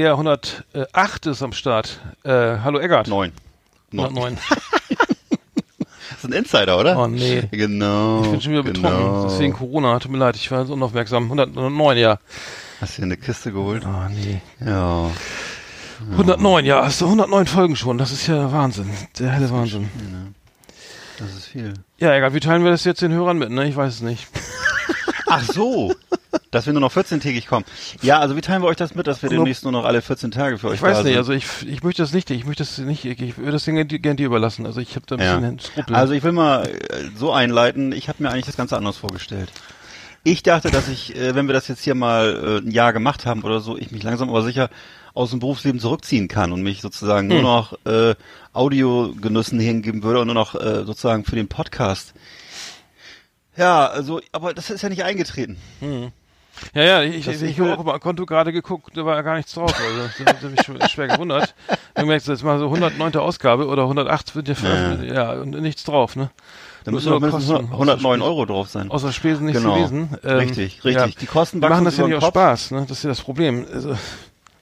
Lea 108 ist am Start. Äh, hallo Eggert. Neun. 109. Das ist ein Insider, oder? Oh nee. Genau. Ich bin schon wieder betrunken. genau. Deswegen Corona. Tut mir leid, ich war so unaufmerksam. 109, ja. Hast du dir eine Kiste geholt? Oh nee. Ja. 109, ja. Hast du 109 Folgen schon. Das ist ja Wahnsinn. Der helle Wahnsinn. Das ist viel. Ja, egal. Wie teilen wir das jetzt den Hörern mit, ne? Ich weiß es nicht. Ach so. Dass wir nur noch 14-tägig kommen. Ja, also wie teilen wir euch das mit, dass wir demnächst nur noch alle 14 Tage für euch Ich weiß nicht, sind? also ich, ich möchte das nicht, ich möchte das nicht, ich, würde das Ding gerne dir überlassen. Also ich habe da ein Ja. bisschen Skrupel. Also ich will mal äh, so einleiten, ich habe mir eigentlich das Ganze anders vorgestellt. Ich dachte, dass ich, äh, wenn wir das jetzt hier mal äh, ein Jahr gemacht haben oder so, ich mich langsam aber sicher aus dem Berufsleben zurückziehen kann und mich sozusagen nur noch äh, Audiogenüssen hingeben würde und nur noch äh, sozusagen für den Podcast. Ja, also, aber das ist ja nicht eingetreten. Ja, ja, ich, ich, ich habe auch mal Konto gerade geguckt, da war ja gar nichts drauf. Also, das hat mich schwer, schwer gewundert. Ich merkst jetzt mal so 109. Ausgabe oder 108 wird ja veröffentlicht. Ja, und nichts drauf, ne? Da müssen nur mindestens Kosten, 109 außer Euro drauf sein. Außer Spesen nichts Genau. gewesen. Ähm, Richtig, richtig. Die Kosten Wir machen das ja nicht aus Kopf. Spaß, ne? Das ist ja das Problem. Also,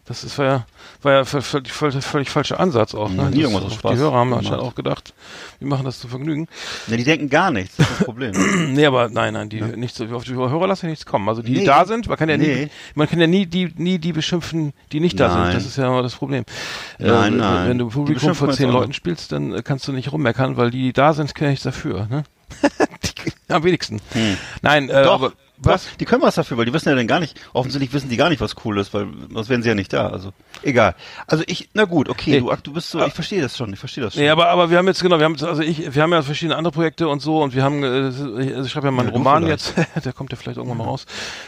das ist, war ja, war ja völlig, völlig, völlig, falscher Ansatz auch. Ne? Nie Das- auch Die Hörer haben anscheinend auch gedacht, wir machen das zu Vergnügen. Ne, die denken gar nichts, das ist das Problem. Nee, aber nein, nein, die nichts, auf die Hörer lassen ja nichts kommen. Also die, die Nee. da sind, man kann ja nie, Nee. man kann ja nie die, nie die beschimpfen, die nicht da sind. Nein. Das ist ja immer das Problem. Nein, äh, nein. Wenn du Die Publikum wir zehn Leuten spielst, dann äh, kannst du nicht rummeckern, weil die, die da sind, können ja nichts dafür. Ne? die, am wenigsten. Nein, äh, Doch, aber was? Die können was dafür, weil die wissen ja dann gar nicht, offensichtlich wissen die gar nicht, was cool ist, weil sonst wären sie ja nicht da. Also egal. Also ich, na gut, okay, Nee. du, du bist so, ich verstehe das schon, ich verstehe das schon. Nee, aber, aber wir haben jetzt, genau, wir haben also ich, wir haben ja verschiedene andere Projekte und so und wir haben, äh, ich, also ich schreibe ja mal einen Ja, Roman vielleicht. jetzt, der kommt ja vielleicht irgendwann mal raus,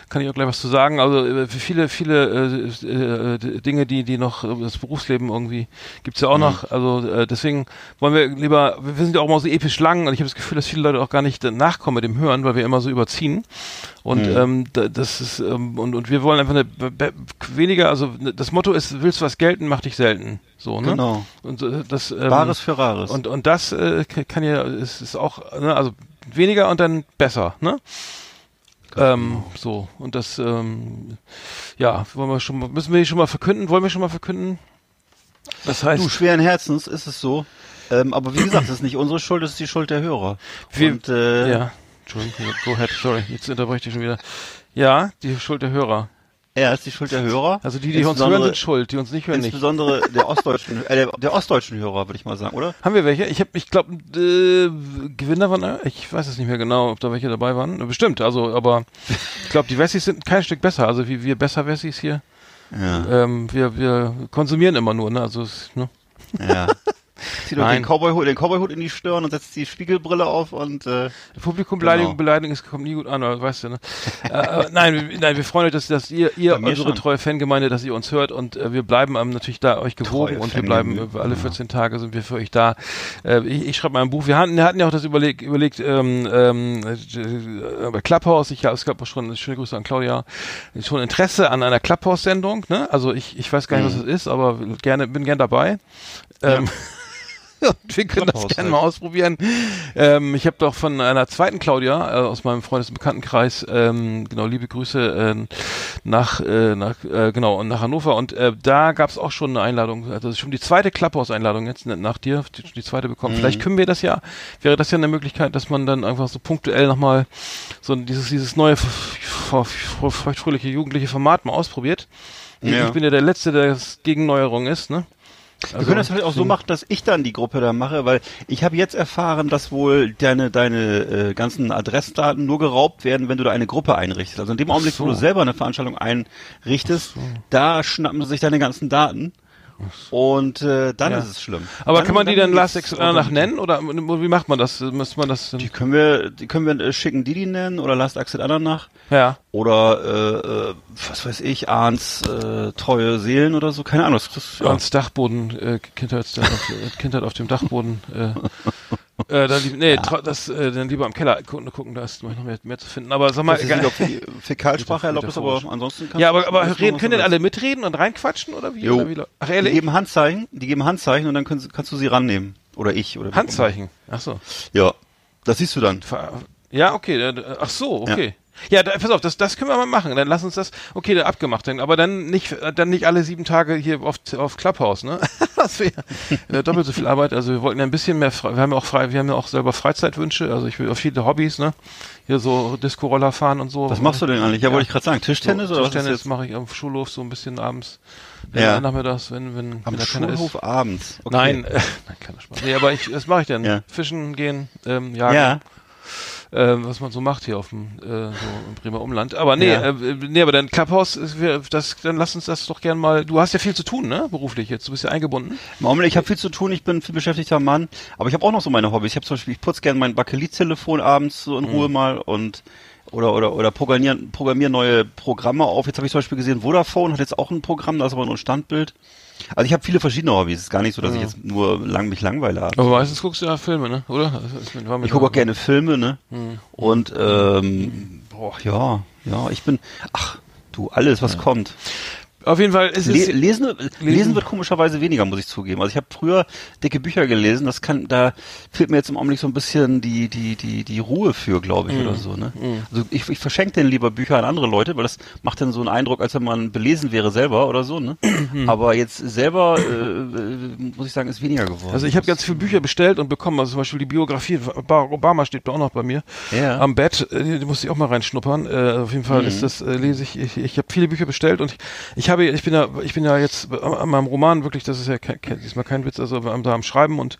kann ich auch gleich was zu sagen. Also äh, für viele, viele äh, äh, Dinge, die, die noch, äh, das Berufsleben irgendwie gibt's ja auch Mhm. noch. Also äh, deswegen wollen wir lieber, wir sind ja auch immer so episch lang und ich habe das Gefühl, dass viele Leute auch gar nicht nachkommen mit dem Hören, weil wir immer so überziehen. Und Mhm. ähm, da- das ist ähm, und, und wir wollen einfach eine weniger, also das Motto ist, willst du was gelten, mach dich selten. So, ne? Genau. Und äh, das ähm, Bares für Rares. und, und das äh, kann ja, ist, ist auch, ne, also weniger und dann besser, ne? Ähm, so, und das, ähm, ja, wollen wir schon mal, müssen wir schon mal verkünden, wollen wir schon mal verkünden? Das heißt, du, schweren Herzens ist es so. Ähm, aber wie gesagt, das ist nicht unsere Schuld, das ist die Schuld der Hörer. Wir- Und äh, ja, Entschuldigung, go ahead, sorry, jetzt unterbreche ich dich schon wieder. Ja, die Schuld der Hörer. er ist die Schuld der Hörer. Also die, die uns hören, Insbesondere- sind schuld, die uns nicht hören, nicht. Insbesondere der ostdeutschen, äh, der, der ostdeutschen Hörer, würde ich mal sagen, oder? Haben wir welche? Ich habe, ich glaube, äh, Gewinner waren, ich weiß es nicht mehr genau, ob da welche dabei waren. Bestimmt, also, aber ich glaube, die Wessis sind kein Stück besser. Also wie wir besser Wessis hier. Ja. Ähm, wir, wir konsumieren immer nur, ne? Also, ne? ja. Zieht euch den Cowboy-Hut den in die Stirn und setzt die Spiegelbrille auf und äh, Publikum beleidigen, Genau. beleidigen, es kommt nie gut an, aber weißt du, ne? äh, äh, nein, nein, wir freuen uns, dass, dass ihr, ihr unsere schon. treue Fangemeinde, dass ihr uns hört und äh, wir bleiben ähm, natürlich da euch gewogen Treue und wir bleiben äh, alle 14 Tage sind wir für euch da. Äh, ich ich schreibe mal ein Buch. Wir hatten, wir hatten ja auch das überlegt, überlegt ähm, ähm, äh, bei Clubhouse, ich, ja, es gab auch schon, schöne Grüße an Claudia, schon Interesse an einer Clubhouse-Sendung, ne? Also ich, ich weiß gar nicht, was Mhm. es ist, aber gerne, bin gern dabei. Ähm, wir können das gerne mal ausprobieren. Ähm, ich habe doch von einer zweiten Claudia äh, aus meinem Freundes- und Bekanntenkreis, ähm, genau, liebe Grüße äh, nach, äh, nach äh, genau, nach Hannover. Und äh, da gab es auch schon eine Einladung, also schon die zweite Clubhouse-Einladung jetzt ne, nach dir, die, die zweite bekommen. Vielleicht können wir das ja, wäre das ja eine Möglichkeit, dass man dann einfach so punktuell nochmal so dieses, dieses neue, feuchtfröhliche jugendliche Format mal ausprobiert. Ich- Ja. Ich bin ja der Letzte, der gegen Neuerungen ist, ne? Wir können das halt auch so machen, dass ich dann die Gruppe da mache, weil ich habe jetzt erfahren, dass wohl deine deine äh, ganzen Adressdaten nur geraubt werden, wenn du da eine Gruppe einrichtest. Also in dem Augenblick, wo so. du selber eine Veranstaltung einrichtest, da schnappen sie sich deine ganzen Daten und äh, dann Ja. ist es schlimm. Aber dann, kann man die dann Last Exit nennen oder wie macht man das? Müsste man das? Die können wir, die können wir äh, schicken, die die nennen oder Last Exit Ananach Ja. oder äh, äh, was weiß ich, Ahns äh, treue Seelen oder so, keine Ahnung. Das, das, ja. Ans Dachboden, äh, Kindheit, auf, äh, Kindheit auf dem Dachboden. Äh, äh, da lieb, nee, tra- das äh, dann lieber am Keller gucken, gucken da ist noch mehr, mehr zu finden. Aber sag mal, Das ist Fäkalsprache erlaubt ist, aber ansonsten kannst ja, aber, aber reden, können denn alle mitreden und reinquatschen oder wie? Jo. Oder wie Ach Die ehrlich? geben Handzeichen, die geben Handzeichen und dann können, kannst du sie rannehmen. Oder ich. Oder Handzeichen. Ach so. Ja, das siehst du dann. Ja, okay. äh, Ach so, okay. Ja, da, pass auf, das, das können wir mal machen. Dann lass uns das, okay, dann abgemacht. Dann, aber dann nicht, dann nicht alle sieben Tage hier auf, auf Clubhouse, ne? Das wäre äh, doppelt so viel Arbeit. Also wir wollten ja ein bisschen mehr, frei, wir haben ja auch frei, wir haben ja auch selber Freizeitwünsche. Also ich will auch viele Hobbys, ne? Hier so Disco-Roller fahren und so. Was machst du denn eigentlich? Ja, wollte ich gerade sagen. Tischtennis so, oder was Tischtennis mache ich am Schulhof so ein bisschen abends. Wenn Ja. ja. nachmittags, wenn, wenn, Am wenn da keiner ist. Schulhof abends. Okay. Nein, äh, nein, kleiner Spaß. Nee, aber ich, das mache ich dann. Ja. Fischen gehen, ähm, jagen Ja. Äh, was man so macht hier auf dem äh, so im Bremer Umland. Aber nee, Ja. äh, nee, aber dann Clubhouse, das, dann lass uns das doch gern mal. Du hast ja viel zu tun, ne? Beruflich jetzt. Du bist ja eingebunden. Augenblick, ich habe viel zu tun, ich bin ein viel beschäftigter Mann, aber ich habe auch noch so meine Hobbys. Ich habe zum Beispiel, ich putze gerne mein Bakelit-Telefon abends so in Mhm. Ruhe mal und oder oder oder programmieren programmieren neue Programme auf. Jetzt habe ich zum Beispiel gesehen, Vodafone hat jetzt auch ein Programm, da ist aber nur ein Standbild. Also ich habe viele verschiedene Hobbys. Es ist gar nicht so, dass ich jetzt nur lang mich langweile habe. Aber meistens guckst du ja Filme, ne? Oder? Ich gucke auch gerne Filme, ne? Mhm. Und ähm, boah, ja, ja, ich bin, ach, du, alles, was kommt. Auf jeden Fall ist es. lesen, lesen wird komischerweise weniger, muss ich zugeben. Also ich habe früher dicke Bücher gelesen, das kann, da fehlt mir jetzt im Augenblick so ein bisschen die, die, die, die Ruhe für, glaube ich, Mhm. oder so, ne? Also ich, ich verschenke denn lieber Bücher an andere Leute, weil das macht dann so einen Eindruck, als wenn man belesen wäre selber oder so, ne? Mhm. Aber jetzt selber, äh, äh, muss ich sagen, ist weniger geworden. Also ich habe ganz viele Bücher bestellt und bekommen. Also zum Beispiel die Biografie Barack Obama steht da auch noch bei mir Ja. am Bett. Äh, Die, musste ich auch mal reinschnuppern. Äh, auf jeden Fall Mhm. ist das äh, lese ich. Ich, ich habe viele Bücher bestellt und ich, ich habe, ich bin ja, ich bin ja jetzt an meinem Roman wirklich. Das ist ja kein, diesmal kein Witz. Also am- da am Schreiben und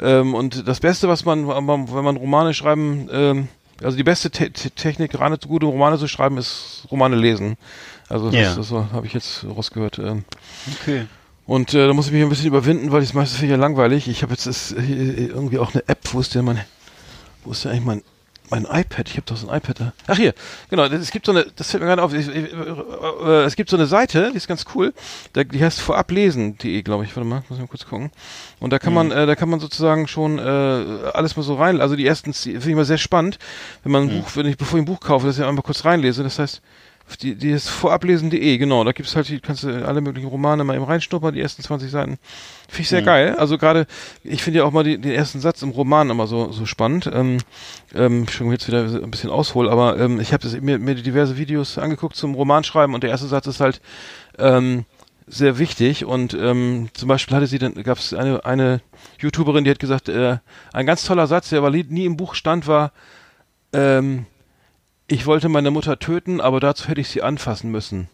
ähm, und das Beste, was man, wenn man Romane schreiben, ähm, also die beste Te Te Technik, gerade gute Romane zu schreiben, ist Romane lesen. Also Ja. das, das so, habe ich jetzt rausgehört. Ähm, okay. und äh, da muss ich mich ein bisschen überwinden, weil ich meistens finde ja langweilig. Ich habe jetzt das, äh, irgendwie auch eine App. Wo ist denn mein, wo ist denn eigentlich mein, mein iPad? Ich habe doch so ein iPad da. Ach hier, genau. das- Es gibt so eine, das fällt mir gerade auf. Ich, ich, äh, es gibt so eine Seite, die ist ganz cool. Da, die heißt vorablesen.de, glaube ich. Warte mal, muss ich mal kurz gucken. Und da kann man, äh, da kann man sozusagen schon äh, alles mal so rein. Also die ersten, finde ich mal sehr spannend, wenn man ein Buch, wenn ich bevor ich ein Buch kaufe, dass ich einfach kurz reinlese. Das heißt die, die ist vorablesen.de, genau. Da gibt's halt, die kannst du alle möglichen Romane mal eben reinschnuppern, die ersten 20 Seiten. Finde ich sehr geil. Also gerade, ich finde ja auch mal die, den ersten Satz im Roman immer so, so spannend. Ähm, ähm, schon jetzt wieder ein bisschen aushol, aber ähm, ich habe mir, mir diverse Videos angeguckt zum Romanschreiben und der erste Satz ist halt ähm, sehr wichtig und ähm, zum Beispiel hatte sie dann gab es eine eine YouTuberin, die hat gesagt, äh, ein ganz toller Satz, der aber nie im Buch stand, war ähm, ich wollte meine Mutter töten, aber dazu hätte ich sie anfassen müssen.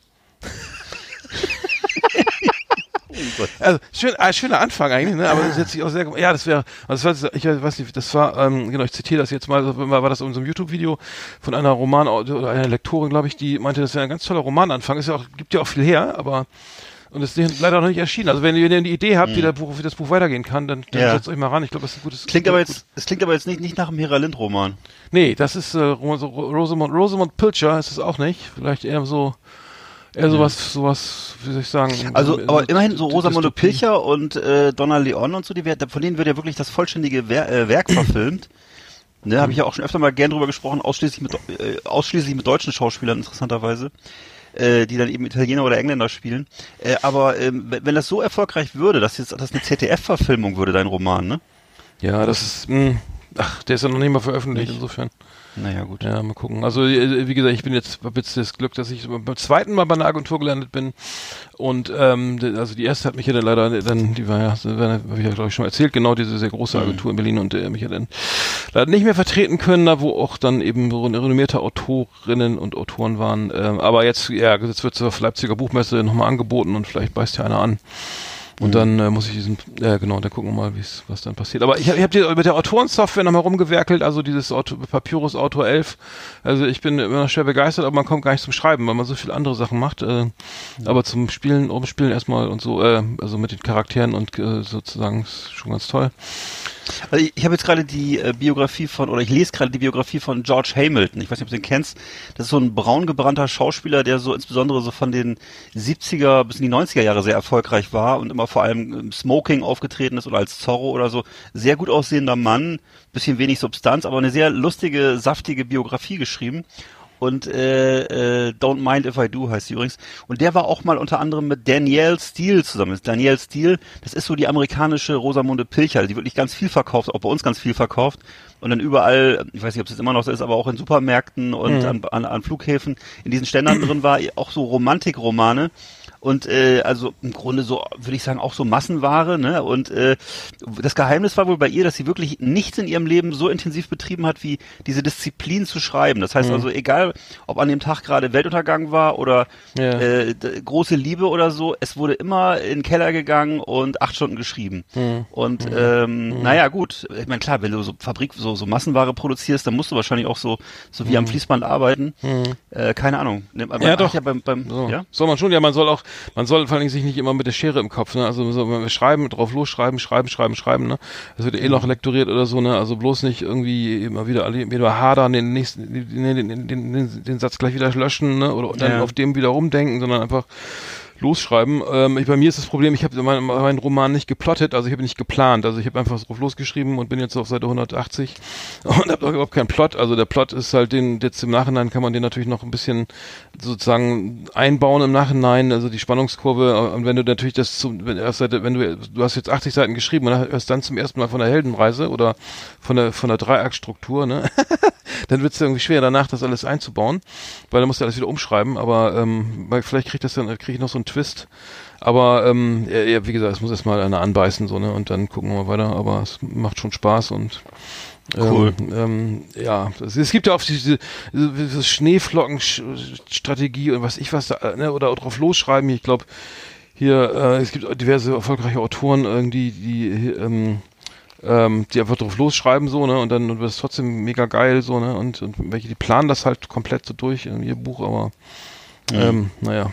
Also schön, äh, schöner Anfang eigentlich, ne? Aber das ist jetzt auch sehr. Ja, das wäre. Also das war, ich weiß nicht, das war. Ähm, genau, ich zitiere das jetzt mal. War war das in unserem YouTube-Video von einer Roman oder einer Lektorin, glaube ich, die meinte, das wäre ein ganz toller Romananfang. Ist ja auch, gibt ja auch viel her, aber und es ist leider noch nicht erschienen. Also wenn ihr eine Idee habt, wie, der Buch, wie das Buch weitergehen kann, dann, dann Ja. setzt euch mal ran. Ich glaube, das ist ein gutes. Klingt aber gut- jetzt, es klingt aber jetzt nicht, nicht nach einem Hera Lind Roman. Nee, das ist äh, Rosamund, Rosamund Pilcher ist es auch nicht. Vielleicht eher so, eher sowas, sowas, wie soll ich sagen. Also, so- aber immerhin so Rosamunde. Pilcher und äh, Donna Leon und so, die, wär- von denen wird ja wirklich das vollständige Wer äh, Werk verfilmt. Ne, habe ich ja auch schon öfter mal gern drüber gesprochen, ausschließlich mit, äh, ausschließlich mit deutschen Schauspielern, interessanterweise. Äh, die dann eben Italiener oder Engländer spielen. Äh, aber ähm, wenn das so erfolgreich würde, dass jetzt das eine ZDF-Verfilmung würde, dein Roman, ne? Ja, das ist, mh, ach, der ist ja noch nicht mal veröffentlicht, insofern. Naja, gut. Ja, mal gucken. Also äh, wie gesagt, ich bin jetzt hab jetzt das Glück, dass ich beim zweiten Mal bei einer Agentur gelandet bin und ähm, also die erste hat mich ja dann leider dann die war ja habe ich ja glaube ich schon mal erzählt, genau diese sehr große Agentur in Berlin und äh, mich ja dann leider nicht mehr vertreten können, da wo auch dann eben renommierte Autorinnen und Autoren waren. Ähm, aber jetzt ja, jetzt wird zur Leipziger Buchmesse nochmal angeboten und vielleicht beißt ja einer an. Und dann äh, muss ich diesen, ja genau, dann gucken wir mal, wie's, was dann passiert. Aber ich habe ich hab die- mit der Autorensoftware nochmal rumgewerkelt, also dieses Auto, Papyrus Auto 11. Also ich bin immer noch schwer begeistert, aber man kommt gar nicht zum Schreiben, weil man so viele andere Sachen macht. Äh, Aber zum Spielen, Umspielen erstmal und so, äh, also mit den Charakteren und äh, sozusagen ist schon ganz toll. Also ich, habe jetzt gerade die äh, Biografie von, oder ich lese gerade die Biografie von George Hamilton. Ich weiß nicht, ob du den kennst. Das ist so ein braungebrannter Schauspieler, der so insbesondere so von den 70er bis in die 90er Jahre sehr erfolgreich war und immer vor allem im Smoking aufgetreten ist oder als Zorro oder so. Sehr gut aussehender Mann, bisschen wenig Substanz, aber eine sehr lustige, saftige Biografie geschrieben. Und äh, äh, Don't Mind If I Do heißt sie übrigens. Und der war auch mal unter anderem mit Danielle Steele zusammen. Danielle Steele, das ist so die amerikanische Rosamunde Pilcher, die wirklich ganz viel verkauft, auch bei uns ganz viel verkauft. Und dann überall, ich weiß nicht, ob es jetzt immer noch so ist, aber auch in Supermärkten und an, an, an Flughäfen, in diesen Ständern drin war, auch so Romantikromane. Und äh, also im Grunde so, würde ich sagen, auch so Massenware, ne? Und äh, das Geheimnis war wohl bei ihr, dass sie wirklich nichts in ihrem Leben so intensiv betrieben hat, wie diese Disziplin zu schreiben. Das heißt also, egal, ob an dem Tag gerade Weltuntergang war oder Ja. äh, große Liebe oder so, es wurde immer in den Keller gegangen und acht Stunden geschrieben. Und ähm, naja, gut, ich meine, klar, wenn du so Fabrik, so, so Massenware produzierst, dann musst du wahrscheinlich auch so, so wie am Fließband arbeiten. Äh, keine Ahnung. Ja, doch. Ja, beim, beim, So. ja? Soll man schon, ja, man soll auch, man soll vor allen Dingen sich nicht immer mit der Schere im Kopf, ne? Also so, wenn wir schreiben, drauf losschreiben, schreiben, schreiben, schreiben, ne? Das wird eh noch lektoriert oder so, ne? Also bloß nicht irgendwie immer wieder wieder hadern, den nächsten, den, den, den, den, den Satz gleich wieder löschen, ne? Oder dann Ja. auf dem wieder rumdenken, sondern einfach losschreiben. Ähm, ich, bei mir ist das Problem, ich habe meinen mein Roman nicht geplottet, also ich habe nicht geplant. Also ich habe einfach drauf losgeschrieben und bin jetzt auf Seite 180 und habe überhaupt keinen Plot. Also der Plot ist halt den, jetzt im Nachhinein kann man den natürlich noch ein bisschen sozusagen einbauen im Nachhinein, also die Spannungskurve. Und wenn du natürlich das zum, wenn, erst Seite, wenn du, du hast jetzt 80 Seiten geschrieben und hörst dann zum ersten Mal von der Heldenreise oder von der, von der Dreiaktstruktur, ne? dann wird es irgendwie schwer danach das alles einzubauen, weil dann musst du alles wieder umschreiben, aber ähm, weil vielleicht kriegt das dann kriege ich noch so einen Twist. Aber ähm, ja, wie gesagt, es muss erstmal einer anbeißen so ne und dann gucken wir mal weiter. Aber es macht schon Spaß und Cool. Ähm, ähm, ja, es, gibt ja auch diese, diese Schneeflocken-Strategie und was ich was da, ne, oder drauf losschreiben. Ich glaube, hier, äh, es gibt diverse erfolgreiche Autoren, irgendwie, die, ähm, ähm, die einfach drauf losschreiben so, ne, und dann wird es trotzdem mega geil, so, ne, und, und welche, die planen das halt komplett so durch in ihr Buch, aber, ähm, naja.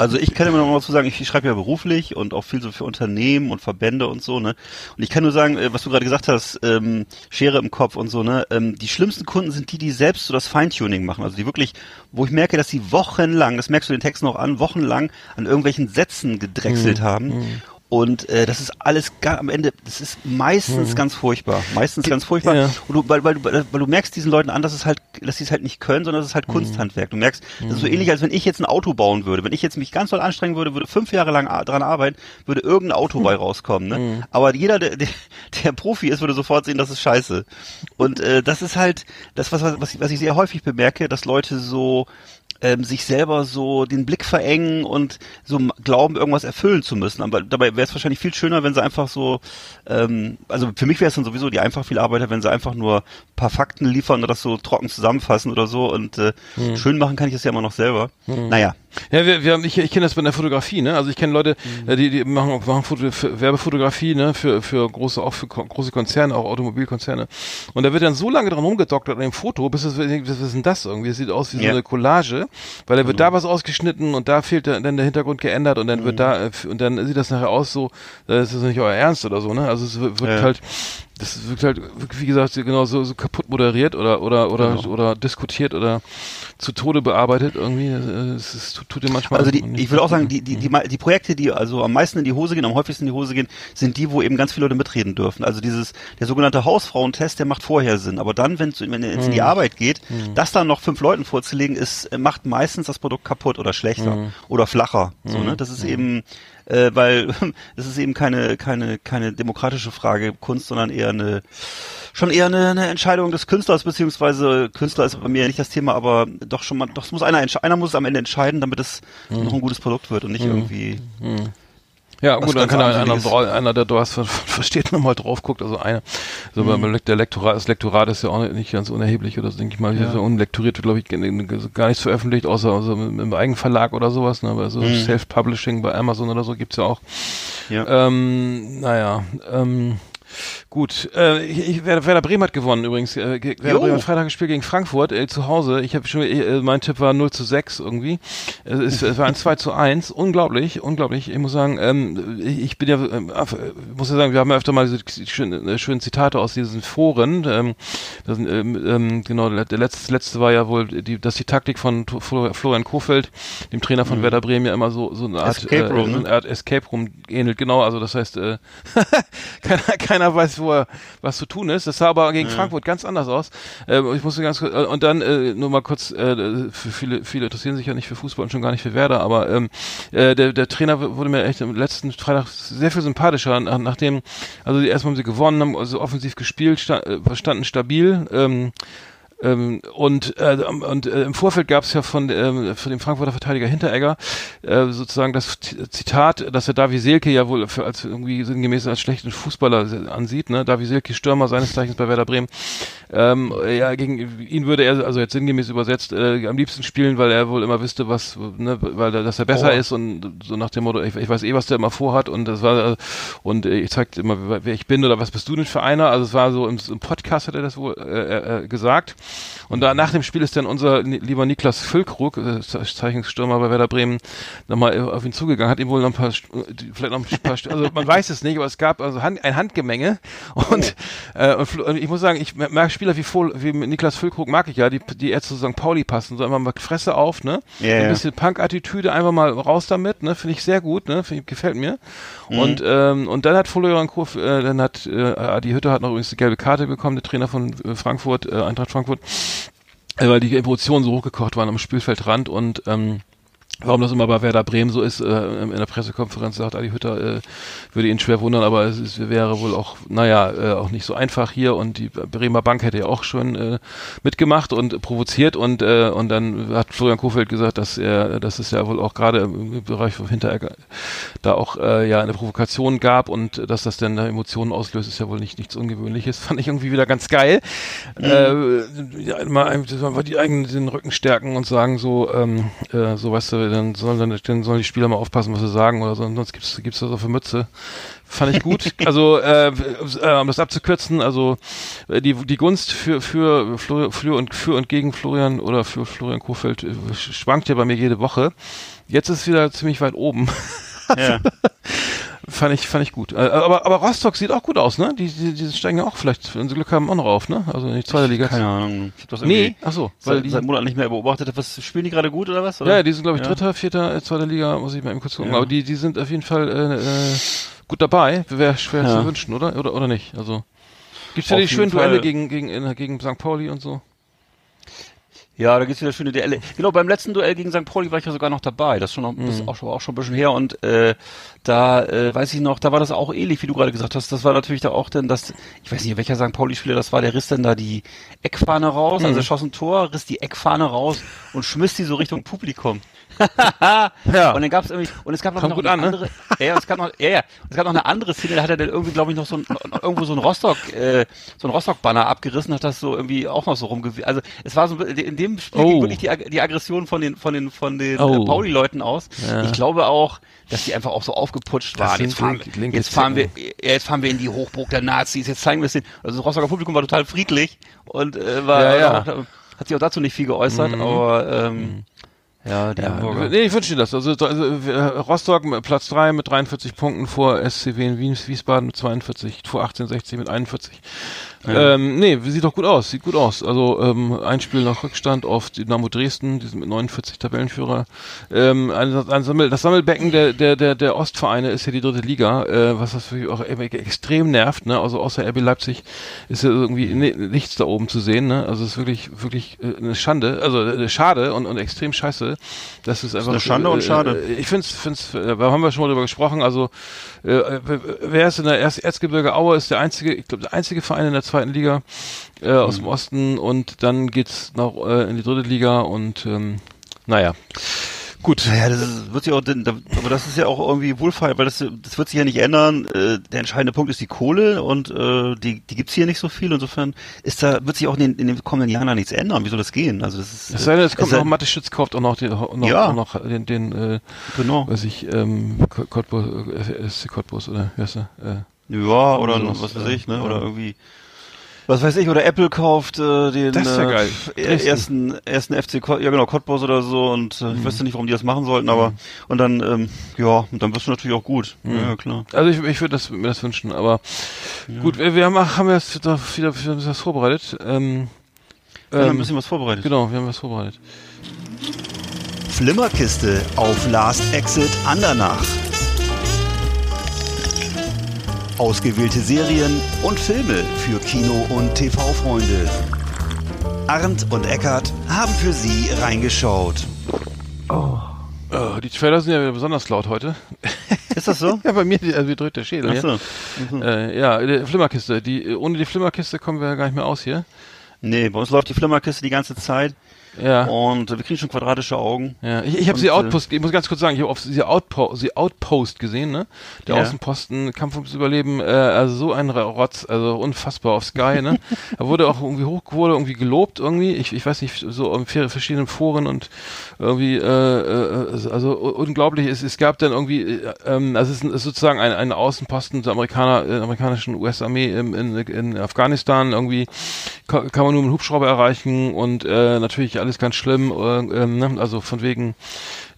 Also ich kann immer noch mal dazu sagen, ich schreibe ja beruflich und auch viel so für Unternehmen und Verbände und so, ne? Und ich kann nur sagen, äh, was du gerade gesagt hast, ähm, Schere im Kopf und so, ne? Ähm, die schlimmsten Kunden sind die, die selbst so das Feintuning machen. Also die wirklich, wo ich merke, dass sie wochenlang, das merkst du den Text noch an, wochenlang an irgendwelchen Sätzen gedrechselt haben. Und äh, das ist alles ga, am Ende, das ist meistens ganz furchtbar. Meistens ganz furchtbar. Ja. Und du, weil, weil, du, weil du merkst diesen Leuten an, dass es halt, dass sie es halt nicht können, sondern dass es halt Kunsthandwerk. Du merkst, das ist so ähnlich, als wenn ich jetzt ein Auto bauen würde. Wenn ich jetzt mich ganz doll anstrengen würde, würde fünf Jahre lang dran arbeiten, würde irgendein Auto bei rauskommen. Ne? Aber jeder, der, der, der Profi ist, würde sofort sehen, das ist scheiße. Und äh, das ist halt das, was, was, was ich sehr häufig bemerke, dass Leute so ähm, sich selber so den Blick verengen und so glauben, irgendwas erfüllen zu müssen. Aber dabei wäre es wahrscheinlich viel schöner, wenn sie einfach so, ähm, also für mich wäre es dann sowieso die einfach viel Arbeiter, wenn sie einfach nur ein paar Fakten liefern oder das so trocken zusammenfassen oder so und äh, schön machen kann ich das ja immer noch selber. Naja. Ja, wir, wir haben, ich, ich kenne das bei der Fotografie, ne? Also ich kenne Leute, äh, die, die machen, machen Foto, für Werbefotografie, ne? Für, für große, auch für ko- große Konzerne, auch Automobilkonzerne. Und da wird dann so lange dran rumgedoktert an dem Foto, bis es, was ist denn das irgendwie? Es sieht aus wie so Ja. eine Collage, weil da wird da was ausgeschnitten und da fehlt dann der Hintergrund geändert und dann wird da, äh, und dann sieht das nachher aus so, äh, das ist nicht euer Ernst oder so, ne? Also es wird wird Ja. halt, das wirkt halt, wie gesagt, genau so, so kaputt moderiert oder oder oder Genau. oder diskutiert oder zu Tode bearbeitet irgendwie. äh, Es, es tut, tut dir manchmal. Also die, ich will auch sagen, die, die, die, Mhm. die Projekte, die also am meisten in die Hose gehen, am häufigsten in die Hose gehen, sind die, wo eben ganz viele Leute mitreden dürfen. Also dieses, der sogenannte Hausfrauentest, der macht vorher Sinn. Aber dann, wenn es in Mhm. die Arbeit geht, das dann noch fünf Leuten vorzulegen, ist, äh, macht meistens das Produkt kaputt oder schlechter Mhm. oder flacher. So, ne? Das ist eben, äh, weil das ist eben keine, keine, keine demokratische Frage Kunst, sondern eher eine schon eher eine, eine Entscheidung des Künstlers, beziehungsweise Künstler ist bei mir nicht das Thema, aber doch schon mal, doch es muss einer entscheiden, einer muss es am Ende entscheiden, damit es Mhm. noch ein gutes Produkt wird und nicht irgendwie. Ja, was gut, dann kann einer, einer, der was ver- versteht, nochmal drauf guckt. Also einer, so beim Mhm. Der Lektorat, das Lektorat ist ja auch nicht ganz unerheblich oder so, denke ich mal. Ja. so unlektoriert wird, glaube ich, gar nichts veröffentlicht, außer, außer im im Eigenverlag oder sowas. Ne? Aber so Mhm. Self-Publishing bei Amazon oder so gibt's ja auch. Ja. Ähm, naja, ähm, gut. Äh, ich, ich, Werder, Werder Bremen hat gewonnen übrigens. Äh, Werder Jo. Bremen hat Freitag gespielt gegen Frankfurt äh, zu Hause. Ich habe schon, äh, mein Tipp war 0 zu 6 irgendwie. Es, ist, es war ein 2 zu 1. Unglaublich, unglaublich. Ich muss sagen, ähm, ich, ich bin ja, ähm, äh, muss ja sagen, wir haben ja öfter mal diese schönen, äh, schönen Zitate aus diesen Foren. Ähm, das, ähm, ähm, genau, der letzte, letzte war ja wohl, die, dass die Taktik von Florian Kofeld, dem Trainer von Werder Bremen, ja immer so, so eine Art, Mhm. Escape Room, äh, so ne? eine Art Escape Room ähnelt. Genau, also das heißt, äh, keiner, keiner weiß, wo er, was zu tun ist. Das sah aber gegen Frankfurt ganz anders aus. Äh, ich musste ganz kurz, äh, und dann äh, nur mal kurz, äh, für viele, viele interessieren sich ja nicht für Fußball und schon gar nicht für Werder, aber ähm, äh, der, der Trainer wurde mir echt am letzten Freitag sehr viel sympathischer, nach, nachdem, also erstmal haben sie gewonnen, haben also offensiv gespielt, sta äh, standen stabil, ähm, ähm, und äh, und äh, im Vorfeld gab es ja von, ähm, von dem Frankfurter Verteidiger Hinteregger äh, sozusagen das Zitat, dass er Davi Selke ja wohl für, als irgendwie sinngemäß als schlechten Fußballer ansieht. Ne? Davi Selke, Stürmer seines Zeichens bei Werder Bremen. Ähm, ja, gegen ihn würde er, also jetzt sinngemäß übersetzt, äh, am liebsten spielen, weil er wohl immer wüsste, was, ne, weil er, dass er besser Oh. ist und so nach dem Motto, ich, ich weiß eh, was der immer vorhat und das war, äh, und äh, ich zeigte immer, wer wer ich bin oder was bist du denn für einer? Also es war so im, im Podcast hat er das wohl äh, äh, gesagt. Und da nach dem Spiel ist dann unser lieber Niklas Füllkrug, äh, Zeichenstürmer bei Werder Bremen, nochmal äh, auf ihn zugegangen, hat ihm wohl noch ein paar, äh, die- vielleicht noch ein paar, also man weiß es nicht, aber es gab also Hand, ein Handgemenge und, äh, und ich muss sagen, ich mer- mag Spieler wie, wie Niklas Füllkrug mag ich ja, die, die eher zu St. Pauli passen, so immer mal Fresse auf, ne? Ja, ein bisschen Punk-Attitüde, einfach mal raus damit, ne? Finde ich sehr gut, ne? Ich- gefällt mir. Mhm. Und ähm, und dann hat Florian Kurf, äh, dann hat äh, Adi Hütter hat noch übrigens die gelbe Karte bekommen, der Trainer von äh, Frankfurt, äh, Eintracht Frankfurt, weil die Emotionen so hochgekocht waren am Spielfeldrand und ähm, Warum das immer bei Werder Bremen so ist, äh, in der Pressekonferenz sagt Adi Hütter, äh, würde ihn schwer wundern, aber es ist, wäre wohl auch, naja, äh, auch nicht so einfach hier und die Bremer Bank hätte ja auch schon äh, mitgemacht und provoziert und äh, und dann hat Florian Kofeld gesagt, dass er, dass es ja wohl auch gerade im Bereich von Hinteregger da auch äh, ja eine Provokation gab und dass das dann da Emotionen auslöst, ist ja wohl nicht nichts Ungewöhnliches. Fand ich irgendwie wieder ganz geil. Äh, ja, mal einfach die eigenen den Rücken stärken und sagen so, ähm, äh, so weißt du, dann sollen dann, dann sollen die Spieler mal aufpassen, was sie sagen oder so, sonst gibt's gibt's das auf der Mütze. Fand ich gut. also äh, äh, um das abzukürzen, also äh, die die Gunst für für Florian, für und für und gegen Florian oder für Florian Kofeld äh, schwankt ja bei mir jede Woche. Jetzt ist es wieder ziemlich weit oben. Ja. Fand ich, fand ich gut. Äh, Aber, aber Rostock sieht auch gut aus, ne? Die, die, die steigen ja auch vielleicht, wenn sie Glück haben, auch noch auf, ne? Also in die zweite Liga. Keine Ahnung. Ich hab das Nee, ach so, weil seit, die, seit Monaten nicht mehr beobachtet. Was spielen die gerade gut oder was? Oder? ja, die sind glaube ich Ja. Dritter, Vierter, äh, zweite Liga, muss ich mal eben kurz gucken. Ja. Aber die, die sind auf jeden Fall äh, äh, gut dabei. Wäre schwer Ja. zu wünschen, oder? Oder oder nicht? Also gibt's ja die schönen. Duelle gegen gegen gegen St. Pauli und so. Ja, da gibt's wieder schöne Duelle. Genau, beim letzten Duell gegen St. Pauli war ich ja sogar noch dabei. Das ist schon noch, das Mhm. ist auch schon, auch schon ein bisschen her. Und äh, da äh, weiß ich noch, da war das auch ähnlich, wie du gerade gesagt hast. Das war natürlich da auch denn, das, ich weiß nicht, welcher St. Pauli-Spieler das war, der riss dann da die Eckfahne raus, Mhm. also er schoss ein Tor, riss die Eckfahne raus und schmiss die so Richtung Publikum. Ja. Und dann gab's irgendwie, und es gab noch, noch eine an, ne? andere, ja, ja, es gab noch, ja, ja, es gab noch eine andere Szene, da hat er dann irgendwie, glaube ich, noch so ein, irgendwo so ein Rostock, äh, so ein Rostock-Banner abgerissen, hat das so irgendwie auch noch so rumgewiesen. Also es war so, in dem Spiel Oh. ging wirklich die, die Aggression von den, von den, von den Oh. äh, Pauli-Leuten aus. Ja. Ich glaube auch, dass die einfach auch so aufgeputscht Das waren. Jetzt fahren, linke jetzt fahren wir, jetzt fahren wir in die Hochburg der Nazis, jetzt zeigen wir es den. Also das Rostocker Publikum war total friedlich und äh, war, Ja, ja. Auch, hat sich auch dazu nicht viel geäußert, Mhm. aber ähm, Ja, die Ja, Hamburger. nee, ich wünsche dir das. Also, also äh, Rostock Platz 3 mit 43 Punkten vor SCW in Wien, Wiesbaden mit 42, vor 1860 mit 41. Ähm, nee, sieht doch gut aus, sieht gut aus. Also ähm, ein Spiel nach Rückstand auf Dynamo Dresden, die sind mit 49 Tabellenführer. Ähm, ein, ein Sammel, das Sammelbecken der, der, der, der Ostvereine ist ja die dritte Liga, äh, was das wirklich auch e- extrem nervt. Ne? Also außer RB Leipzig ist ja irgendwie ni- nichts da oben zu sehen. Ne? Also es ist wirklich, wirklich äh, eine Schande, also äh, schade und, und extrem scheiße. Das ist einfach eine Schande und schade. Äh, ich finde es, äh, da haben wir schon mal drüber gesprochen. Also äh, wer ist in der Erz Erzgebirge Aue ist der einzige, ich glaube der einzige Verein in der zweiten Liga äh, aus Mhm. dem Osten und dann geht's noch äh, in die dritte Liga und ähm, naja. Gut. Naja, das ist, wird sich auch, aber das ist ja auch irgendwie wohlfeil, weil das, das wird sich ja nicht ändern. Äh, der entscheidende Punkt ist die Kohle und äh, die, die gibt's hier nicht so viel. Insofern ist da wird sich auch in den, in den kommenden Jahren da nichts ändern. Wie soll das gehen? Also das ist. Es sei denn, es kommt noch Mathe Schütz kauft auch noch den, noch, Ja. auch noch den, den äh, Genau. weiß ich, ähm, Cottbus, äh, SC Cottbus oder wie heißt er? Äh, Ja, oder Sowas, was weiß äh, ich, ne? ja. Oder irgendwie. Was weiß ich, oder Apple kauft äh, den ja äh, äh, ersten ersten FC ja genau Cottbus oder so und äh, ich weiß ja nicht, warum die das machen sollten, aber und dann ähm, ja, und dann wirst du natürlich auch gut. Ja, klar. Also ich, ich würde das, mir das wünschen, aber gut, wir, wir haben, haben wir jetzt wieder, wieder, wieder was vorbereitet. Ähm, Wir haben ein ähm, bisschen was vorbereitet. genau, wir haben was vorbereitet. Flimmerkiste auf Last Exit Andernach. Ausgewählte Serien und Filme für Kino- und TV-Freunde. Arndt und Eckart haben für Sie reingeschaut. Äh, die Trailer sind ja wieder besonders laut heute. Ist das so? ja, bei mir also, wie drückt der Schädel. Ach so. Ja, äh, ja die Flimmerkiste. Die, ohne die Flimmerkiste kommen wir ja gar nicht mehr aus hier. Nee, bei uns läuft die Flimmerkiste die ganze Zeit Ja. und wir kriegen schon quadratische Augen. Ja, ich, ich habe sie äh, Outpost, ich muss ganz kurz sagen, ich habe auf sie Outpo sie Outpost gesehen, ne? Der Ja. Außenposten, Kampf ums Überleben, äh, also so ein Rotz, also unfassbar auf Sky, ne? er wurde auch irgendwie hoch, wurde irgendwie gelobt irgendwie, ich, ich weiß nicht, so in verschiedenen Foren und irgendwie, äh, äh, also unglaublich, es, es gab dann irgendwie, äh, ähm, also es ist, sozusagen ein, ein Außenposten der Amerikaner, äh, amerikanischen US-Armee in, in, in Afghanistan, irgendwie ka- kann man nur mit Hubschrauber erreichen und äh, natürlich alles ganz schlimm, äh, ne? also von wegen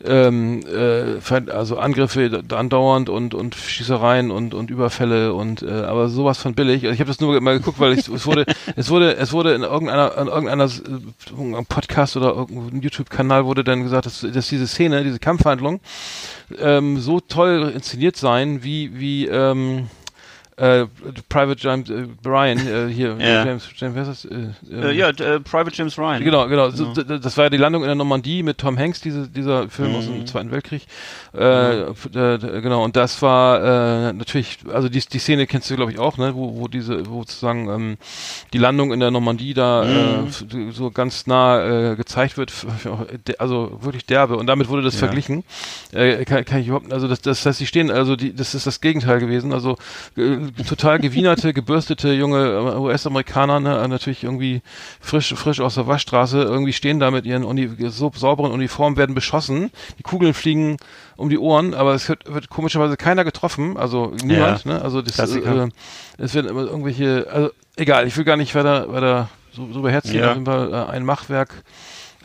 ähm, äh, also Angriffe da- andauernd und und Schießereien und und Überfälle und äh, aber sowas von billig. Also ich habe das nur mal geguckt, weil ich, es wurde es wurde es wurde in irgendeiner in irgendeiner äh, Podcast oder irgendeinem YouTube-Kanal wurde dann gesagt, dass, dass diese Szene, diese Kampfhandlung ähm, so toll inszeniert sein, wie wie ähm, äh, Private James äh, Brian äh, hier Ja. James James wer ist das? Äh, ähm, Äh, ja, äh, Private James Ryan. Genau, genau. So, d- d- das war ja die Landung in der Normandie mit Tom Hanks, diese, dieser Film aus Mhm. dem Zweiten Weltkrieg. Äh, d- genau, und das war natürlich, also die, die Szene kennst du, glaube ich, auch, ne, wo, wo diese, wo sozusagen ähm, die Landung in der Normandie da Mhm. so ganz nah gezeigt wird, also wirklich derbe. Und damit wurde das Ja. verglichen. Kann, kann ich überhaupt, also das, das heißt, die stehen, also die, das ist das Gegenteil gewesen. Also total gewienerte, gebürstete junge äh, US-Amerikaner, ne, natürlich irgendwie frisch, frisch aus der Waschstraße, irgendwie stehen da mit ihren Uni so sauberen Uniformen, werden beschossen, die Kugeln fliegen um die Ohren, aber es wird, wird komischerweise keiner getroffen, also niemand, ne? Also das äh, es werden immer irgendwelche, also egal, ich will gar nicht weiter, weiter so, so überherziehen, Ja. Fall äh, ein Machwerk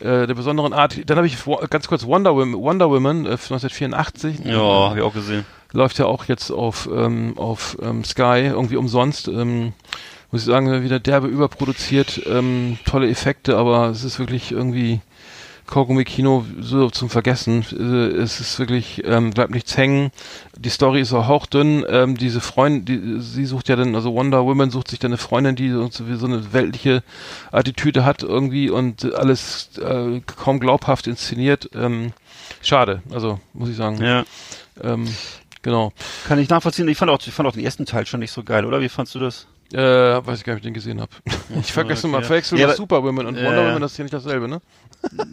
äh, der besonderen Art. Dann habe ich ganz kurz Wonder Woman, Wonder Woman äh, 1984. Ja, habe ich auch gesehen. Läuft ja auch jetzt auf, ähm, auf ähm, Sky, irgendwie umsonst. Ähm, muss ich sagen, wieder derbe überproduziert, ähm, tolle Effekte, aber es ist wirklich irgendwie Kaugummi-Kino so zum Vergessen. Äh, es ist wirklich, ähm, bleibt nichts hängen. Die Story ist auch hauchdünn. Ähm, diese Freundin, die, sie sucht ja dann, also Wonder Woman sucht sich dann eine Freundin, die so, so so eine weltliche Attitüde hat irgendwie und alles äh, kaum glaubhaft inszeniert. Ähm, schade, also muss ich sagen. Ja. Ähm, genau. Kann ich nachvollziehen. Ich fand auch, ich fand auch den ersten Teil schon nicht so geil, oder? Wie fandst du das? Äh, weiß ich gar nicht, ob ich den gesehen habe. Ich vergesse okay, mal, verwechsel Ja, Superwoman und Ja, Wonder. Woman, das ist ja nicht dasselbe, ne?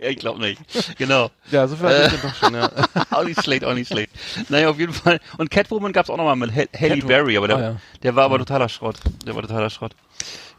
ja, ich glaube nicht. Genau. Ja, so viel hatte ich dann doch schon, ja. auch nicht schlecht, auch nicht schlecht. Naja, auf jeden Fall. Und Catwoman gab's auch nochmal mit Ha- Halle. Berry, aber der, Ah, ja. der war aber totaler Schrott. Der war totaler Schrott.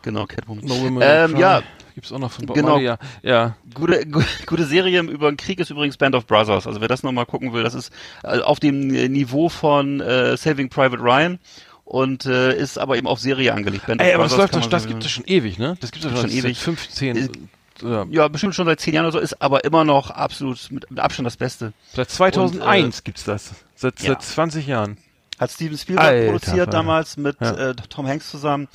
Genau, Catwoman. No Woman, ähm, ja. Gibt's auch noch von Bob Genau. Marley, ja. Ja, gute, gu- gute Serie über den Krieg ist übrigens Band of Brothers. Also wer das nochmal gucken will, das ist äh, auf dem äh, Niveau von äh, Saving Private Ryan und äh, ist aber eben auf Serie angelegt. Band Ey, of aber das Brothers läuft doch, man das so- gibt es schon ewig, ne? Das gibt es Schon schon ewig. seit 15, Äh, Ja. bestimmt schon seit zehn Jahren oder so, ist aber immer noch absolut mit, mit Abstand das Beste. Seit 2001 Und, äh, gibt's das. Seit, ja. seit 20 Jahren. Hat Steven Spielberg Alter, produziert Vater. damals mit Ja. äh, Tom Hanks zusammen.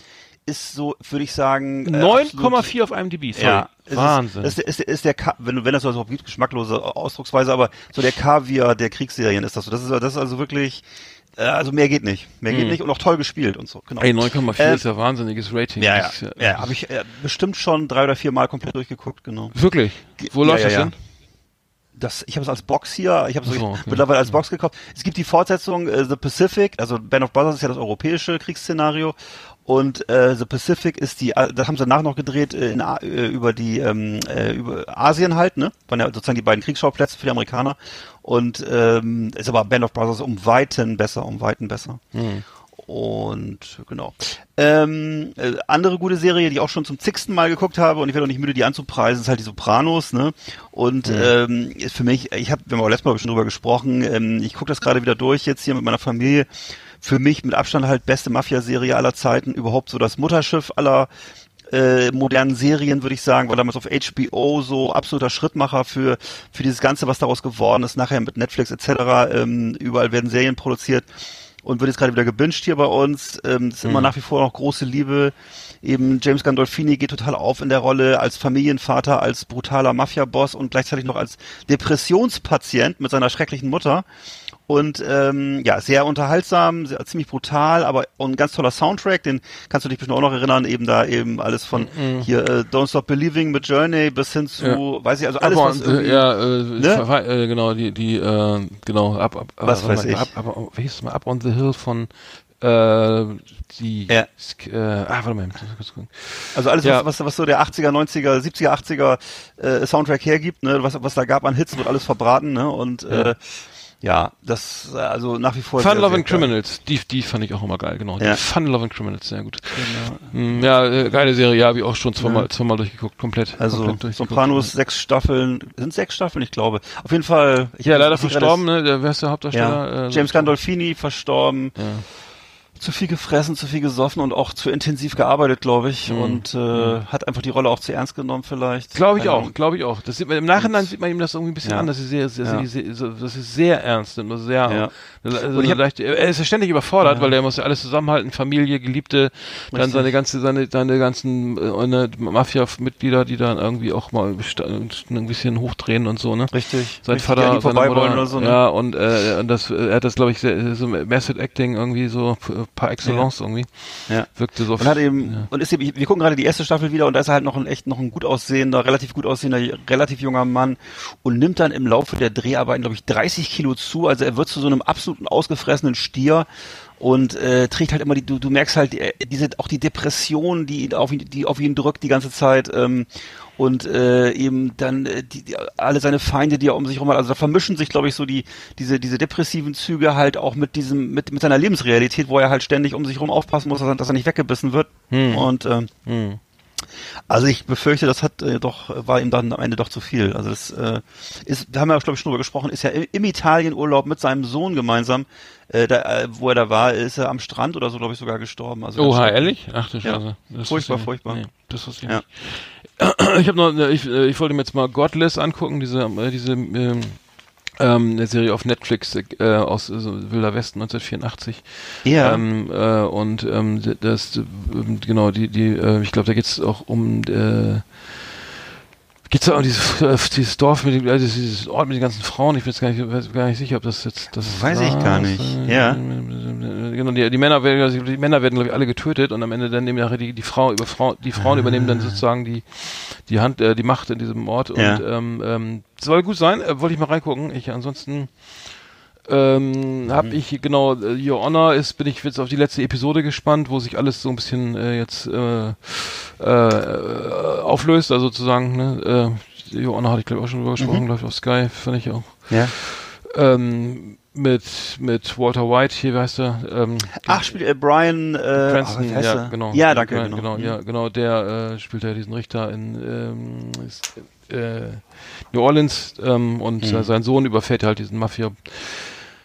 Ist so, würde ich sagen, äh, 9,4 auf IMDb, sorry. Ja, Wahnsinn. Ist, ist, ist, ist der, Ka wenn wenn das so überhaupt gibt, geschmacklose Ausdrucksweise, aber so der Kaviar der Kriegsserien ist das so. Das ist, das ist also wirklich, äh, also mehr geht nicht. Mehr geht nicht und auch toll gespielt und so, genau. Ey, 9,4 Äh, ist ja wahnsinniges Rating. Ja, ja, ist ja, habe ich äh, bestimmt schon drei oder vier Mal komplett durchgeguckt, genau. Wirklich? Wo Ja, läuft ja, das ja. denn? Das, ich habe es als Box hier, ich habe es so, okay. mittlerweile als Box gekauft. Es gibt die Fortsetzung äh, The Pacific, also Band of Brothers ist ja das europäische Kriegsszenario und äh, The Pacific ist die, äh, das haben sie danach noch gedreht äh, in, äh, über die ähm, äh, über Asien halt, ne? Waren ja sozusagen die beiden Kriegsschauplätze für die Amerikaner und ähm, ist aber Band of Brothers um Weiten besser, um Weiten besser. Und genau. Ähm, äh, andere gute Serie, die ich auch schon zum zigsten Mal geguckt habe und ich werde auch nicht müde, die anzupreisen, ist halt die Sopranos, ne? Und ähm, ist für mich, ich habe, wir haben auch letztes Mal schon drüber gesprochen, ähm, ich gucke das gerade wieder durch jetzt hier mit meiner Familie. Für mich mit Abstand halt beste Mafia-Serie aller Zeiten, überhaupt so das Mutterschiff aller äh, modernen Serien, würde ich sagen, war damals auf HBO so absoluter Schrittmacher für, für dieses Ganze, was daraus geworden ist, nachher mit Netflix etc. Ähm, überall werden Serien produziert und wird jetzt gerade wieder gebinged hier bei uns. Ähm, das ist immer nach wie vor noch große Liebe. Eben James Gandolfini geht total auf in der Rolle als Familienvater, als brutaler Mafia-Boss und gleichzeitig noch als Depressionspatient mit seiner schrecklichen Mutter. Und ähm, ja, sehr unterhaltsam, sehr, ziemlich brutal, aber ein ganz toller Soundtrack, den kannst du dich bestimmt auch noch erinnern, eben da eben alles von hier äh, Don't Stop Believing mit Journey bis hin zu, Ja. weiß ich, also alles, aber, was äh, ja, äh, ne? äh, genau, die, die, äh, genau, ab, ab, Was weiß ich. Ab, ab, wie hieß es mal, Up on the Hill von, äh, die, Ja. Äh, ah, warte mal. Also alles, Ja. was, was, so der 80er, 90er, 70er, 80er äh, Soundtrack hergibt, ne, was, was da gab an Hits, wird alles verbraten, ne? Und äh, ja, das äh, also nach wie vor. Fun Love and. Criminals, die, die fand ich auch immer geil, genau. Ja. Die Fun Love and Criminals, sehr gut. Mm, Ja, äh, geile Serie, ja, habe ich auch schon zweimal, zweimal durchgeguckt, komplett. Also komplett durchgeguckt. Sopranos, sechs Staffeln, sind sechs Staffeln, ich glaube. Auf jeden Fall. Ich Ja, leider verstorben, ne? Der, wer ist der Ja, Hauptdarsteller? Äh, James Gandolfini verstorben. Ja. Zu viel gefressen, zu viel gesoffen und auch zu intensiv gearbeitet, glaube ich. Mhm. Und äh, hat einfach die Rolle auch zu ernst genommen, vielleicht. Glaube ich Keine auch, glaube ich auch. Das sieht man, Im Nachhinein sieht man ihm das irgendwie ein bisschen Ja. an, dass sie sehr, sehr, Ja. sehr, sehr, das ist sehr ernst nimmt, also sehr, Ja. also Und ich hab- leicht, er ist ja ständig überfordert, weil er muss ja alles zusammenhalten, Familie, Geliebte, dann Richtig. seine ganze, seine, seine ganzen äh, Mafia-Mitglieder, die dann irgendwie auch mal ein bisschen hochdrehen und so, ne? Richtig. Sein Richtig, Vater, die seine vorbei Mutter, wollen oder so. Ne? ja, und, äh, und das, er hat das, glaube ich, sehr, so Method Acting irgendwie so par excellence irgendwie. Ja. Wirkte so. Und hat eben, ja. und ist eben, wir gucken gerade die erste Staffel wieder und da ist er halt noch ein echt noch ein gut aussehender, relativ gut aussehender, relativ junger Mann und nimmt dann im Laufe der Dreharbeiten, glaube ich, 30 Kilo zu. Also er wird zu so einem absoluten ausgefressenen Stier und äh, trägt halt immer die, du, du merkst halt äh, diese auch die Depression, die auf ihn, die auf ihn drückt die ganze Zeit. Ähm, und äh, eben dann äh, die, die, alle seine Feinde, die er um sich herum hat. Also da vermischen sich, glaube ich, so die diese diese depressiven Züge halt auch mit diesem mit mit seiner Lebensrealität, wo er halt ständig um sich herum aufpassen muss, dass er, dass er nicht weggebissen wird. Und ähm, Hm. also ich befürchte, das hat äh, doch war ihm dann am Ende doch zu viel. Also das äh, ist, da haben wir glaube ich schon drüber gesprochen, ist ja im Italienurlaub mit seinem Sohn gemeinsam, äh, da, äh, wo er da war, ist er am Strand oder so glaube ich sogar gestorben. Also Oha, ehrlich? Ach du Ja. Scheiße. Das Furchtbar, furchtbar. Nee, das wusste ich Ja. nicht. Ich habe noch, ich, äh, ich wollte mir jetzt mal Godless angucken, diese, äh, diese ähm, ähm, eine Serie auf Netflix äh, aus äh, Wilder Westen 1984. Ja. Ähm, äh, und ähm, das, äh, genau, die, die, äh, ich glaube, da geht es auch um äh, Geht's da um dieses, äh, dieses Dorf mit dem, also dieses Ort mit den ganzen Frauen? Ich bin jetzt gar nicht, gar nicht sicher, ob das jetzt das Weiß ich gar nicht. Äh, Ja. Genau, die, die Männer werden, also die Männer werden glaube ich alle getötet und am Ende dann nehmen nachher die, die Frau über Frau, die Frauen übernehmen dann sozusagen die die Hand, äh, die Macht in diesem Ort und Ja. ähm, ähm, soll gut sein. Äh, wollte ich mal reingucken. Ich ansonsten ähm, habe Mhm. ich genau äh, Your Honor ist bin ich jetzt auf die letzte Episode gespannt, wo sich alles so ein bisschen äh, jetzt äh, äh, auflöst, also sozusagen ne, äh, Your Honor hatte ich glaube ich auch schon drüber Mhm. gesprochen, glaube ich auf Sky, fand ich auch ja. ähm, mit mit Walter White hier, wie heißt er? Ähm, Ach, spielt äh, Brian äh, Cranston, ach, ja, genau. Ja, danke, Ja, genau. genau, ja, genau, der äh, spielt ja diesen Richter in ähm, ist, äh, New Orleans ähm, und Mhm. äh, sein Sohn überfährt halt diesen Mafia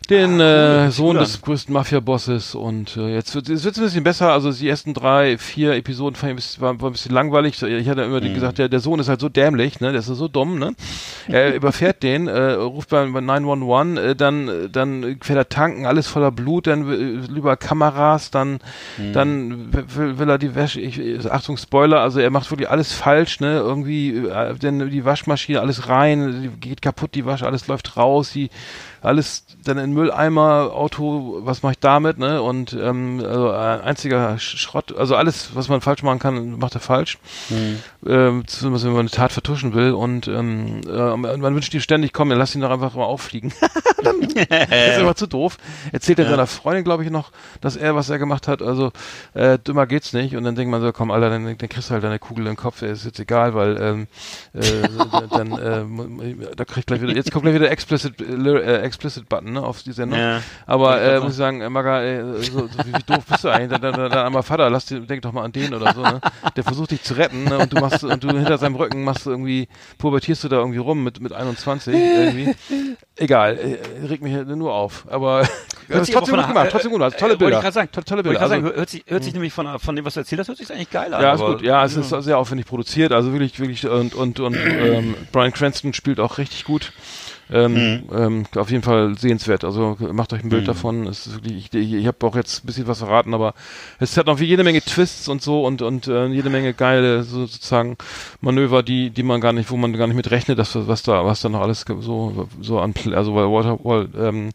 den äh, Sohn des größten Mafia-Bosses und äh, jetzt wird es wird's ein bisschen besser. Also die ersten drei, vier Episoden fand ich ein bisschen, war, war ein bisschen langweilig. Ich hatte immer Mhm. gesagt, der, der Sohn ist halt so dämlich, ne? Der ist so dumm, ne? Er überfährt den, äh, ruft bei, bei 911, äh, dann äh, dann fährt er tanken, alles voller Blut, dann äh, lieber Kameras, dann Mhm. dann will, will er die Wäsche. Ich, ich- Achtung Spoiler, also er macht wirklich alles falsch, ne? Irgendwie äh, denn die Waschmaschine alles rein, geht kaputt, die Wasche, alles läuft raus, die alles dann in Mülleimer, Auto, was mache ich damit, ne? Und ähm, also ein einziger Sch- Schrott, also alles, was man falsch machen kann, macht er falsch. Ähm, zumindest wenn man eine Tat vertuschen will. Und ähm, äh, man wünscht ihm ständig, komm, dann lass ihn doch einfach mal auffliegen. das ist immer zu doof. Erzählt er seiner Freundin, glaube ich, noch, dass er, was er gemacht hat, also äh, dümmer geht's nicht. Und dann denkt man so, komm, Alter, dann, dann kriegst du halt deine Kugel im Kopf, ist jetzt egal, weil ähm, äh, dann äh, da kriegt gleich wieder, jetzt kommt gleich wieder explicit, äh, explicit Button ne, auf die Sendung. Ja. Aber äh, muss ich sagen, äh, Maga, äh, so, so, wie, wie doof bist du eigentlich? Dann, dann, dann einmal Vater, lass dir, denk doch mal an den oder so, ne? Der versucht dich zu retten, ne? Und du machst und du hinter seinem Rücken machst du irgendwie, pubertierst du da irgendwie rum mit, mit 21 irgendwie. Egal, äh, regt mich nur auf. Aber das ist sich trotzdem gut gemacht, trotzdem gut gemacht. Tolle Äh, wollte Bilder. ich grad sagen. To- Tolle Bilder. gerade Also, sagen, hört sich, hört sich nämlich von, von dem, was du erzählt hast, hört sich eigentlich geil an. ja, ist gut. Ja, es ist sehr aufwendig produziert. Also wirklich, wirklich und und und ähm, Brian Cranston spielt auch richtig gut. Ähm, ähm, auf jeden Fall sehenswert. Also macht euch ein Bild davon. Es ist wirklich, ich, ich, habe auch jetzt ein bisschen was verraten, aber es hat noch jede Menge Twists und so und und äh, jede Menge geile so, sozusagen Manöver, die die man gar nicht, wo man gar nicht mit rechnet, dass was da was da noch alles so so an also weil Walter Wal, ähm,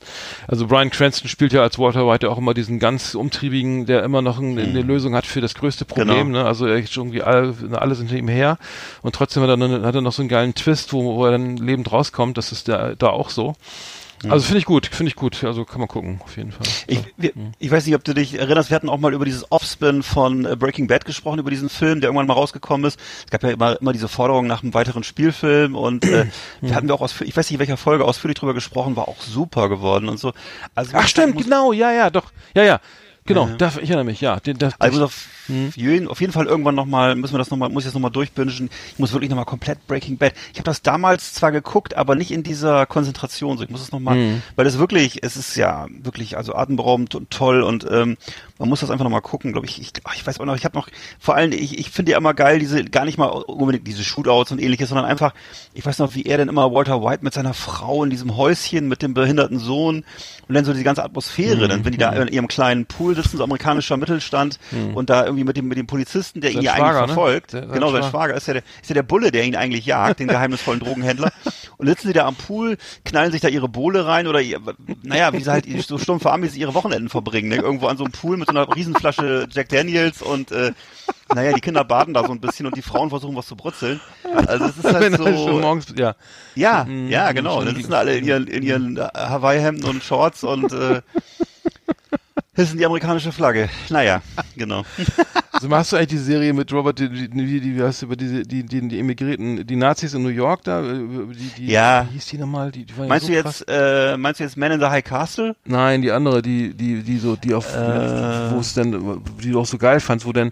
also Brian Cranston spielt ja als Walter White auch immer diesen ganz umtriebigen, der immer noch ein, eine Lösung hat für das größte Problem. Genau. Ne? Also er ist irgendwie all, alle sind hinter ihm her und trotzdem hat er, dann, hat er noch so einen geilen Twist, wo, wo er dann lebend rauskommt. Das ist da, da auch so. Also finde ich gut, finde ich gut. Also kann man gucken, auf jeden Fall. Ich, wir, ich weiß nicht, ob du dich erinnerst, wir hatten auch mal über dieses Offspin von äh, Breaking Bad gesprochen, über diesen Film, der irgendwann mal rausgekommen ist. Es gab ja immer, immer diese Forderung nach einem weiteren Spielfilm und äh, da hatten wir auch ausführlich, ich weiß nicht, in welcher Folge ausführlich drüber gesprochen, war auch super geworden und so. Also Ach stimmt, genau, ja, ja, doch, ja, ja, genau. Da, ich erinnere mich, ja. Den, das, Also auf, jeden, auf jeden Fall irgendwann nochmal, müssen wir das nochmal, muss ich das nochmal durchbingen. Ich muss wirklich nochmal komplett Breaking Bad. Ich habe das damals zwar geguckt, aber nicht in dieser Konzentration. So, ich muss es nochmal, weil es wirklich, es ist ja wirklich, also atemberaubend und toll und ähm, man muss das einfach nochmal gucken, glaube ich. Ich, ich weiß auch noch, ich habe noch, vor allem, ich, ich finde ja immer geil, diese, gar nicht mal unbedingt diese Shootouts und ähnliches, sondern einfach, ich weiß noch, wie er denn immer Walter White mit seiner Frau in diesem Häuschen mit dem behinderten Sohn und dann so die ganze Atmosphäre, dann wenn die da in ihrem kleinen Pool sitzen, so amerikanischer Mittelstand und da irgendwie mit dem mit dem Polizisten, der ihn Sein ja Schwager, eigentlich ne? verfolgt, Der- sein genau sein Schwager. Schwager ist ja der ist ja der Bulle, der ihn eigentlich jagt, den geheimnisvollen Drogenhändler und sitzen sie da am Pool, knallen sich da ihre Bohle rein oder ihr, naja, wie sie halt so stumpfe Amis ihre Wochenenden verbringen, ne? irgendwo an so einem Pool mit so einer Riesenflasche Jack Daniels und äh, naja, die Kinder baden da so ein bisschen und die Frauen versuchen was zu brutzeln. Also es ist wenn halt schon so, morgens, ja. ja, Mm, ja, genau. schon Dann sitzen alle in ihren, in ihren äh, Hawaii-Hemden und Shorts und äh, hissen die amerikanische Flagge. Naja, genau. Also hast du eigentlich die Serie mit Robert, die, die, die, die wie heißt du, über diese, die, die, die Emigrierten, die Nazis in New York da, äh, die, die, Ja. wie hieß die nochmal? Die, die war ja Meinst so du krass. jetzt, äh, meinst du jetzt Man in the High Castle? Nein, die andere, die, die, die so, die auf, Äh. wo es denn, die du auch so geil fandst, wo denn,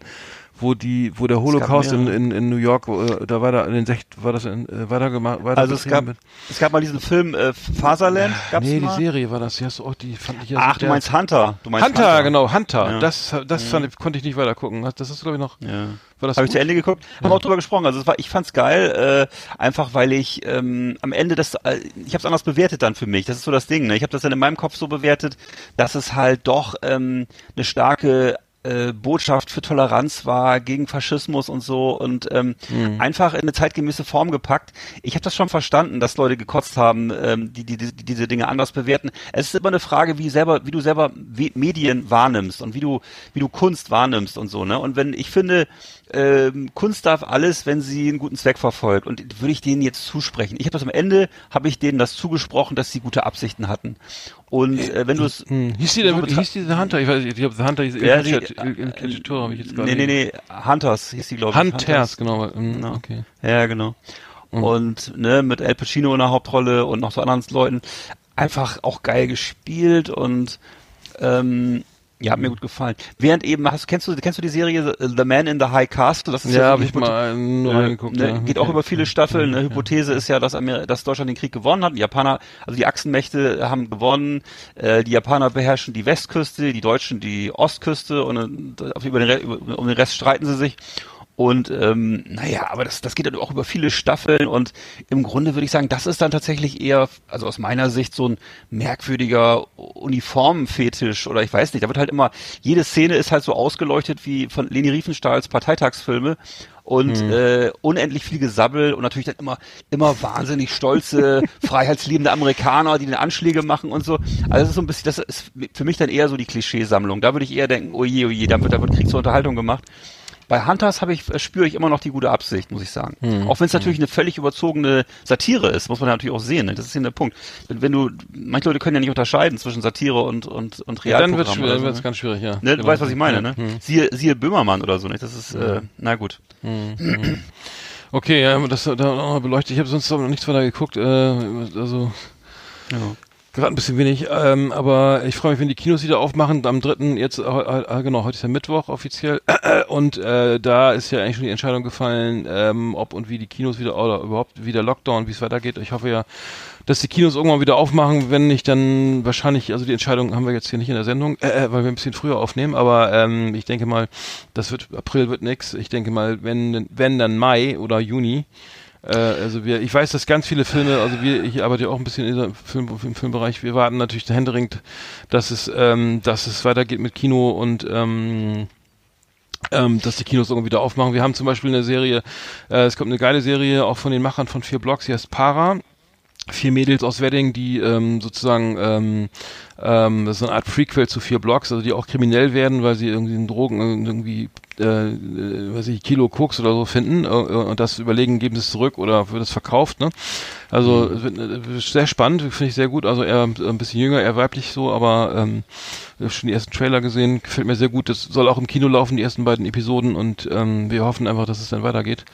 wo die, wo der Holocaust in, in, in New York, äh, da war da in den Sech, war das in, äh, weiter gemacht, weiter Also es gab, es gab mal diesen Film äh, Fatherland. Gab's Nee, die mal? Serie war das, die hast du auch, die fand ich ja Ach, so du meinst Hunter. Du meinst Hunter, genau, Hunter. Ja. Das, das fand ich, konnte ich nicht weiter gucken. Das ist, glaube ich, noch, Ja. war das Habe ich zu Ende geguckt, haben auch drüber gesprochen. Also es war, ich fand's geil, äh, einfach weil ich ähm, am Ende das, äh, ich habe es anders bewertet dann für mich. Das ist so das Ding. Ne? Ich habe das dann in meinem Kopf so bewertet, dass es halt doch ähm, eine starke äh, Botschaft für Toleranz war gegen Faschismus und so und ähm, einfach in eine zeitgemäße Form gepackt. Ich habe das schon verstanden, dass Leute gekotzt haben, ähm, die, die, die diese Dinge anders bewerten. Es ist immer eine Frage, wie selber, wie du selber Medien wahrnimmst und wie du, wie du Kunst wahrnimmst und so. Ne? Und wenn ich finde, ähm, Kunst darf alles, wenn sie einen guten Zweck verfolgt. Und würde ich denen jetzt zusprechen. Ich habe das am Ende, habe ich denen das zugesprochen, dass sie gute Absichten hatten. Und äh, wenn du es Hm. Hieß die denn hieß die The Hunter? Ich weiß nicht, ich glaube, The Hunter hieß Ja, die- Cacciatore, habe ich jetzt gerade. Nee, nee, nee, Hunters hieß die, glaube ich. Hunters, genau. hm, Genau. Okay. Ja, genau. Und ne, mit Al Pacino in der Hauptrolle und noch so anderen Leuten. Einfach auch geil gespielt und ähm, Ja, hat mir gut gefallen. Während eben, hast, kennst du, kennst du die Serie The Man in the High Castle? Das ist Ja, habe so ich mal nur äh, reingeguckt. ne, ja. Geht auch über viele Staffeln. Eine Hypothese ist ja, dass, Amer dass Deutschland den Krieg gewonnen hat. Die Japaner, also die Achsenmächte haben gewonnen. Äh, die Japaner beherrschen die Westküste, die Deutschen die Ostküste und äh, über den, Re- über, um den Rest streiten sie sich. Und ähm, naja, aber das, das geht dann auch über viele Staffeln und im Grunde würde ich sagen, das ist dann tatsächlich eher, also aus meiner Sicht, so ein merkwürdiger Uniformenfetisch oder ich weiß nicht, da wird halt immer, jede Szene ist halt so ausgeleuchtet wie von Leni Riefenstahls Parteitagsfilme und äh, unendlich viel Gesabbel und natürlich dann immer immer wahnsinnig stolze, freiheitsliebende Amerikaner, die den Anschläge machen und so. Also das ist so ein bisschen, das ist für mich dann eher so die Klischeesammlung. Da würde ich eher denken, oje, oje, da wird, da wird Krieg zur Unterhaltung gemacht. Bei Hunters habe ich, spüre ich immer noch die gute Absicht, muss ich sagen. Auch wenn es natürlich eine völlig überzogene Satire ist, muss man ja natürlich auch sehen. Ne? Das ist hier der Punkt. Wenn, wenn du, manche Leute können ja nicht unterscheiden zwischen Satire und und und Ja, dann Realprogramm oder schwierig, so, ne? ganz schwierig, ja. Ne, du Genau. weißt, was ich meine, ne? Hm. Siehe, siehe Böhmermann oder so, nicht? Das ist, äh, na gut. Okay, ja, das da auch noch beleuchtet. Ich habe sonst noch nichts weiter geguckt. Äh, also Ja. Gerade ein bisschen wenig. Ähm, aber ich freue mich, wenn die Kinos wieder aufmachen. Am dritten jetzt, äh, äh, genau, heute ist ja Mittwoch offiziell. Und äh, da ist ja eigentlich schon die Entscheidung gefallen, ähm, ob und wie die Kinos wieder oder überhaupt wieder Lockdown, wie es weitergeht. Ich hoffe ja, dass die Kinos irgendwann wieder aufmachen, wenn nicht, dann wahrscheinlich, also die Entscheidung haben wir jetzt hier nicht in der Sendung, äh, äh, weil wir ein bisschen früher aufnehmen, aber ähm, ich denke mal, das wird, April wird nix. Ich denke mal, wenn, wenn dann Mai oder Juni. Äh, also wir, ich weiß, dass ganz viele Filme, also wir, ich arbeite ja auch ein bisschen in Film, im Filmbereich, wir warten natürlich händeringend, dass es, ähm, dass es weitergeht mit Kino und ähm, ähm, dass die Kinos irgendwie wieder aufmachen. Wir haben zum Beispiel eine Serie, äh, es kommt eine geile Serie auch von den Machern von vier Blocks, die heißt Para. Vier Mädels aus Wedding, die ähm, sozusagen ähm, ähm, das ist so eine Art Prequel zu vier Blocks, also die auch kriminell werden, weil sie irgendwie in Drogen äh, irgendwie äh, äh, weiß ich, Kilo Koks oder so finden äh, und das überlegen, geben sie es zurück oder wird es verkauft, ne? Also äh, sehr spannend, finde ich sehr gut. Also eher ein bisschen jünger, eher weiblich so, aber ähm, schon die ersten Trailer gesehen, gefällt mir sehr gut. Das soll auch im Kino laufen, die ersten beiden Episoden und ähm, wir hoffen einfach, dass es dann weitergeht.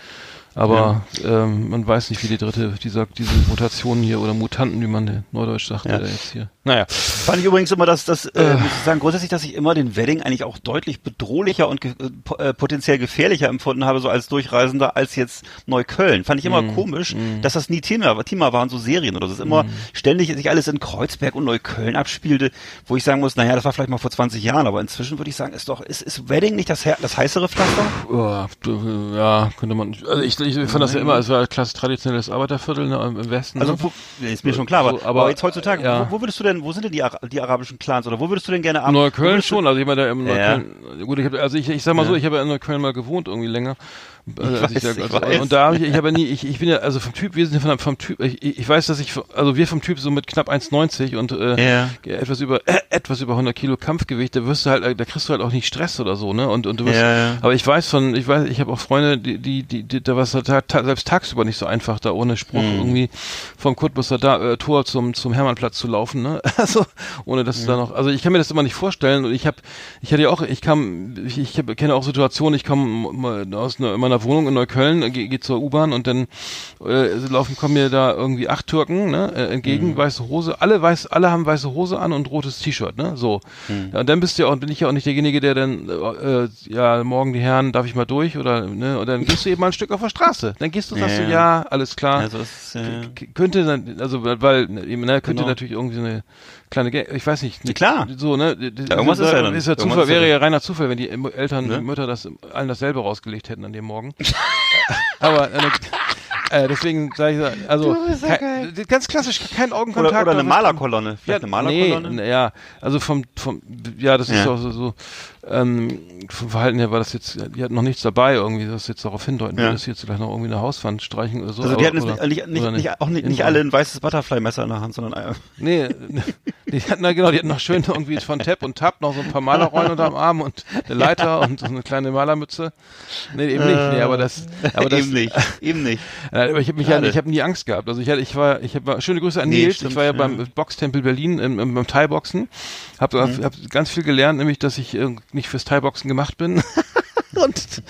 Aber ähm, man weiß nicht, wie die dritte, dieser, diese Mutationen hier oder Mutanten, wie man neudeutsch sagt, Ja. äh, jetzt hier. Naja. Fand ich übrigens immer, dass das, äh, muss ich sagen, grundsätzlich, dass ich immer den Wedding eigentlich auch deutlich bedrohlicher und ge äh, äh, potenziell gefährlicher empfunden habe, so als Durchreisender, als jetzt Neukölln. Fand ich immer komisch, dass das nie Thema, Thema waren, so Serien oder so. Es ist immer ständig sich alles in Kreuzberg und Neukölln abspielte, wo ich sagen muss, naja, das war vielleicht mal vor 20 Jahren, aber inzwischen würde ich sagen, ist doch, ist, ist Wedding nicht das, das heißere Pflaster? Ja, du, ja, könnte man. Also ich, ich fand das ja immer, es war ein klasse traditionelles Arbeiterviertel ne, im Westen. Also, ne? wo, ja, ist mir schon klar, aber, So, aber, aber, jetzt heutzutage, ja. wo, wo würdest du denn, wo sind denn die, die arabischen Clans oder wo würdest du denn gerne wo Neukölln schon, also jemand, der im. Neukölln, gut, ich hab, also ich, ich sag mal so, ich habe in Neukölln mal gewohnt irgendwie länger. Äh, als weiß, da- ich also, weiß. Und da habe ich, ich habe ja nie, ich, ich bin ja, also vom Typ, wir sind ja von, vom Typ, ich, ich weiß, dass ich, also wir vom Typ so mit knapp 1,90 und äh, Ja. etwas über, äh, etwas über 100 Kilo Kampfgewicht, da wirst du halt, da kriegst du halt auch nicht Stress oder so, ne? Und, und du wirst, ja. aber ich weiß von, ich weiß, ich habe auch Freunde, die, die, die, die da war es ta ta selbst tagsüber nicht so einfach, da ohne Spruch Mhm. irgendwie vom Cottbusser da, äh, Tor zum, zum Hermannplatz zu laufen, ne? Also, ohne dass du da noch, also ich kann mir das immer nicht vorstellen und ich habe, ich hatte ja auch, ich kam, ich, ich hab, kenne auch Situationen, ich komme aus einer, meiner Wohnung in Neukölln, äh, gehe geh zur U-Bahn und dann äh, laufen, kommen mir da irgendwie acht Türken, ne, äh, entgegen, Mhm. weiße Hose, alle weiß, alle haben weiße Hose an und rotes T-Shirt, ne, so. Mhm. Ja, und dann bist du ja auch, bin ich ja auch nicht derjenige, der dann, äh, ja, morgen die Herren, darf ich mal durch oder, ne, und dann gehst du eben mal ein Stück auf der Straße. Dann gehst du, sagst Ja, du, ja. alles klar. Also, es, äh, könnte dann, also weil, ne, ne, könnte Genau. natürlich irgendwie so eine kleine, Ge ich weiß nicht, Ja, klar. so ne, d- irgendwas ist ja dann. ist ja Zufall, ist ja wäre ja reiner Zufall, wenn die Eltern, Ne? die Mütter das allen dasselbe rausgelegt hätten an dem Morgen. Aber äh, äh, deswegen sage ich, also kein, ganz klassisch, kein Augenkontakt. oder, oder eine Malerkolonne. Vielleicht eine Malerkolonne? Nee, ja, also vom, vom, ja, das ist Ja. auch so, so ähm, vom Verhalten her war das jetzt, die hatten noch nichts dabei irgendwie, das jetzt darauf hindeuten, Ja. dass sie jetzt gleich noch irgendwie eine Hauswand streichen oder so. Also die aber- hatten jetzt nicht, nicht, nicht, auch nicht, nicht alle ein weißes Butterfly-Messer in der Hand, sondern äh, Nee, die hatten na genau, die hatten noch schön irgendwie von Tap und Tap noch so ein paar Malerrollen unterm Arm und eine Leiter und so eine kleine Malermütze. Nee, eben nicht, nee, aber das, aber das, eben nicht, eben nicht. Äh, aber ich habe mich ja, ich habe nie Angst gehabt. Also ich hatte, ich war, ich habe schöne Grüße an Nee, Nils. stimmt, ich war ja ja. beim Boxtempel Berlin im, im, beim Thai-Boxen. Habe Mhm. hab ganz viel gelernt, nämlich dass ich äh, nicht fürs Thai-Boxen gemacht bin. und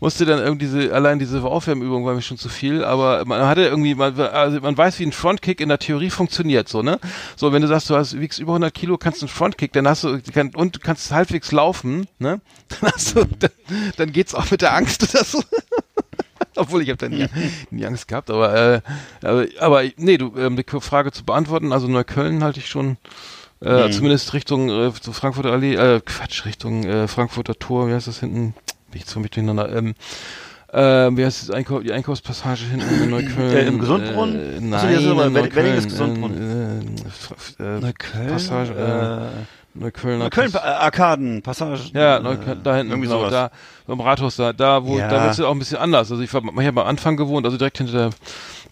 musste dann irgendwie diese, allein diese Aufwärmübung war mir schon zu viel, aber man hatte irgendwie, man, also man weiß, wie ein Frontkick in der Theorie funktioniert, so, ne? So, wenn du sagst, du hast, wiegst über 100 Kilo, kannst einen Frontkick, dann hast du, kann, und du kannst halbwegs laufen, ne? Dann hast du, dann, dann geht's auch mit der Angst oder so. Obwohl ich habe da nie, nie Angst gehabt, aber, äh, aber, aber nee, du, ähm, die Frage zu beantworten, also Neukölln halte ich schon, äh, Mhm. zumindest Richtung äh, so Frankfurter Allee, äh, Quatsch, Richtung äh, Frankfurter Tor, wie heißt das hinten? Bin ich mit durcheinander, ähm, äh, wie heißt das Einkau die Einkaufspassage hinten in Neukölln? Äh, im Gesundbrunnen? Äh, nein, das ist aber in Wed- Weddinges Neukölln, Gesundbrunnen. Äh, äh, äh, Neukölln? Passage, äh, Neuköllner Neukölln, Pass- äh, Arkaden, Passage. ja, äh, Neukölln, da hinten, Irgendwie genau, sowas. da beim Rathaus, da, da wo, Ja. da wird es auch ein bisschen anders. Also ich war, ich habe am Anfang gewohnt, also direkt hinter der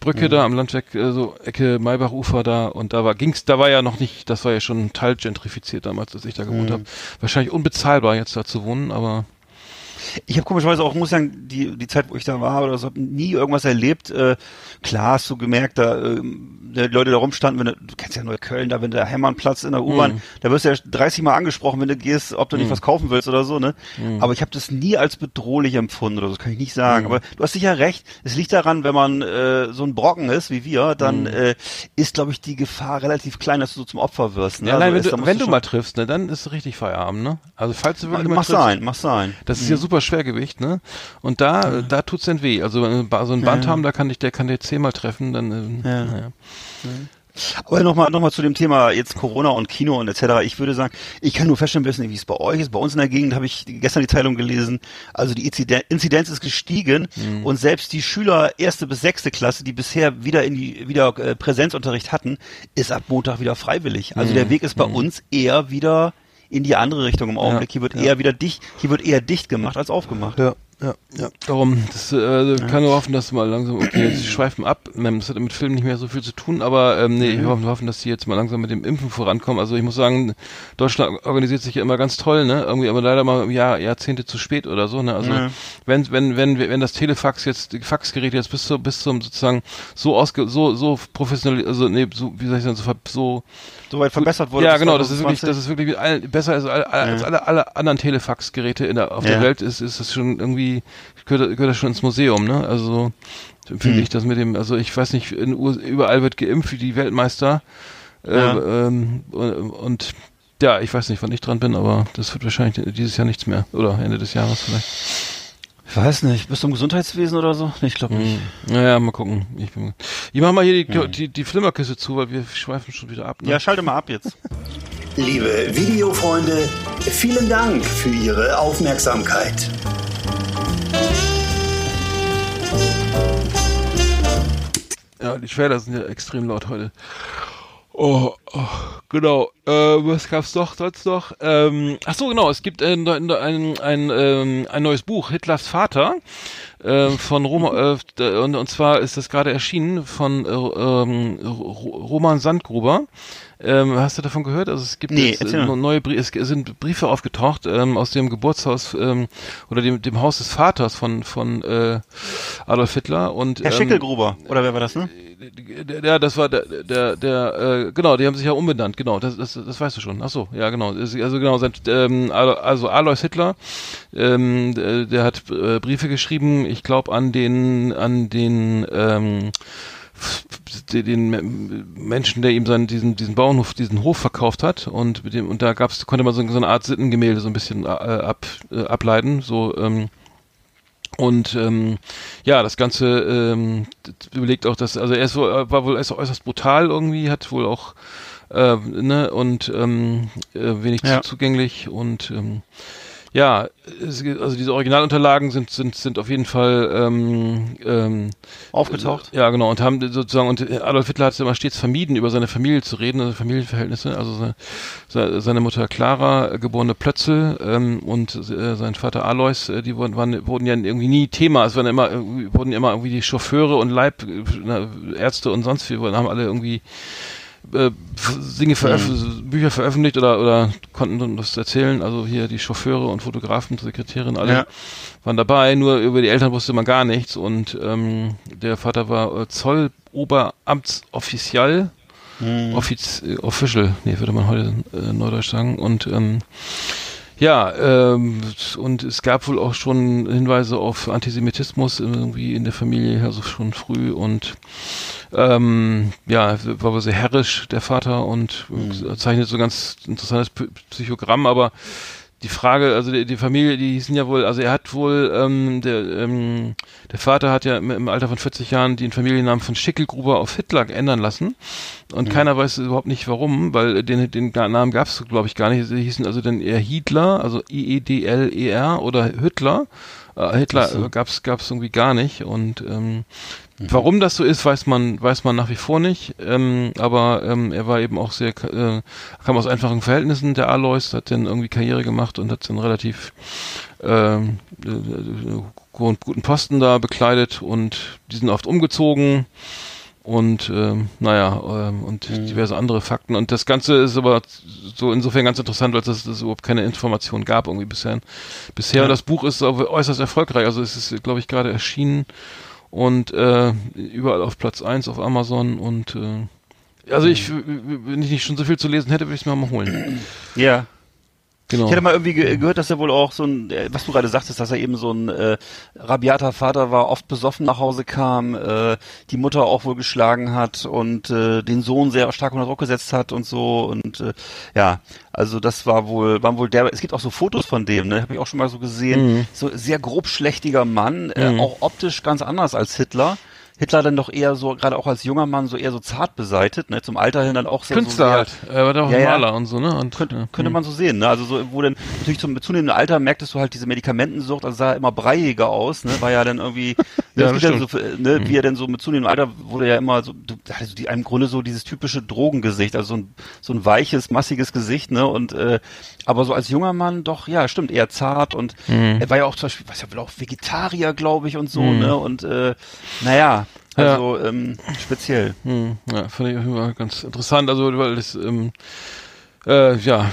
Brücke Mhm. da am Landweg, äh, so Ecke Maybachufer da und da war ging's, da war ja noch nicht, das war ja schon teilgentrifiziert damals, als ich da Mhm. gewohnt habe. Wahrscheinlich unbezahlbar jetzt da zu wohnen, aber Ich habe komischerweise auch, muss ich sagen, die, die Zeit, wo ich da war oder so, hab nie irgendwas erlebt. Äh, klar hast du gemerkt, da die Leute da rumstanden, wenn du, du kennst ja Neukölln, da wenn der Hermannplatz in der U-Bahn, Mhm. da wirst du ja 30 Mal angesprochen, wenn du gehst, ob du nicht was kaufen willst oder so, ne? Mhm. Aber ich habe das nie als bedrohlich empfunden oder so, das kann ich nicht sagen. Aber du hast sicher recht, es liegt daran, wenn man äh, so ein Brocken ist wie wir, dann Mhm. äh, ist, glaube ich, die Gefahr relativ klein, dass du so zum Opfer wirst. Ne? ja, nein, Also wenn ist- du, wenn du mal triffst, ne, dann ist richtig Feierabend, ne? Also falls du wirklich mal Mach triffst, sein, mach sein. Das ist ja super Schwergewicht, ne? Und da, da tut's dann weh. Also wenn wir ba- so ein Band haben, da kann dich, der kann dir zehnmal treffen, dann, ähm, Ja. naja. Aber nochmal noch mal zu dem Thema jetzt Corona und Kino und etc. Ich würde sagen, ich kann nur feststellen, wissen, wie es bei euch ist. Bei uns in der Gegend habe ich gestern die Teilung gelesen. Also die Inziden- Inzidenz ist gestiegen Mhm. und selbst die Schüler erste bis sechste Klasse, die bisher wieder in die wieder äh, Präsenzunterricht hatten, ist ab Montag wieder freiwillig. Also Mhm. der Weg ist bei uns eher wieder in die andere Richtung im Augenblick. Hier wird ja. eher wieder dicht, hier wird eher dicht gemacht als aufgemacht. Ja, ja, ja. Darum, das äh, also kann nur hoffen, dass mal langsam, okay, jetzt schweifen ab. Das hat mit Filmen nicht mehr so viel zu tun, aber ähm, nee, ich hoffe, hoffen, dass die jetzt mal langsam mit dem Impfen vorankommen. Also ich muss sagen, Deutschland organisiert sich ja immer ganz toll, ne? Irgendwie, aber leider mal Jahr, Jahrzehnte zu spät oder so, ne? Also Ja. wenn, wenn, wenn, wenn das Telefax jetzt, die Faxgeräte jetzt bis zu, bis zum sozusagen so ausge, so, so professionell, also nee, so, wie soll ich sagen, so, ver- so Soweit verbessert wurde. ja, genau, das ist wirklich, 2020. das ist wirklich allen, besser als, all, als alle, alle anderen Telefax-Geräte in der, auf der Ja. Welt ist, ist das schon irgendwie, gehört, gehört das schon ins Museum, ne? Also, so finde Hm. ich das mit dem, also ich weiß nicht, überall wird geimpft wie die Weltmeister, äh, Ja. ähm, und, und ja, ich weiß nicht, wann ich dran bin, aber das wird wahrscheinlich dieses Jahr nichts mehr. Oder Ende des Jahres vielleicht. Ich weiß nicht, bist du im Gesundheitswesen oder so? Nee, ich glaube nicht. Naja, mal gucken. Ich, bin, ich mach mal hier die, die, die Flimmerkiste zu, weil wir schweifen schon wieder ab. Ne? Ja, schalte mal ab jetzt. Liebe Videofreunde, vielen Dank für Ihre Aufmerksamkeit. Ja, die Trailer sind ja extrem laut heute. Oh, oh genau. Äh, was gab's noch sonst noch? Ähm, ach so, genau. Es gibt äh, ein, ein, ein, ähm, ein neues Buch, Hitlers Vater, äh, von Roma, äh, und, und zwar ist das gerade erschienen von äh, ähm, Ro- Roman Sandgruber. Ähm, hast du davon gehört? Also es gibt Nee, jetzt äh, neue Briefe, es sind Briefe aufgetaucht ähm, aus dem Geburtshaus ähm, oder dem, dem Haus des Vaters von von äh, Adolf Hitler und Herr ähm, Schickelgruber, oder wer war das, ne? ja, das war der, der, der äh, genau, die haben sich ja umbenannt, genau, das, das, das weißt du schon. Ach so, ja, genau. Also genau, sein, ähm, also Alois Hitler, ähm, der, der hat äh, Briefe geschrieben, ich glaube an den, an den, ähm, den, den Me- Menschen, der ihm seinen, diesen, diesen Bauernhof, diesen Hof verkauft hat und mit dem, und da gab's, konnte man so, so eine Art Sittengemälde so ein bisschen äh, ab, äh, ableiten, so, ähm, und ähm, ja, das Ganze ähm, überlegt auch, dass also er ist äh, war wohl erst äußerst brutal irgendwie, hat wohl auch äh, ne und ähm, äh, wenig Ja. zu, zugänglich und ähm, ja, also diese Originalunterlagen sind sind sind auf jeden Fall ähm, ähm, Aufgetaucht. ja, genau, und haben sozusagen, und Adolf Hitler hat es immer stets vermieden, über seine Familie zu reden, also Familienverhältnisse, also seine, se- seine Mutter Clara, äh, geborene Plötzel, ähm, und äh, sein Vater Alois, äh, die wurden, waren, wurden ja irgendwie nie Thema, es waren immer, wurden immer irgendwie die Chauffeure und Leib, äh, na, Ärzte und sonst wurden- haben alle irgendwie äh, Dinge veröf Bücher veröffentlicht oder oder konnten das erzählen. Also hier die Chauffeure und Fotografen, Sekretärin, alle Ja. waren dabei. Nur über die Eltern wusste man gar nichts. Und ähm, der Vater war äh, Zolloberamtsoffizial, Mhm. Offiz äh, Official, nee, würde man heute äh, Neudeutsch sagen. Und ähm, Ja, ähm, und es gab wohl auch schon Hinweise auf Antisemitismus irgendwie in der Familie, also schon früh. Und ähm, ja, war wohl sehr herrisch, der Vater, und äh, zeichnet so ein ganz interessantes Psychogramm, aber die Frage, also die, die Familie, die hießen ja wohl, also er hat wohl, ähm, der, ähm, der Vater hat ja im, Alter von 40 Jahren den Familiennamen von Schickelgruber auf Hitler ändern lassen. Und keiner weiß überhaupt nicht warum, weil den, den Namen gab es, glaube ich, gar nicht. Sie hießen also dann eher Hitler, also I-E-D-L-E-R oder Hitler. Äh, Hitler äh, gab's gab's irgendwie gar nicht. Und ähm, Warum das so ist, weiß man, weiß man nach wie vor nicht. Ähm, aber ähm, er war eben auch sehr, äh, kam aus einfachen Verhältnissen. Der Alois hat dann irgendwie Karriere gemacht und hat dann relativ ähm, äh, äh, guten guten Posten da bekleidet und die sind oft umgezogen und ähm, naja ähm, und diverse andere Fakten und das Ganze ist aber so insofern ganz interessant, weil es es überhaupt keine Informationen gab irgendwie bisher. Bisher und das Buch ist aber äußerst erfolgreich, also es ist glaube ich gerade erschienen und äh, überall auf Platz eins auf Amazon und äh, also ich, wenn ich nicht schon so viel zu lesen hätte, würde ich es mir mal holen. Ja. Genau. Ich hätte mal irgendwie ge gehört, dass er wohl auch so ein, äh, was du gerade sagtest, dass er eben so ein äh, rabiater Vater war, oft besoffen nach Hause kam, äh, die Mutter auch wohl geschlagen hat und äh, den Sohn sehr stark unter Druck gesetzt hat und so und äh, ja, also das war wohl, waren wohl der, es gibt auch so Fotos von dem, ne, habe ich auch schon mal so gesehen, so sehr grob schlechtiger Mann, äh, auch optisch ganz anders als Hitler. Hitler dann doch eher so, gerade auch als junger Mann, so eher so zart beseitet, ne, zum Alter hin dann auch sehr Künstler so halt. Er war doch auch Ja, ja. Maler und so, ne? Und, könnte, ja. könnte man so sehen, ne? Also so, wo dann natürlich zum zunehmenden Alter merktest du halt diese Medikamentensucht, also sah immer breiiger aus, ne? War ja dann irgendwie, Ja, das ja so, ne? wie er denn so mit zunehmendem Alter wurde ja immer so, du, also die, im Grunde so dieses typische Drogengesicht, also so ein, so ein weiches, massiges Gesicht, ne? Und äh, aber so als junger Mann doch, ja, stimmt, eher zart und er war ja auch zum Beispiel, was ja wohl auch Vegetarier, glaube ich, und so, ne? Und äh, naja, Ja. also ähm, speziell. Hm, ja, fand ich auf jeden Fall ganz interessant. Also, weil das, ähm, äh, ja,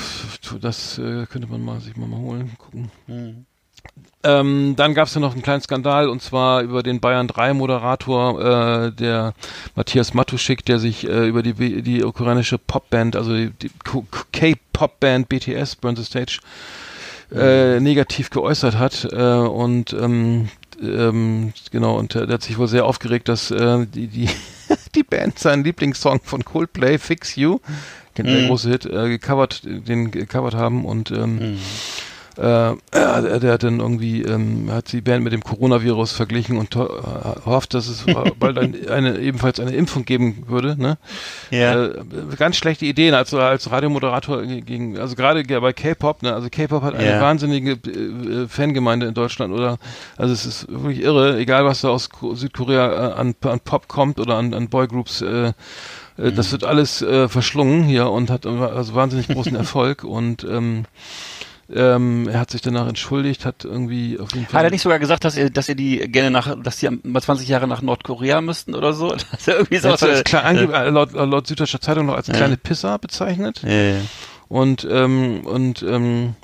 das äh, könnte man mal sich mal, mal holen, gucken. Ähm, dann gab es ja noch einen kleinen Skandal und zwar über den Bayern 3 Moderator, äh, der Matthias Matuschik, der sich äh, über die, B- die ukrainische Popband, also die, die K-Pop-Band BTS, Burn the Stage, äh, negativ geäußert hat äh, und ähm, ähm, genau und der hat sich wohl sehr aufgeregt, dass äh, die die die Band seinen Lieblingssong von Coldplay Fix You, kennt der große Hit, äh, gecovert, den gecovert haben und ähm, äh, der, der hat dann irgendwie ähm, hat die Band mit dem Coronavirus verglichen und ho hofft, dass es bald ein, eine ebenfalls eine Impfung geben würde. Ne? Ja. Äh, ganz schlechte Ideen als als Radiomoderator gegen also gerade bei K-Pop. Ne? Also K-Pop hat eine Ja. wahnsinnige äh, Fangemeinde in Deutschland oder also es ist wirklich irre, egal was da aus Ko- Südkorea äh, an, an Pop kommt oder an, an Boygroups. Äh, äh, Das wird alles äh, verschlungen hier und hat also wahnsinnig großen Erfolg und ähm, ähm, er hat sich danach entschuldigt, hat irgendwie auf jeden Fall. Hat er nicht sogar gesagt, dass ihr, dass ihr die gerne nach, dass die mal 20 Jahre nach Nordkorea müssten oder so? Dass er irgendwie hat so so als klein, angeb- äh, laut, laut Süddeutscher Zeitung noch als kleine Pisser bezeichnet. ja, ja. Und, ähm, und, ähm,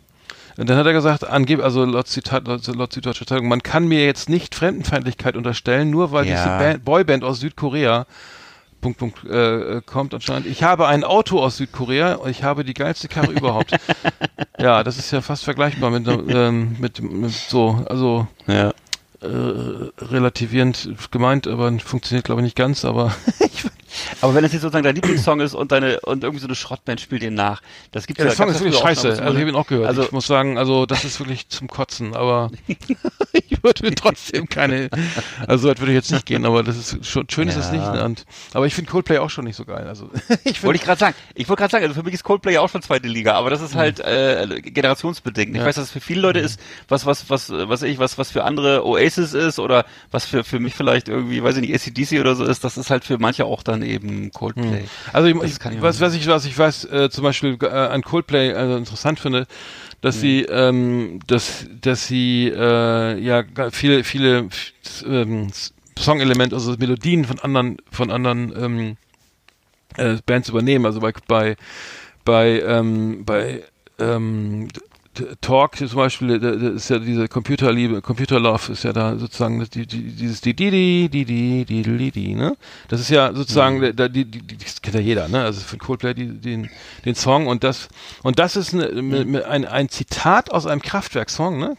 und dann hat er gesagt, angeb, also laut, Zitat, laut, laut Süddeutscher Zeitung, man kann mir jetzt nicht Fremdenfeindlichkeit unterstellen, nur weil Ja. diese Band, Boyband aus Südkorea Punkt, Punkt, äh, kommt anscheinend. Ich habe ein Auto aus Südkorea und ich habe die geilste Karre überhaupt. Ja, das ist ja fast vergleichbar mit, ähm, mit, mit so, also ja. äh, relativierend gemeint, aber funktioniert glaube ich nicht ganz, aber ich, Aber wenn es jetzt sozusagen dein Lieblingssong ist und deine und irgendwie so eine Schrottband spielt den nach, das gibt's ja, der Song ist ja wirklich auch scheiße. und Also ich habe ihn auch gehört. Also ich muss sagen, also das ist wirklich zum Kotzen, aber ich würde mir trotzdem keine, also das würde ich jetzt nicht gehen, aber das ist schon, schön ist es Ja. nicht. ne? Und, aber ich finde Coldplay auch schon nicht so geil. Also ich wollte ich gerade sagen. Ich wollte gerade sagen, also für mich ist Coldplay ja auch schon zweite Liga, aber das ist halt äh, generationsbedingt. Ich Ja. weiß, dass es für viele Leute ist, was was was was ich was was für andere Oasis ist oder was für für mich vielleicht irgendwie, weiß ich nicht, ACDC oder so ist, das ist halt für manche auch dann eben Coldplay. also ich, ich, ich was, was ich, was ich weiß, äh, zum Beispiel äh, an Coldplay also interessant finde, dass sie, ähm, dass, dass sie äh, ja viele, viele ähm, Songelemente, also Melodien von anderen, von anderen ähm, äh, Bands übernehmen. Also bei bei bei ähm, bei ähm, Talk zum Beispiel, da- da ist ja diese Computerliebe, Computerlove ist ja da sozusagen das- die, die, dieses die die die die die die die die ne? Das ist ja sozusagen da, die, die, die das kennt ja jeder, ne? Also von Coldplay die, den den Song und das und das ist eine, mit- ein ein Zitat aus einem Kraftwerk-Song, ne?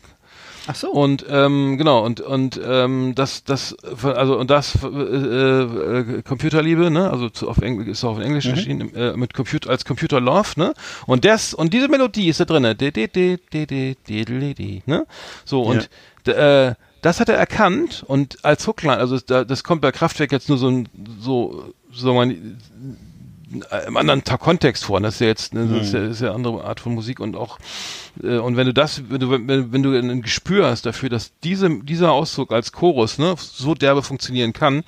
Ach so. Und ähm, genau und und ähm, das das also und das äh, äh, Computerliebe ne also zu, auf Englisch ist auch auf Englisch mhm. erschienen äh, mit Computer als Computer Love ne und das und diese Melodie ist da drinne ne so und ja. äh, das hat er erkannt und als Hookline also das kommt bei Kraftwerk jetzt nur so so so man im anderen Kontext vor. Das ist ja jetzt ne, das ist ja, ist ja eine andere Art von Musik und auch äh, und wenn du das, wenn du wenn, wenn du ein Gespür hast dafür, dass diese dieser Ausdruck als Chorus ne so derbe funktionieren kann,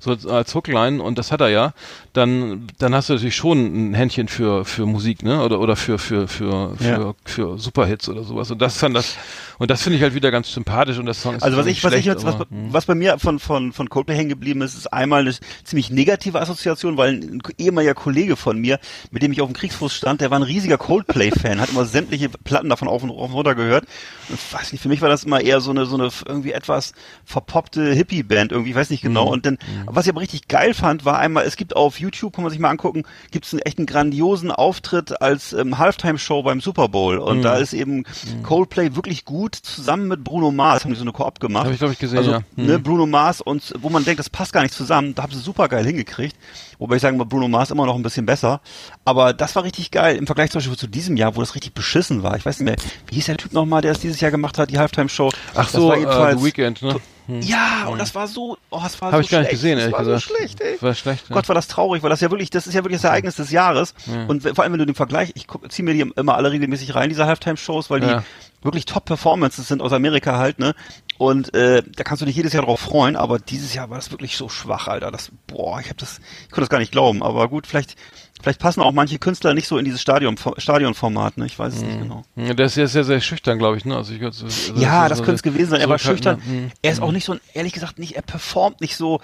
so als, als Hookline und das hat er ja, dann dann hast du natürlich schon ein Händchen für für Musik ne oder oder für für für für, Ja. für Superhits oder sowas und das fand das und das finde ich halt wieder ganz sympathisch und das Song ist Also was ich, was ich schlecht, jetzt, was, aber, hm. was bei mir von, von, von Coldplay hängen geblieben ist, ist einmal eine ziemlich negative Assoziation, weil ein ehemaliger Kollege von mir, mit dem ich auf dem Kriegsfuß stand, der war ein riesiger Coldplay-Fan, hat immer sämtliche Platten davon auf und, auf und runter gehört. Und ich weiß nicht, für mich war das immer eher so eine, so eine irgendwie etwas verpoppte Hippie-Band irgendwie, ich weiß nicht Mhm. genau. Und dann, was ich aber richtig geil fand, war einmal, es gibt auf YouTube, kann man sich mal angucken, gibt es einen echt einen grandiosen Auftritt als ähm, Halftime-Show beim Super Bowl. Mhm. Und da ist eben Coldplay wirklich gut zusammen mit Bruno Mars, haben die so eine Koop gemacht. Hab ich, glaub ich, gesehen, also, ja. Mhm. Ne, Bruno Mars und wo man denkt, das passt gar nicht zusammen, da haben sie super geil hingekriegt. Wobei ich sagen, bei Bruno Mars immer noch ein bisschen besser. Aber das war richtig geil im Vergleich zum Beispiel zu diesem Jahr, wo das richtig beschissen war. Ich weiß nicht mehr, wie hieß der Typ nochmal, der es dieses Jahr gemacht hat, die Halftime-Show? Ach Das so, war äh, jedenfalls- The Weekend, ne? Ja, und das war so, oh, das war Habe so ich gar nicht gesehen, das ehrlich war gesagt. so schlecht, ey. War schlecht. Ja. Gott, war das traurig, weil das ja wirklich, das ist ja wirklich das Ereignis des Jahres. Und vor allem, wenn du den Vergleich, ich ziehe mir die immer alle regelmäßig rein, diese Halftime-Shows, weil die Ja. Wirklich Top-Performances sind aus Amerika halt, ne? Und äh, da kannst du dich jedes Jahr drauf freuen, aber dieses Jahr war das wirklich so schwach, Alter. Das, boah, ich hab das, ich konnte das gar nicht glauben. Aber gut, vielleicht, vielleicht passen auch manche Künstler nicht so in dieses Stadion, Stadionformat, ne? Ich weiß es nicht genau. Ja, Der ist sehr, sehr, sehr schüchtern, glaube ich, ne? Also ich, also, also Ja, das so- könnte es gewesen sein. Er war schüchtern. zurückhaltender. Hm. Er ist auch nicht so, ein, ehrlich gesagt, nicht, er performt nicht so,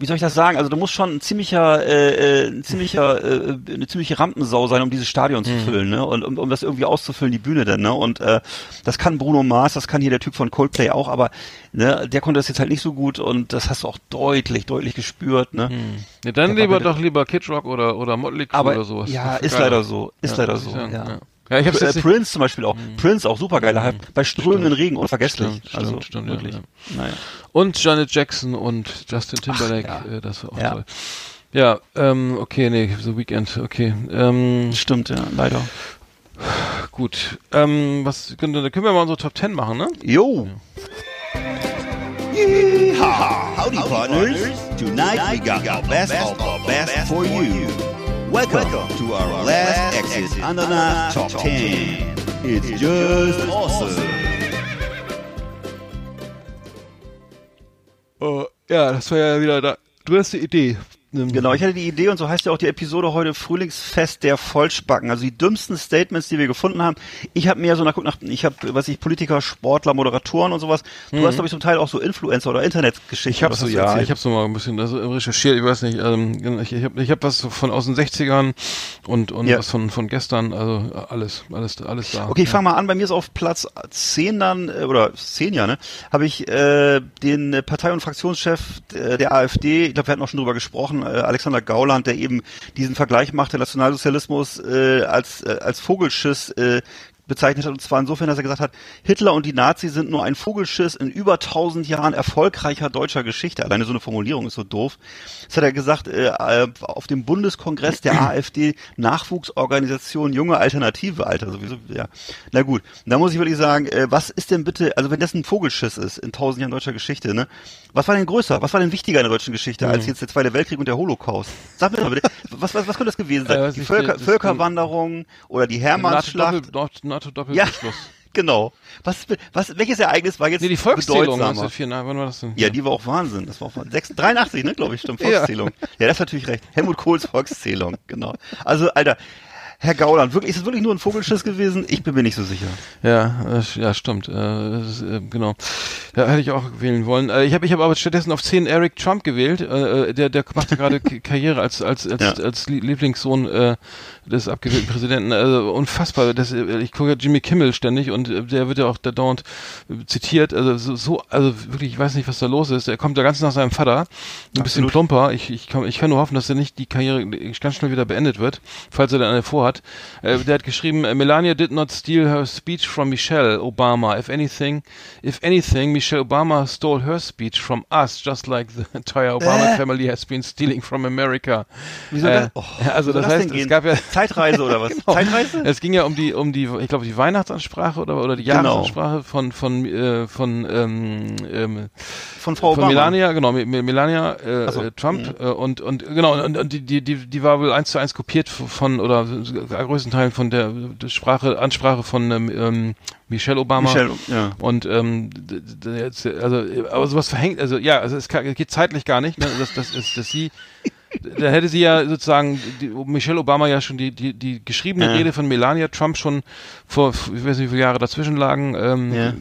wie soll ich das sagen? Also du musst schon ein ziemlicher, äh, äh, ein ziemlicher, äh, eine ziemliche Rampensau sein, um dieses Stadion Hm. zu füllen, ne? Und um, um das irgendwie auszufüllen, die Bühne dann, ne? Und äh, das kann Bruno Mars, das kann hier der Typ von Coldplay auch, aber ne, der konnte das jetzt halt nicht so gut und das hast du auch deutlich, deutlich gespürt, ne? Ja, dann Der lieber doch lieber Kid Rock oder, oder Motley Crue oder sowas. ja, ist leider so, ist leider muss ich so, ja. ja. Ja, ich hab's äh, nicht- Prince zum Beispiel auch. Prince auch super geiler Hype. Bei strömenden Regen unvergesslich. Stimmt, also stimmt, stimmt, ja, wirklich. ja. Naja. Und Janet Jackson und Justin Timberlake, ja. äh, das war auch Ja. toll. Ja, ähm, okay, nee, The Weekend, okay. Ähm, Stimmt, ja, leider. gut. Ähm, was können, da können wir mal unsere Top 10 machen, ne? Jo. Yeehaw! Howdy, partners. Tonight we got the best of the best for you. Welcome, Welcome to our, last, last exit Andernach Top 10. It's, It's just, just awesome. Oh, ja, das war ja wieder da. Du hast die Idee Genau, ich hatte die Idee und so heißt ja auch die Episode heute Frühlingsfest der Vollspacken. Also die dümmsten Statements, die wir gefunden haben. Ich habe mehr so nach, nach ich habe, was ich, Politiker, Sportler, Moderatoren und sowas. Du hast, glaube ich, zum Teil auch so Influencer oder Internetgeschichten. Ich habe so, ja, erzählt? ich habe so mal ein bisschen recherchiert, ich weiß nicht, ähm, ich, ich habe ich hab was von aus den 60ern und, und Ja. was von, von gestern, also alles, alles, alles da. Okay, ich ja. fange mal an. Bei mir ist auf Platz 10 dann, äh, oder 10 ja, ne, habe ich äh, den Partei- und Fraktionschef äh, der AfD, ich glaube, wir hatten auch schon drüber gesprochen, äh, Alexander Gauland, der eben diesen Vergleich machte, Nationalsozialismus äh, als, äh, als Vogelschiss äh, bezeichnet hat. Und zwar insofern, dass er gesagt hat, Hitler und die Nazis sind nur ein Vogelschiss in über tausend Jahren erfolgreicher deutscher Geschichte. Alleine so eine Formulierung ist so doof. Das hat er gesagt äh, äh, auf dem Bundeskongress der AfD Nachwuchsorganisation Junge Alternative, Alter, sowieso, ja. Na gut, da muss ich wirklich sagen, äh, was ist denn bitte, also wenn das ein Vogelschiss ist in tausend Jahren deutscher Geschichte, ne? Was war denn größer, was war denn wichtiger in der deutschen Geschichte als jetzt der Zweite Weltkrieg und der Holocaust? Sag mir mal bitte, was, was, was könnte das gewesen sein? Äh, die Völker, das- Völkerwanderung oder die Hermannsschlacht? NATO-Doppel- NATO- Ja, NATO-Doppelbeschluss. genau. Was, was, welches Ereignis war jetzt Nee, die Volkszählung bedeutsamer? 1904, wann war das denn? Ja, die war auch Wahnsinn. Das war auch Wahnsinn. 86, 83, ne, glaube ich, stimmt. Volkszählung. Ja. das ist natürlich recht. Helmut Kohls Volkszählung, genau. Also, Alter, Herr Gauland, wirklich, ist es wirklich nur ein Vogelschiss gewesen? Ich bin mir nicht so sicher. Ja, äh, ja, stimmt. Äh, ist, äh, genau. Ja, hätte ich auch wählen wollen. Äh, ich habe ich hab aber stattdessen auf 10 Eric Trump gewählt. Äh, der, der macht ja gerade Karriere als, als, als, Ja. als Lie- Lieblingssohn des abgewählten Präsidenten. Also unfassbar. Das, ich gucke ja Jimmy Kimmel ständig und äh, der wird ja auch da dauernd äh, zitiert. Also so, so, also wirklich, ich weiß nicht, was da los ist. Er kommt ja ganz nach seinem Vater. Ein bisschen Absolut. plumper. Ich, ich, kann, ich kann nur hoffen, dass er nicht die Karriere ganz schnell wieder beendet wird, falls er dann eine vorhat. Äh, der hat geschrieben, Melania did not steal her speech from Michelle Obama. If anything, if anything, Michelle Obama stole her speech from us, just like the entire Obama Äh? family has been stealing from America. Wie soll Äh, das, oh, also soll das heißt, es gehen? gab ja Zeitreise oder was? Genau. Zeitreise? Es ging ja um die, um die, ich glaube, die Weihnachtsansprache oder, oder die Genau. Jahresansprache von, von, äh, von, ähm, ähm, Von Frau von Obama. Melania, genau, Me- Me- Melania äh, so. äh, Trump äh, und und genau und, und die, die die die war wohl eins zu eins kopiert von oder größten Teilen von der, der Sprache Ansprache von ähm, ähm, Michelle Obama Michelle, ja. und ähm, also aber sowas verhängt also ja also es kann, geht zeitlich gar nicht ne? das das ist dass sie da hätte sie ja sozusagen die, Michelle Obama ja schon die die die geschriebene Ja. Rede von Melania Trump schon vor ich weiß nicht wie viele Jahre dazwischen lagen ähm, Ja.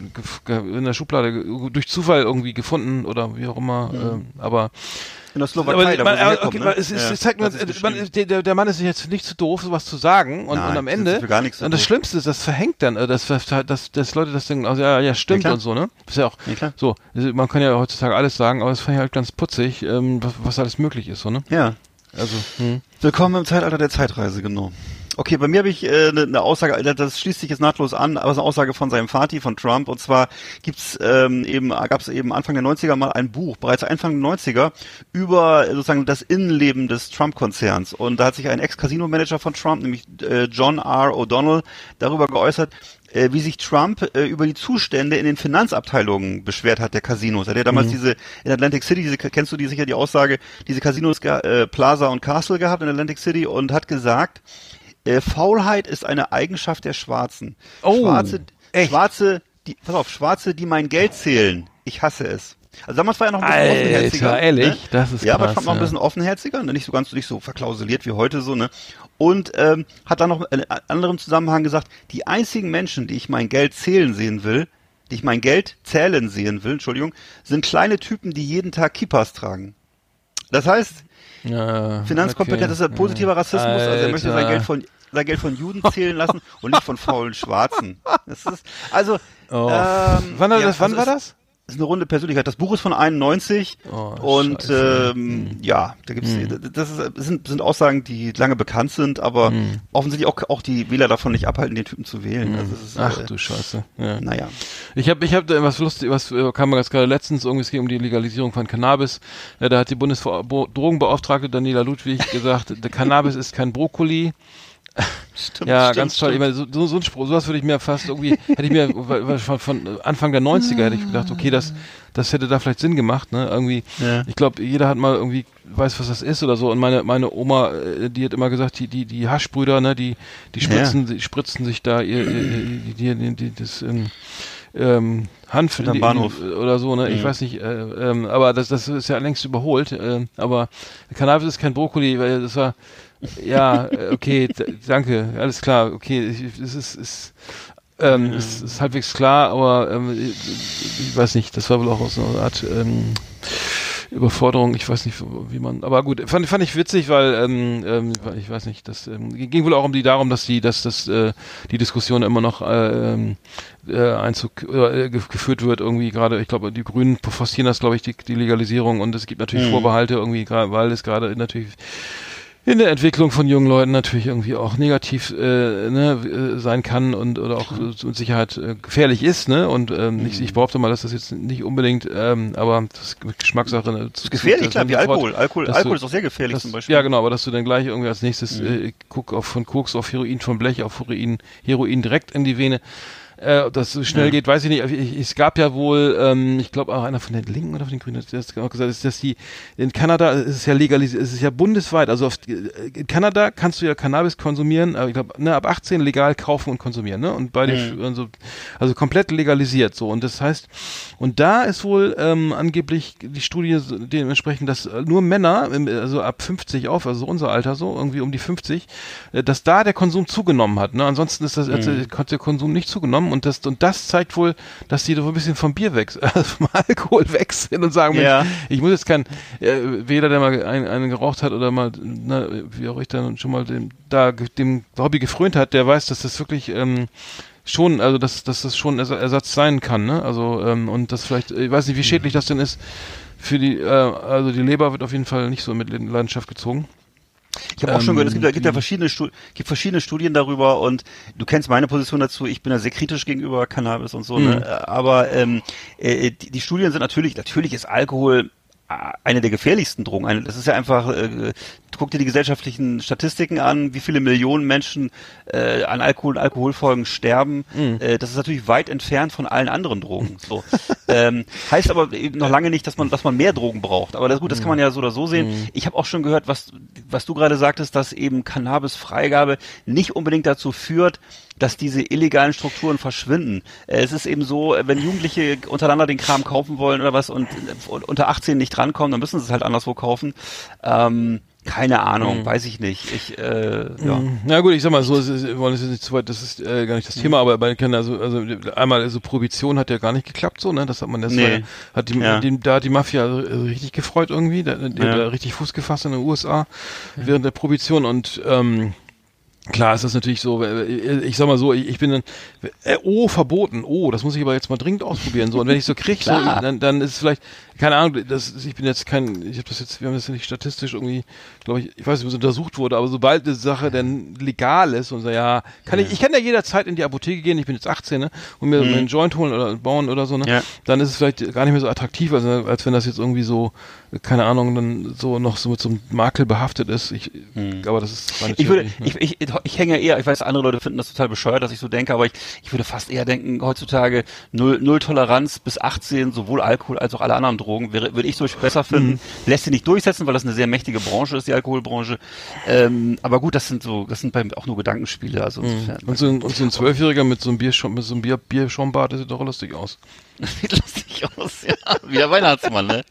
in der Schublade durch Zufall irgendwie gefunden oder wie auch immer ähm, aber In der Slowakei, aber da man, herkommt, okay, ne? es, ist, Ja, es zeigt ist man, geschrieben. der, der- Mann ist jetzt nicht zu doof, sowas zu sagen und, Nein, und am Ende für gar nichts und das. Schlimmste ist, das verhängt dann, äh, dass, dass, dass, dass Leute das denken, also ja, ja, stimmt klar. und so, ne? Das ist ja auch Ja, so. Man kann ja heutzutage alles sagen, aber es fand ich halt ganz putzig, ähm, was, was alles möglich ist, so, ne? Ja. Also, hm. Willkommen im Zeitalter der Zeitreise, genau. Okay, bei mir habe ich eine äh, ne- ne Aussage, das schließt sich jetzt nahtlos an, aber es ist eine Aussage von seinem Vati, von Trump. Und zwar gibt's ähm, eben, gab es eben Anfang der 90er mal ein Buch, bereits Anfang der 90er, über äh, sozusagen das Innenleben des Trump-Konzerns. Und da hat sich ein Ex-Casino-Manager von Trump, nämlich äh, John R. O'Donnell, darüber geäußert, äh, wie sich Trump äh, über die Zustände in den Finanzabteilungen beschwert hat der Casinos. Er hat ja damals diese in Atlantic City, diese, kennst du die sicher die Aussage, diese Casinos äh, Plaza und Castle gehabt in Atlantic City und hat gesagt, äh, Faulheit ist eine Eigenschaft der Schwarzen. Oh, Schwarze, echt? Schwarze, die, pass auf, Schwarze, die mein Geld zählen. Ich hasse es. Also damals war er noch ein bisschen Alter, offenherziger. ehrlich? Ne? Das ist ja, aber krass, Trump noch ein bisschen offenherziger, ne? nicht so ganz nicht so verklausuliert wie heute so, ne? Und ähm, hat dann noch in einem anderen Zusammenhang gesagt, die einzigen Menschen, die ich mein Geld zählen sehen will, die ich mein Geld zählen sehen will, Entschuldigung, sind kleine Typen, die jeden Tag Kippas tragen. Das heißt, ja, Finanzkompetenz okay. ist ein positiver Rassismus, also er möchte sein Alter. Geld von sein Geld von Juden zählen lassen und nicht von faulen Schwarzen. Das ist also Oh. ähm, wann war ja, das? Wann also war das? ist eine runde Persönlichkeit. Das Buch ist von 91 Oh, und Scheiße. ähm, ja, da gibt's das ist, sind, sind Aussagen, die lange bekannt sind, aber offensichtlich auch auch die Wähler davon nicht abhalten, den Typen zu wählen. Also es ist, Ach äh, du Scheiße. Ja. naja. Ich habe ich hab da was lustig, was äh, kam mir ganz gerade letztens irgendwie es ging um die Legalisierung von Cannabis. Ja, da hat die Bundesdrogenbeauftragte Daniela Ludwig gesagt, der Cannabis ist kein Brokkoli. Stimmt, Ja, stimmt, ganz toll. Ich stimmt. meine, so, so, so ein Spruch, sowas würde ich mir fast irgendwie, hätte ich mir von, von Anfang der 90er hätte ich gedacht, okay, das, das hätte da vielleicht Sinn gemacht, ne? Irgendwie, Ja. ich glaube, jeder hat mal irgendwie, weiß, was das ist oder so. Und meine, meine Oma, äh, die hat immer gesagt, die, die, die Haschbrüder, ne, die, die spritzen, die spritzen sich da ihr, ihr, ihr die, das, ähm, ähm, Hanf in die, Bahnhof. In die, oder so, ne? Ich Mhm. weiß nicht, äh, ähm, aber das, das ist ja längst überholt. Äh, aber Cannabis ist kein Brokkoli, weil das war, ja, okay, danke, alles klar, okay, es ist, ist ähm, es ist halbwegs klar, aber ähm, ich, ich weiß nicht, das war wohl auch aus einer Art ähm, Überforderung, ich weiß nicht, wie man, aber gut, fand, fand ich witzig, weil ähm, ähm, ich weiß nicht, das ähm, ging wohl auch um die darum, dass die, dass das äh, die Diskussion immer noch äh, ähm, äh, Einzug äh, ge- geführt wird, irgendwie gerade, ich glaube, die Grünen forcieren das, glaube ich, die, die Legalisierung und es gibt natürlich Mhm. Vorbehalte irgendwie, gerade, weil es gerade natürlich in der Entwicklung von jungen Leuten natürlich irgendwie auch negativ äh, ne, äh, sein kann und oder auch äh, mit Sicherheit äh, gefährlich ist, ne? Und ähm, ich, ich behaupte mal, dass das jetzt nicht unbedingt, ähm, aber das ist Geschmackssache. Ne, ist gefährlich, zu- klar, wie sofort, Alkohol. Alkohol, dass Alkohol du- ist auch sehr gefährlich das, zum Beispiel. Ja, genau, aber dass du dann gleich irgendwie als nächstes äh, guck auf von Koks auf Heroin, von Blech auf Heroin, Heroin direkt in die Vene. Äh, ob das so schnell geht, weiß ich nicht. Ich, es gab ja wohl, ähm, ich glaube auch einer von den Linken oder von den Grünen hat das auch gesagt, ist, dass die in Kanada ist es ja legalisiert, es ist ja bundesweit. Also auf, in Kanada kannst du ja Cannabis konsumieren, aber ich glaube, ne, ab 18 legal kaufen und konsumieren, ne? Und bei den, also, also komplett legalisiert so. Und das heißt, und da ist wohl ähm, angeblich die Studie dementsprechend, dass äh, nur Männer, also ab 50 auf, also unser Alter so, irgendwie um die 50, äh, dass da der Konsum zugenommen hat. Ne? Ansonsten ist das, also, hat der Konsum nicht zugenommen und das, und das zeigt wohl, dass die so ein bisschen vom Bier weg, also vom Alkohol weg sind und sagen, Ja. Mensch, ich muss jetzt kein, äh, weder der mal einen, einen geraucht hat oder mal, na, wie auch ich dann schon mal dem, da dem Hobby gefrönt hat, der weiß, dass das wirklich ähm, schon, also dass, dass das schon Ersa- Ersatz sein kann, ne? Also ähm, und das vielleicht, ich weiß nicht, wie schädlich das denn ist für die, äh, also die Leber wird auf jeden Fall nicht so mit Leidenschaft gezogen. Ich habe auch schon Ähm, gehört, es gibt, ja- gibt ja verschiedene, Stu gibt verschiedene Studien darüber und du kennst meine Position dazu. Ich bin ja sehr kritisch gegenüber Cannabis und so. Mhm. Ne? Aber ähm, äh, die, die Studien sind natürlich, natürlich ist Alkohol eine der gefährlichsten Drogen. Eine, das ist ja einfach, äh, guck dir die gesellschaftlichen Statistiken an, wie viele Millionen Menschen äh, an Alkohol und Alkoholfolgen sterben. Mhm. Äh, das ist natürlich weit entfernt von allen anderen Drogen. So. ähm, heißt aber eben noch lange nicht, dass man, dass man mehr Drogen braucht. Aber das gut, das kann man ja so oder so sehen. Mhm. Ich habe auch schon gehört, was, was du gerade sagtest, dass eben Cannabis-Freigabe nicht unbedingt dazu führt, dass diese illegalen Strukturen verschwinden. Äh, Es ist eben so, äh, wenn Jugendliche untereinander den Kram kaufen wollen oder was und, unter 18 nicht drankommen, dann müssen sie es halt anderswo kaufen. Ähm, keine Ahnung, weiß ich nicht. Ich, äh, ja. Na gut, ich sag mal so, wir wollen es jetzt nicht zu weit, das ist äh, gar nicht das Thema, aber bei Kindern, also, also einmal, also Prohibition hat ja gar nicht geklappt, so, ne? Das hat man das Nee. hat die, Ja. die, da hat die Mafia äh, richtig gefreut irgendwie, da, die Ja. hat da richtig Fuß gefasst in den USA während der Prohibition und ähm, Klar ist das natürlich so, äh, ich sag mal so, ich bin dann, äh, oh, verboten, oh, das muss ich aber jetzt mal dringend ausprobieren, so, und wenn ich so krieg, so, dann, dann ist es vielleicht, keine Ahnung, das, ich bin jetzt kein, ich habe das jetzt, wir haben das ja nicht statistisch irgendwie, glaube ich, ich weiß nicht, wie es untersucht wurde, aber sobald eine Sache dann legal ist und so, ja, kann ich, ich kann ja jederzeit in die Apotheke gehen, ich bin jetzt 18, ne, und mir einen Joint holen oder bauen oder so, ne, Ja. dann ist es vielleicht gar nicht mehr so attraktiv, als, als wenn das jetzt irgendwie so, keine Ahnung, dann so noch so mit so einem Makel behaftet ist, ich, aber das ist meine Ich würde, Theorie, ne? ich, ich, ich hänge ja eher, ich weiß, andere Leute finden das total bescheuert, dass ich so denke, aber ich, ich würde fast eher denken, heutzutage null, null Toleranz bis 18, sowohl Alkohol als auch alle anderen Drogen, wäre, würde ich zum Beispiel besser finden. Mhm. Lässt sich nicht durchsetzen, weil das eine sehr mächtige Branche ist, die Alkoholbranche. Ähm, aber gut, das sind so, das sind bei, auch nur Gedankenspiele, also insofern. Und so ein, und so ein Zwölfjähriger mit so einem Bier, mit so einem Bier, Bierschaumbart, das sieht doch lustig aus. Sieht lustig aus, ja. Wie der Weihnachtsmann, ne?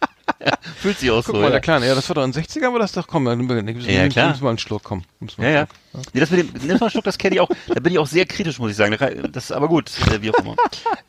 Ja, fühlt sich auch Guck so. mal, ja. der Kleine, ja, das war doch in den 60ern, war das doch, komm, dann nimm, nimm, Ja, klar. nimm's mal einen Schluck, komm. mal Ja, ja. Schluck. Nee, das mit dem, nimm mal einen Schluck, das kenne ich auch. Da bin ich auch sehr kritisch, muss ich sagen. Das ist aber gut, äh, wie auch immer.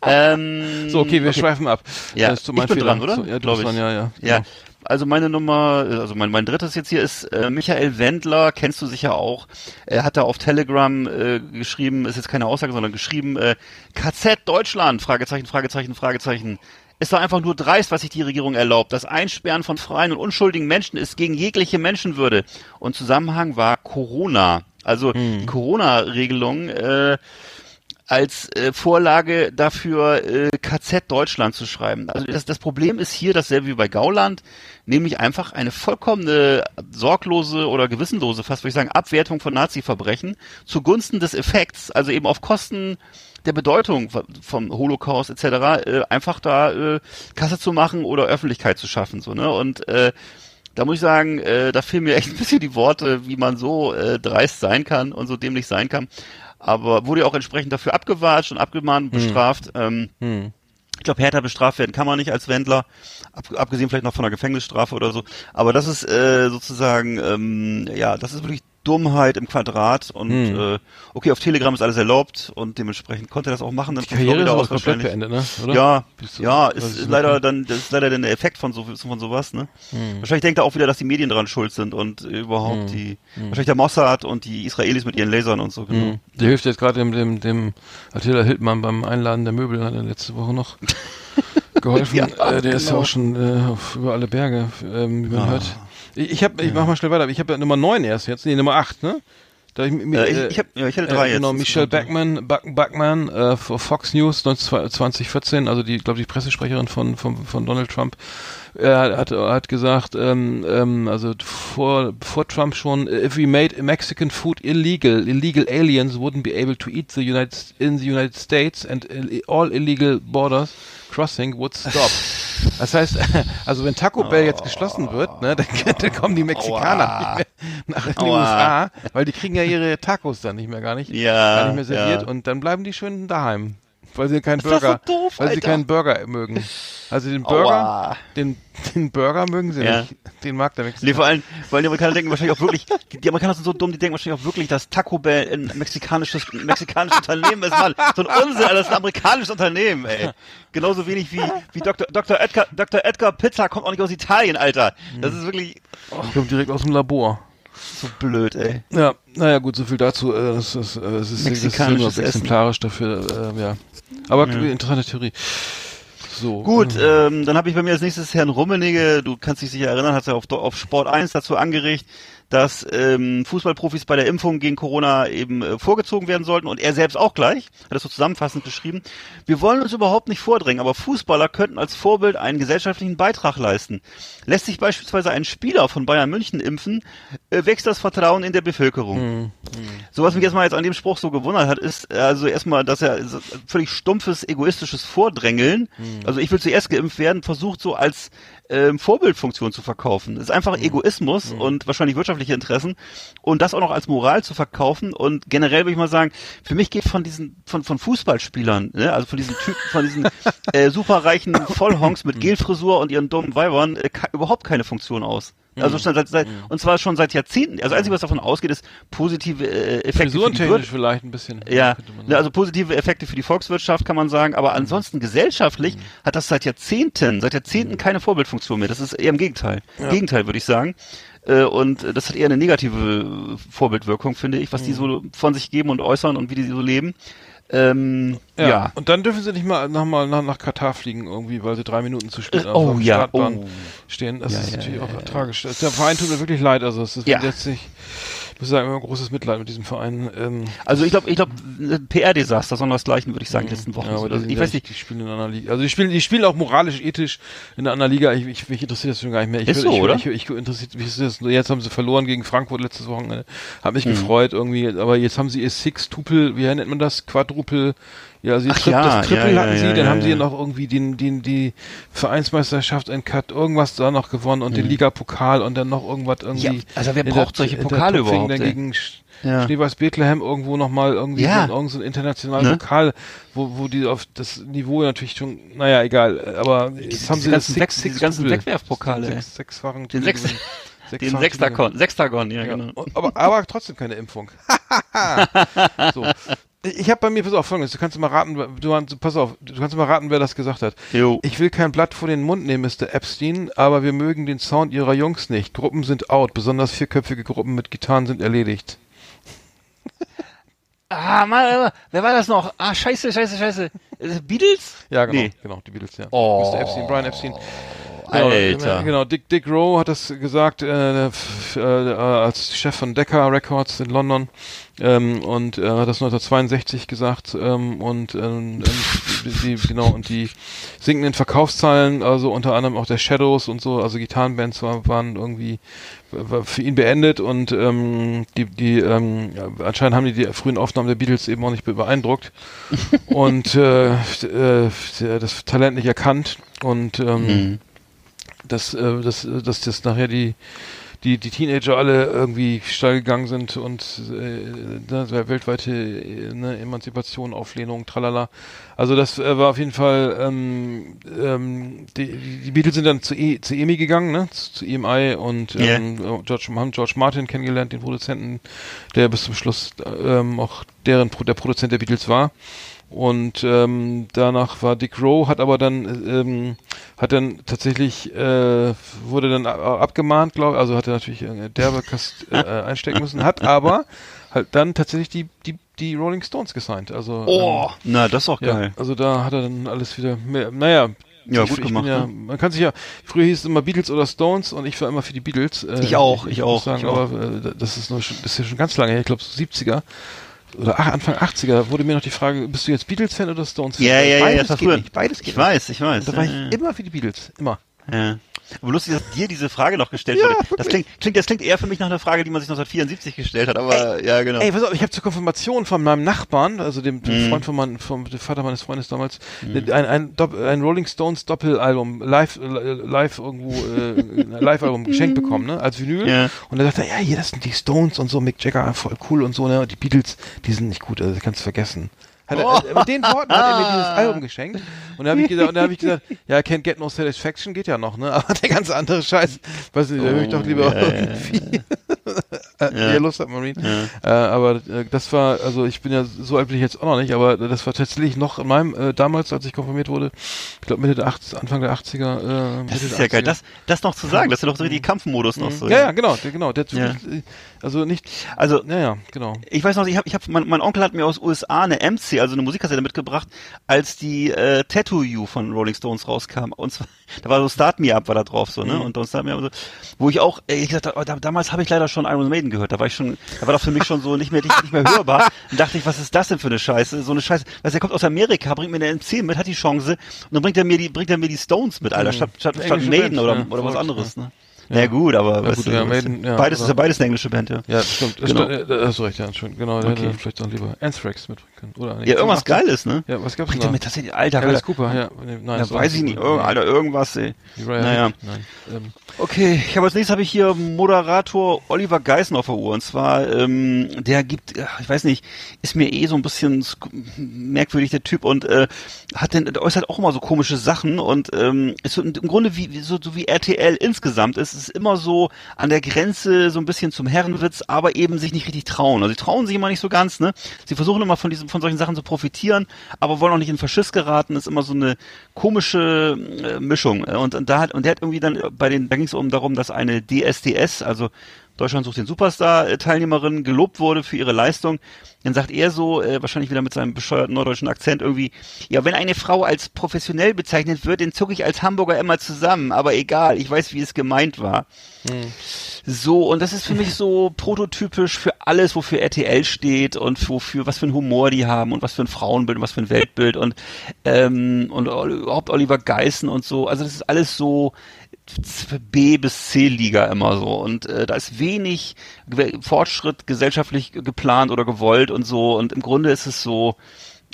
Ähm, So, okay, wir schweifen ab. Ja, das ist so ich bin Fehler. dran, oder? So, ja, du bist ich. dran, ja, ja. Ja, genau. also meine Nummer, äh, also mein, mein drittes jetzt hier ist äh, Michael Wendler, kennst du sicher auch. Er hat da auf Telegram äh, geschrieben, ist jetzt keine Aussage, sondern geschrieben, äh, KZ Deutschland, Fragezeichen, Fragezeichen, Fragezeichen. Ist doch einfach nur dreist, was sich die Regierung erlaubt. Das Einsperren von freien und unschuldigen Menschen ist gegen jegliche Menschenwürde. Und Zusammenhang war Corona. Also die Corona-Regelung äh, als äh, Vorlage dafür äh, KZ Deutschland zu schreiben. Also das, das Problem ist hier dasselbe wie bei Gauland, nämlich einfach eine vollkommene sorglose oder gewissenlose, fast würde ich sagen, Abwertung von Nazi-Verbrechen zugunsten des Effekts, also eben auf Kosten der Bedeutung vom Holocaust etc. Äh, einfach da äh, Kasse zu machen oder Öffentlichkeit zu schaffen so ne und äh, da muss ich sagen, äh, da fehlen mir echt ein bisschen die Worte, wie man so äh, dreist sein kann und so dämlich sein kann. Aber wurde ja auch entsprechend dafür abgewatscht und abgemahnt, bestraft. Ähm, Hm. ich glaube, härter bestraft werden kann man nicht als Wendler, ab, abgesehen vielleicht noch von einer Gefängnisstrafe oder so. Aber das ist äh, sozusagen, ähm, ja, das ist wirklich Dummheit im Quadrat und Hm. äh, okay, auf Telegram ist alles erlaubt und dementsprechend konnte er das auch machen. Dann Die Karriere ist aus komplett wahrscheinlich. beendet, ne? Oder? Ja, du- ja, ist, leider dann, das ist leider dann der Effekt von so von sowas, ne? Hm. Wahrscheinlich denkt er auch wieder, dass die Medien dran schuld sind und überhaupt Hm. die, wahrscheinlich der Mossad und die Israelis mit ihren Lasern und so, genau. Hm. Der hilft jetzt gerade dem, dem, dem Attila Hildmann beim Einladen der Möbel, hat er letzte Woche noch geholfen. Ja, äh, der ist ja genau. auch schon äh, auf, über alle Berge, ähm, wie man Ah. hört. Ich, hab, ich mach mal schnell weiter. Ich habe ja Nummer 9 erst jetzt, nee, Nummer 8, ne? Da ich, mi- Äh, ich- äh, ich hab- ja, ich hatte drei äh, Genau, jetzt. Michelle Backman, Buck, Buckman äh, Fox News 19 2014, also die, glaube die Pressesprecherin von, von, von Donald Trump, er hat, hat gesagt, ähm, ähm, also vor, vor Trump schon, if we made Mexican food illegal, illegal aliens wouldn't be able to eat the United in the United States and all illegal borders crossing would stop. Das heißt, also wenn Taco Bell jetzt geschlossen wird, ne, dann, dann kommen die Mexikaner nicht mehr nach Aua. USA, weil die kriegen ja ihre Tacos dann nicht mehr gar nicht, Ja, gar nicht mehr serviert ja. und dann bleiben die schön daheim, weil sie keinen Burger, so doof, weil sie Alter. keinen Burger mögen. Also den Burger, Aua. den, den Burger mögen sie Ja. nicht, den mag der Nee, Mexikaner. vor allem, weil die Amerikaner denken wahrscheinlich auch wirklich, die Amerikaner sind so dumm, die denken wahrscheinlich auch wirklich, dass Taco Bell ein mexikanisches, mexikanisches Unternehmen ist, Mann. So ein Unsinn, Alter, das ist ein amerikanisches Unternehmen, ey. Genauso wenig wie, wie Dr. Dr. Edgar, Dr. Edgar Pizza kommt auch nicht aus Italien, Alter. Das ist wirklich Kommt direkt aus dem Labor. So blöd, ey. Ja, naja, gut, so viel dazu. Äh, das, ist, äh, es ist, Mexikanisches das ist nur Essen. exemplarisch dafür, äh, ja. Aber interessante Theorie. So. Gut, äh, ähm, dann habe ich bei mir als nächstes Herrn Rummenigge, du kannst dich sicher erinnern, hat ja auf, auf Sport 1 dazu angeregt, dass ähm, Fußballprofis bei der Impfung gegen Corona eben äh, vorgezogen werden sollten und er selbst auch gleich, hat das so zusammenfassend beschrieben. Wir wollen uns überhaupt nicht vordrängen, aber Fußballer könnten als Vorbild einen gesellschaftlichen Beitrag leisten. Lässt sich beispielsweise ein Spieler von Bayern München impfen, äh, wächst das Vertrauen in der Bevölkerung. So was mich jetzt mal jetzt an dem Spruch so gewundert hat, ist also erstmal, dass er so völlig stumpfes, egoistisches Vordrängeln, also ich will zuerst geimpft werden, versucht so als ähm, Vorbildfunktion zu verkaufen. Das ist einfach Egoismus und wahrscheinlich wirtschaftliche Interessen. Und das auch noch als Moral zu verkaufen. Und generell würde ich mal sagen, für mich geht von diesen von von Fußballspielern, ne, also von diesen Typen, von diesen äh, superreichen Vollhonks mit Gelfrisur und ihren dummen Weibern äh, überhaupt keine Funktion aus. Also schon seit, seit und zwar schon seit Jahrzehnten. Also das einzige, was davon ausgeht, ist positive äh, Effekte für die frisurentechnisch vielleicht ein bisschen. Ja, also positive Effekte für die Volkswirtschaft kann man sagen, Mhm. aber ansonsten gesellschaftlich hat das seit Jahrzehnten, seit Mhm. Jahrzehnten keine Vorbildfunktion mehr. Das ist eher im Gegenteil. Gegenteil würde ich sagen. Äh, Und das hat eher eine negative Vorbildwirkung, finde ich, was die so von sich geben und äußern und wie die so leben. Ähm, Ja. ja. Und dann dürfen sie nicht mal noch mal nach, nach Katar fliegen irgendwie, weil sie drei Minuten zu spät Äh, auf oh, der ja, Startbahn oh. stehen. Das Ja, ist ja, natürlich auch tragisch. Der Verein tut mir wirklich leid. Also es ist Ja. jetzt nicht, ich muss sagen, immer ein großes Mitleid mit diesem Verein. Ähm, Also ich glaube, ich glaube, PR-Desaster, sondersgleichen würde ich sagen, die letzten Wochen. ja, aber Also ich weiß nicht, Die spielen in einer anderen Liga. Also die spielen, die spielen auch moralisch, ethisch in einer anderen Liga. Ich, ich, mich interessiert das schon gar nicht mehr. Ich, Ist will- so, ich, oder? Ich, ich, ich interessiert mich ist das. Jetzt haben sie verloren gegen Frankfurt letztes Wochenende. Hab Mhm. mich gefreut irgendwie. Aber jetzt haben sie ihr Six-Tupel, wie nennt man das? Quadrupel. Ja, sie Ach Tri ja, das Triple ja, ja, hatten sie, ja, dann ja, haben sie ja. noch irgendwie den, den, die Vereinsmeisterschaft in Cut, irgendwas da noch gewonnen und den Ligapokal und dann noch irgendwas irgendwie. Mhm. Ja, also wer braucht solche Pokale überhaupt, Dann gegen Ja. Schneeweiß Bethlehem irgendwo nochmal irgendwie Ja. so, irgend so ein internationalen Ne? Pokal, wo, wo die auf das Niveau natürlich schon, naja, egal, aber jetzt haben diese sie ganzen das diese ganzen. Wegwerfpokale. Sechs, sechsfachen Den Sechs- den Sechstagon, Sechstagon, ja, Titel. genau. Ja, aber, aber trotzdem keine Impfung. so. Ich habe bei mir, pass auf, folgendes, du kannst mal raten, du, pass auf, du kannst mal raten, wer das gesagt hat. Jo. Ich will kein Blatt vor den Mund nehmen, Mr. Epstein, aber wir mögen den Sound ihrer Jungs nicht. Gruppen sind out, besonders vierköpfige Gruppen mit Gitarren sind erledigt. Ah, mal, wer war das noch? Ah, scheiße, scheiße, scheiße. Äh, Beatles? Ja, genau, Nee. genau, die Beatles, ja. Oh. Mr. Epstein, Brian Epstein. Alter. Genau, Dick, Dick Rowe hat das gesagt, äh, äh, als Chef von Decca Records in London, ähm, und äh, hat das 1962 gesagt, ähm, und ähm, die, die, genau, und die sinkenden Verkaufszahlen, also unter anderem auch der Shadows und so, also Gitarrenbands war, waren irgendwie war für ihn beendet und ähm, die, die ähm, anscheinend haben die die frühen Aufnahmen der Beatles eben auch nicht be- beeindruckt. Und äh, äh, das Talent nicht erkannt und ähm, dass, äh, dass, dass das nachher die die, die Teenager alle irgendwie steil gegangen sind und äh, ne, weltweite äh, ne, Emanzipation, Auflehnung, tralala. Also das äh, war auf jeden Fall, ähm, ähm, die, die Beatles sind dann zu, e, zu EMI gegangen, ne? zu, zu EMI und ähm, George, haben George Martin kennengelernt, den Produzenten, der bis zum Schluss ähm, auch deren der Produzent der Beatles war. Und ähm, danach war Dick Rowe, hat aber dann ähm, hat dann tatsächlich äh, wurde dann abgemahnt, glaube also hat er natürlich äh, derbe Kast, äh, einstecken müssen, hat aber halt dann tatsächlich die die die Rolling Stones gesigned. Also Oh, ähm, na, das ist auch ja, geil. also da hat er dann alles wieder mehr, naja, Ja, ich, gut ich gemacht, Bin ja, ne? Man kann sich ja, früher hieß es immer Beatles oder Stones und ich war immer für die Beatles. Äh, Ich auch, ich muss auch, Sagen, ich auch. aber äh, das ist, noch, schon- das ist ja schon ganz lange her, ich glaube so 70er oder Anfang 80er wurde mir noch die Frage, bist du jetzt Beatles-Fan oder Stones-Fan? Ja, ja, ja, Beides das war geht früher. nicht, beides geht Ich weiß, ich weiß. Da war ja, ja. ich immer für die Beatles, immer. Ja. Aber lustig, dass dir diese Frage noch gestellt Ja, wurde. Das klingt, klingt, das klingt eher für mich nach einer Frage, die man sich 1974 gestellt hat, aber ja, genau. Ey, pass auf, ich habe zur Konfirmation von meinem Nachbarn, also dem, dem Mhm. Freund von meinem, vom dem Vater meines Freundes damals, ein, ein, Dopp- ein Rolling Stones Doppelalbum, live, live irgendwo, äh, ein Live-Album geschenkt bekommen, ne, als Vinyl. Ja. Und er sagte, ja, hier, das sind die Stones und so, Mick Jagger, voll cool und so, ne, und die Beatles, die sind nicht gut, also das kannst du vergessen. Hat er, Oh. äh, mit den Worten hat er mir dieses Album geschenkt. Und da habe ich gesagt, und da habe ich gesagt, ja, Can't Get No Satisfaction geht ja noch, ne? Aber der ganze andere Scheiß, weiß nicht, da höre ich doch lieber Oh, ja, ja, ja. irgendwie. äh, Yellow Submarine. Äh, aber äh, das war, also ich bin ja so alt bin ich jetzt auch noch nicht, aber das war tatsächlich noch in meinem, äh, damals, als ich konfirmiert wurde, ich glaube Mitte der 80, Anfang der 80er. Äh, das Mitte ist ja geil. 80er. Das, das noch zu sagen, das ist ja doch so richtig Kampfmodus noch so. ja, ja, genau, der, genau. Der hat Ja. äh, also nicht, Also, ja, ja, genau. ich weiß noch, ich habe, ich hab, mein, mein Onkel hat mir aus USA eine MC, also eine Musikkassette mitgebracht, als die äh, Tattoo You von Rolling Stones rauskam. Und zwar, da war so Start Me Up war da drauf so, ne? Mhm. Und Don't Start Me Up, so, wo ich auch, äh, ich gesagt oh, da, damals habe ich leider schon Iron Maiden gehört. Da war ich schon, da war das für mich schon so nicht mehr nicht, nicht mehr hörbar. Und dachte ich, was ist das denn für eine Scheiße? So eine Scheiße. Weißt du, er kommt aus Amerika, bringt mir eine MC mit, hat die Chance und dann bringt er mir die, bringt er mir die Stones mit, Alter, statt, statt, statt Englische Maiden oder, ja, oder was anderes, ne? Ja, gut, aber Ja, gut, ja, Maiden, ja, beides ist ja beides eine englische Band, ja. Ja, stimmt. Das Genau. stimmt, äh, da hast du recht, ja, schon, genau. Okay. hätte vielleicht dann lieber Anthrax mitbringen können. Oder? Ja, irgendwas 85. Geiles, ne? Ja, was gab's Bringt denn da? mit, das ist Alter, Alice Alter. Cooper, ja. Nein, Ja, das weiß ich nicht, irgend, Alter, irgendwas, ey. Naja. Nein. Ähm, Okay, ich habe als nächstes habe ich hier Moderator Oliver Geißen auf der Uhr. Und zwar, ähm, der gibt, ich weiß nicht, ist mir eh so ein bisschen merkwürdig der Typ und äh, hat denn der äußert auch immer so komische Sachen und ähm, ist so im Grunde wie, so, so wie RTL insgesamt ist ist immer so an der Grenze so ein bisschen zum Herrenwitz, aber eben sich nicht richtig trauen. Also sie trauen sich immer nicht so ganz, ne? Sie versuchen immer von diesen von solchen Sachen zu profitieren, aber wollen auch nicht in Verschiss geraten. Ist immer so eine komische äh, Mischung. Und, und da hat und der hat irgendwie dann bei den da ging es um darum, dass eine DSDS, also Deutschland sucht den Superstar äh, Teilnehmerin gelobt wurde für ihre Leistung. Dann sagt er so, äh, wahrscheinlich wieder mit seinem bescheuerten norddeutschen Akzent irgendwie, ja, wenn eine Frau als professionell bezeichnet wird, dann zucke ich als Hamburger immer zusammen, aber egal, ich weiß, wie es gemeint war. So, und das ist für mich so prototypisch für alles, wofür RTL steht und wofür, was für ein Humor die haben und was für ein Frauenbild und was für ein Weltbild und, ähm, und überhaupt Oliver Geißen und so. Also das ist alles so B bis C Liga immer so und äh, da ist wenig Fortschritt gesellschaftlich geplant oder gewollt und so und im Grunde ist es so,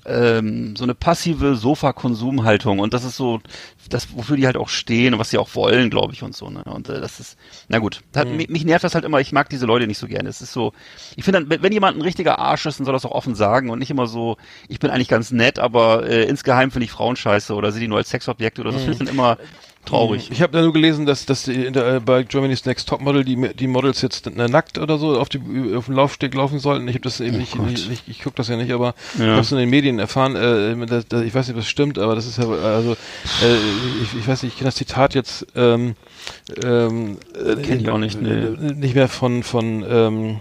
ähm, so eine passive Sofa-Konsumhaltung und das ist so das, wofür die halt auch stehen und was sie auch wollen, glaube ich und so. Ne? Und äh, das ist, na gut, hat, mich, mich nervt das halt immer. Ich mag diese Leute nicht so gerne. Es ist so, ich finde, wenn- jemand ein richtiger Arsch ist, dann soll das auch offen sagen und nicht immer so, ich bin eigentlich ganz nett, aber äh, insgeheim finde ich Frauen scheiße oder sehe die nur als Sexobjekte oder so. Das finde ich dann immer traurig. Ich habe da nur gelesen, dass, dass die der, äh, bei Germany's Next Topmodel die, die Models jetzt äh, nackt oder so auf, die, auf den Laufsteg laufen sollten. Ich habe das eben nicht, nicht, nicht, ich gucke das ja nicht, aber Ja. ich habe es in den Medien erfahren. Äh, das, das, ich weiß nicht, ob das stimmt, aber das ist ja, also äh, ich, ich weiß nicht, ich kenne das Zitat jetzt ähm, ähm, äh, Kenn ich auch nicht, nee. nicht mehr von von ähm,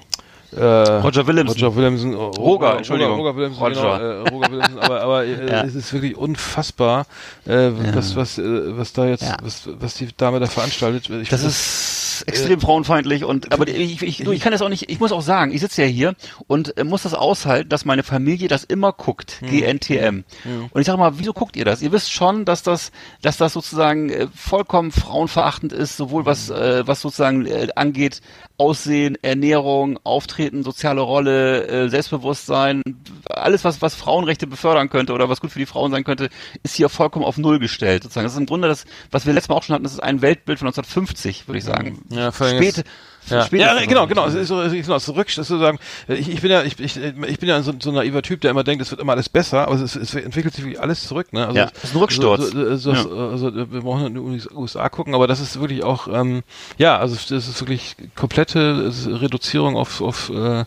äh, Roger Williamson. Roger Williamson. oh, Roger, Entschuldigung. Roger, Roger Williamson, Roger. Genau, äh, Roger Williamson, aber, aber äh, Ja. es ist wirklich unfassbar, äh, was, was, äh, was da jetzt, Ja. was, was die Dame da veranstaltet. Ich Das ist extrem frauenfeindlich und aber ich, ich, du, ich kann das auch nicht, ich muss auch sagen, ich sitze ja hier und äh, muss das aushalten, dass meine Familie das immer guckt, GNTM. Und ich sage mal, wieso guckt ihr das? Ihr wisst schon, dass das, dass das sozusagen äh, vollkommen frauenverachtend ist, sowohl was, äh, was sozusagen äh, angeht, Aussehen, Ernährung, Auftreten, soziale Rolle, äh, Selbstbewusstsein, alles was, was Frauenrechte befördern könnte oder was gut für die Frauen sein könnte, ist hier vollkommen auf Null gestellt. Sozusagen. Das ist im Grunde das, was wir letztes Mal auch schon hatten, das ist ein Weltbild von 1950, würde ich sagen. Ja, Spät, Ja, ja ist- genau, genau. Es ist so, es ist genau, zurück, das sozusagen, ich, ich bin ja, ich, ich, ich bin ja so, so ein naiver Typ, der immer denkt, es wird immer alles besser, aber es, es entwickelt sich wirklich alles zurück, ne? Also, Ja, es ist ein Rücksturz. So, so, so, also, wir brauchen in den USA gucken, aber das ist wirklich auch, ähm, ja, also das ist wirklich komplette Reduzierung auf, auf, äh,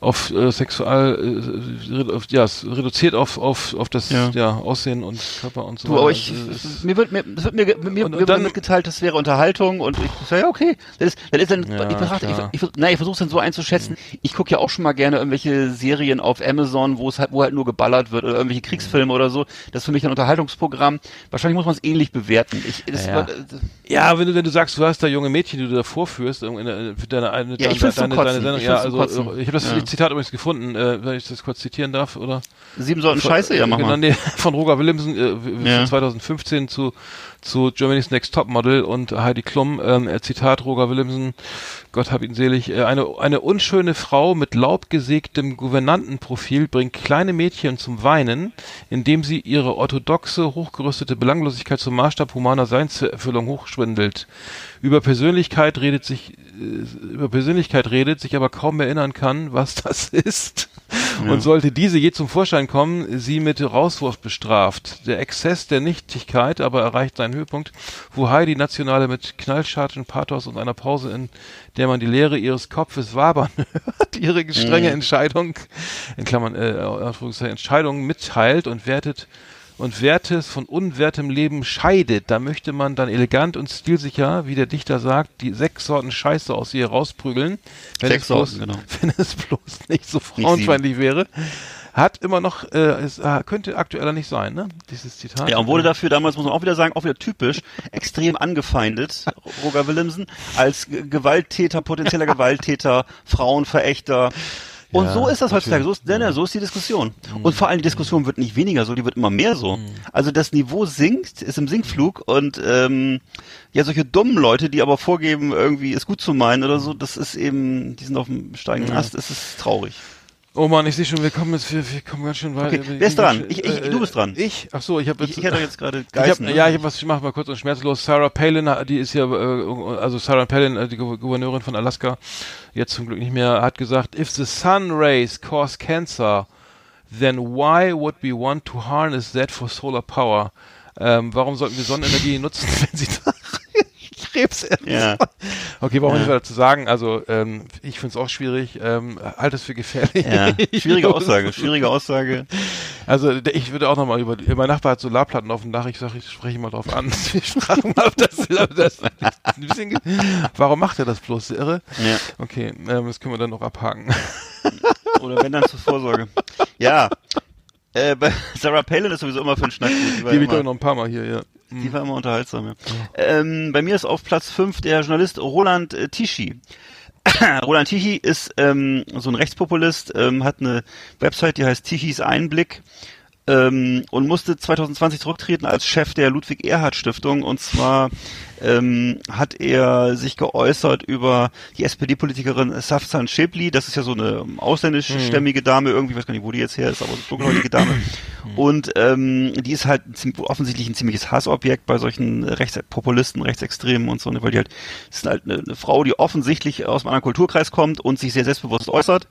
auf äh, sexual, äh, auf, ja, es reduziert auf, auf, auf das Ja. ja. Aussehen und Körper und so Du, aber weiter. ich, Also, mir wird mir, wird mir, mir, Und- mir und dann- mitgeteilt, das wäre Unterhaltung und ich sage, ja, okay. Das ist, das ist dann, Ja, ich betrachte, ich, ich, ich versuche es dann so einzuschätzen. Ich gucke ja auch schon mal gerne irgendwelche Serien auf Amazon, wo es halt, wo halt nur geballert wird oder irgendwelche Kriegsfilme oder so. Das ist für mich ein Unterhaltungsprogramm. Wahrscheinlich muss man es ähnlich bewerten. Ich, das, Ja. äh, Ja, wenn du, wenn du sagst, du hast da junge Mädchen, die du da vorführst, in der, für deine, eine, Ja, ich deine, deine, deine Sendung, Ich ja, also, ich habe das Ja. Zitat übrigens gefunden, äh, wenn ich das kurz zitieren darf, oder? sieben Sorten Scheiße, ja, mach genau, mal. von Roger Willemsen, äh, Ja. von 2015 zu, zu Germany's Next Topmodel und Heidi Klum, ähm, äh, Zitat Roger Willemsen, Gott hab ihn selig, äh, eine, eine unschöne Frau mit laubgesägtem Gouvernantenprofil bringt kleine Mädchen zum Weinen, indem sie ihre orthodoxe, hochgerüstete Belanglosigkeit zum Maßstab humaner Seinserfüllung hochschwindelt. Über Persönlichkeit redet sich, äh, über Persönlichkeit redet, sich aber kaum erinnern kann, was das ist. Und sollte diese je zum Vorschein kommen, sie mit Rauswurf bestraft. Der Exzess der Nichtigkeit aber erreicht seinen Höhepunkt, wo Heidi Nationale mit knallscharfen Pathos und einer Pause, in der man die Leere ihres Kopfes wabern hört, ihre strenge Entscheidung, in Klammern, äh, Entscheidung mitteilt und wertet und Wertes von unwertem Leben scheidet. Da möchte man dann elegant und stilsicher, wie der Dichter sagt, die sechs Sorten Scheiße aus ihr rausprügeln, wenn, Sechs es, bloß, Sorten, genau. wenn es bloß nicht so frauenfeindlich wäre. Hat immer noch, äh, es äh, könnte aktueller nicht sein, ne? Dieses Zitat. Ja, und wurde dafür damals, muss man auch wieder sagen, auch wieder typisch, extrem angefeindet, Roger Willemsen, als Gewalttäter, potenzieller Gewalttäter, Frauenverächter. Und Ja, so ist das heutzutage, so ist, ne, so ist die Diskussion. Und vor allem die Diskussion wird nicht weniger so, die wird immer mehr so. Also das Niveau sinkt, ist im Sinkflug und ähm, ja, solche dummen Leute, die aber vorgeben, irgendwie es gut zu meinen oder so, das ist eben, die sind auf dem steigenden Ast, es ist traurig. Oh man, ich sehe schon, wir kommen jetzt, wir, wir kommen ganz schön weit. Okay, wer ist dran? Ich- ich- du bist dran. Ich? Ach so, ich habe jetzt. ich hätte jetzt gerade Ich hab, ne? Ja, ich hab was, ich mach mal kurz und schmerzlos. Sarah Palin, die ist ja, äh, also Sarah Palin, äh, die Gou- Gouverneurin von Alaska, jetzt zum Glück nicht mehr, hat gesagt, if the sun rays cause cancer, then why would we want to harness that for solar power? Ähm, warum sollten wir Sonnenenergie nutzen, wenn sie da Krebs Ja. Okay, brauchen wir Ja. nicht weiter zu sagen. Also, ähm, ich finde es auch schwierig. Ähm, halte es für gefährlich. Ja, schwierige Aussage, schwierige Aussage. Also ich würde auch nochmal über, mein Nachbar hat Solarplatten auf dem Dach, ich sage, ich spreche ihn mal drauf an. Ich frage mal, ob das, ob das ein bisschen, ge- warum macht er das bloß, der irre? Ja. Okay, ähm, das können wir dann noch abhaken. Oder wenn dann zur Vorsorge. Ja. Äh, bei Sarah Palin ist sowieso immer für einen Schnack gut. Die war, Gebe ich noch ein paar Mal hier, ja. die war immer unterhaltsam, ja. Ähm, bei mir ist auf Platz 5 der Journalist Roland äh, Tichy. Roland Tichy ist ähm, so ein Rechtspopulist, ähm, hat eine Website, die heißt Tichys Einblick ähm, und musste 2020 zurücktreten als Chef der Ludwig Erhard Stiftung und zwar ähm, hat er sich geäußert über die SPD-Politikerin Safsan Schäbli, das ist ja so eine ausländischstämmige Dame, irgendwie, ich weiß gar nicht, wo die jetzt her ist, aber so eine dunkelhäutige Dame. Und ähm, die ist halt offensichtlich ein ziemliches Hassobjekt bei solchen Rechtspopulisten, Rechtsextremen und so, ne, weil die halt, das ist halt eine, eine Frau, die offensichtlich aus einem anderen Kulturkreis kommt und sich sehr selbstbewusst äußert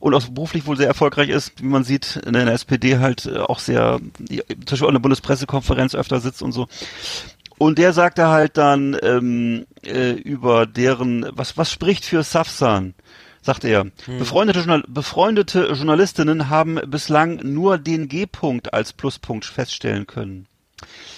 und auch beruflich wohl sehr erfolgreich ist, wie man sieht, in der SPD halt äh, auch sehr, zum Beispiel auch in der Bundespressekonferenz öfter sitzt und so. Und der sagte halt dann ähm, äh, über deren, was, was spricht für Safsan? Sagt er. Befreundete, Journal befreundete Journalistinnen haben bislang nur den G-Punkt als Pluspunkt feststellen können.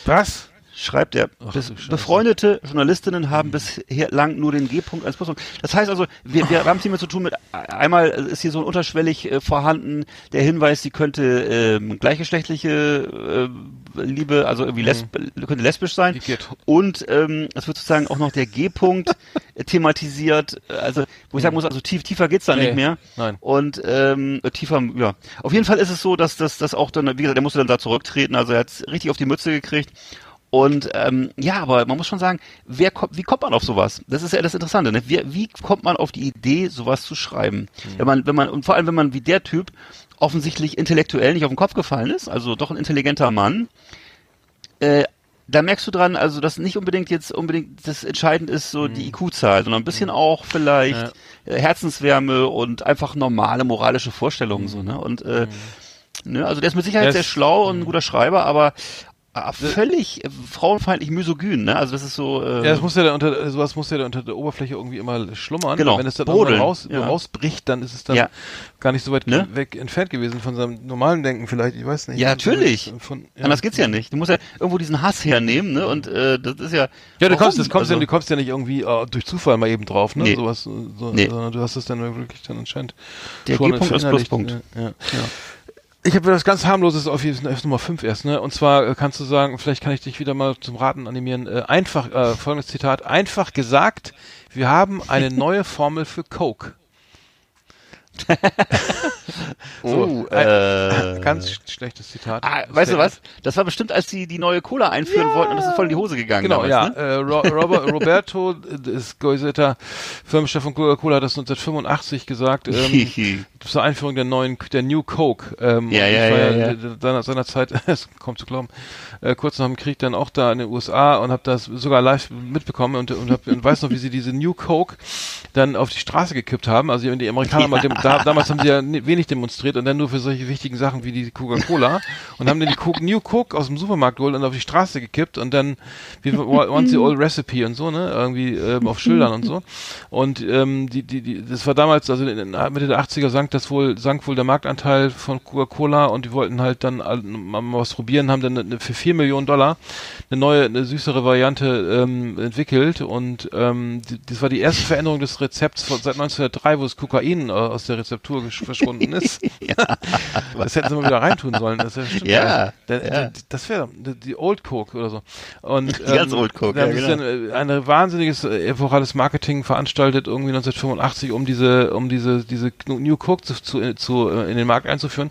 Was? Schreibt er. Ach, Scheiße. befreundete Journalistinnen haben bisher lang nur den G-Punkt als Pluspunkt. Das heißt also, wir, wir haben es hier mit zu tun mit, einmal ist hier so ein unterschwellig äh, vorhanden der Hinweis, sie könnte ähm, gleichgeschlechtliche äh, Liebe, also irgendwie lesb könnte lesbisch sein. Und ähm, es wird sozusagen auch noch der G-Punkt äh, thematisiert, also wo ich sagen muss, also tief, tiefer geht's da Nee, nicht mehr. nein. Und ähm, äh, tiefer, ja. Auf jeden Fall ist es so, dass das dass auch dann, wie gesagt, er musste dann da zurücktreten, also er hat richtig auf die Mütze gekriegt. Und ähm, ja, aber man muss schon sagen, wer kommt, wie kommt man auf sowas? Das ist ja das Interessante. Ne? Wie, wie kommt man auf die Idee, sowas zu schreiben? Wenn man, wenn man und vor allem, wenn man wie der Typ offensichtlich intellektuell nicht auf den Kopf gefallen ist, also doch ein intelligenter Mann, äh, da merkst du dran, also dass nicht unbedingt jetzt unbedingt das entscheidend ist so die IQ-Zahl, sondern ein bisschen auch vielleicht äh, Herzenswärme und einfach normale moralische Vorstellungen so, ne? Und äh, ne, also der ist mit Sicherheit Er ist- sehr schlau und ein guter Schreiber, aber völlig äh, frauenfeindlich misogyn, ne? Also das ist so. Äh, Ja, das muss ja da unter, sowas muss ja da unter der Oberfläche irgendwie immer schlummern. Genau, Wenn es dann irgendwann raus, ja. rausbricht, dann ist es dann Ja. gar nicht so weit Ne? weg entfernt gewesen von seinem normalen Denken vielleicht. Ich weiß nicht. Ja, natürlich. Von, ja. Anders geht's ja nicht. Du musst ja irgendwo diesen Hass hernehmen, ne? Und äh, das ist ja. Ja, du warum? kommst, das kommst also, ja, du kommst ja nicht irgendwie äh, durch Zufall mal eben drauf, ne? Nee. Sowas, äh, so, Nee. sondern du hast es dann wirklich dann anscheinend Der G-Punkt ist. Pluspunkt. Ja, ja. Ich habe was ganz harmloses auf Fall Nummer 5 erst, ne? Und zwar äh, kannst du sagen, vielleicht kann ich dich wieder mal zum Raten animieren. Äh, einfach, äh, folgendes Zitat, einfach gesagt, wir haben eine neue Formel für Coke. Oh, ein- äh, Ganz sch schlechtes Zitat. Ah, weißt du was? Das war bestimmt, als die die neue Cola einführen wollten und das ist voll in die Hose gegangen. Genau, damals, ja. Ne? Äh, Ro Robert, Roberto, äh, ist Goisetter, Firmenchef von Coca-Cola, hat das 1985 gesagt, ähm, zur Einführung der neuen, der New Coke. Ähm, Ja, ja, ich war ja, ja, ja. äh, Seiner, seiner Zeit, es kommt zu glauben, äh, kurz nach dem Krieg dann auch da in den USA und habe das sogar live mitbekommen und, und, hab, und weiß noch, wie sie diese New Coke dann auf die Straße gekippt haben. Also die Amerikaner, mal dem, da, damals haben sie ja ni- wenig demonstriert und dann nur für solche wichtigen Sachen wie die Coca-Cola und haben dann die Coke, New Coke aus dem Supermarkt geholt und auf die Straße gekippt und dann wie want the old recipe und so, ne, irgendwie ähm, auf Schildern und so. Und ähm, die, die, die, das war damals, also in, Mitte der 80er sank das wohl, sank wohl der Marktanteil von Coca-Cola und die wollten halt dann mal was probieren, haben dann eine, für 4 Millionen Dollar eine neue, eine süßere Variante ähm, entwickelt und ähm, die, das war die erste Veränderung des Rezepts von, seit 1903, wo das Kokain äh, aus der Rezeptur gesch- ist. das hätten sie mal wieder reintun sollen. Das Ja, ja. da- Das wäre die, Old Coke oder so. Und, Die ganz Old Coke, ja, genau. dann äh, ein wahnsinniges äh, epochales Marketing veranstaltet, irgendwie 1985, um diese, um diese, diese New Coke zu, zu, zu äh, in den Markt einzuführen.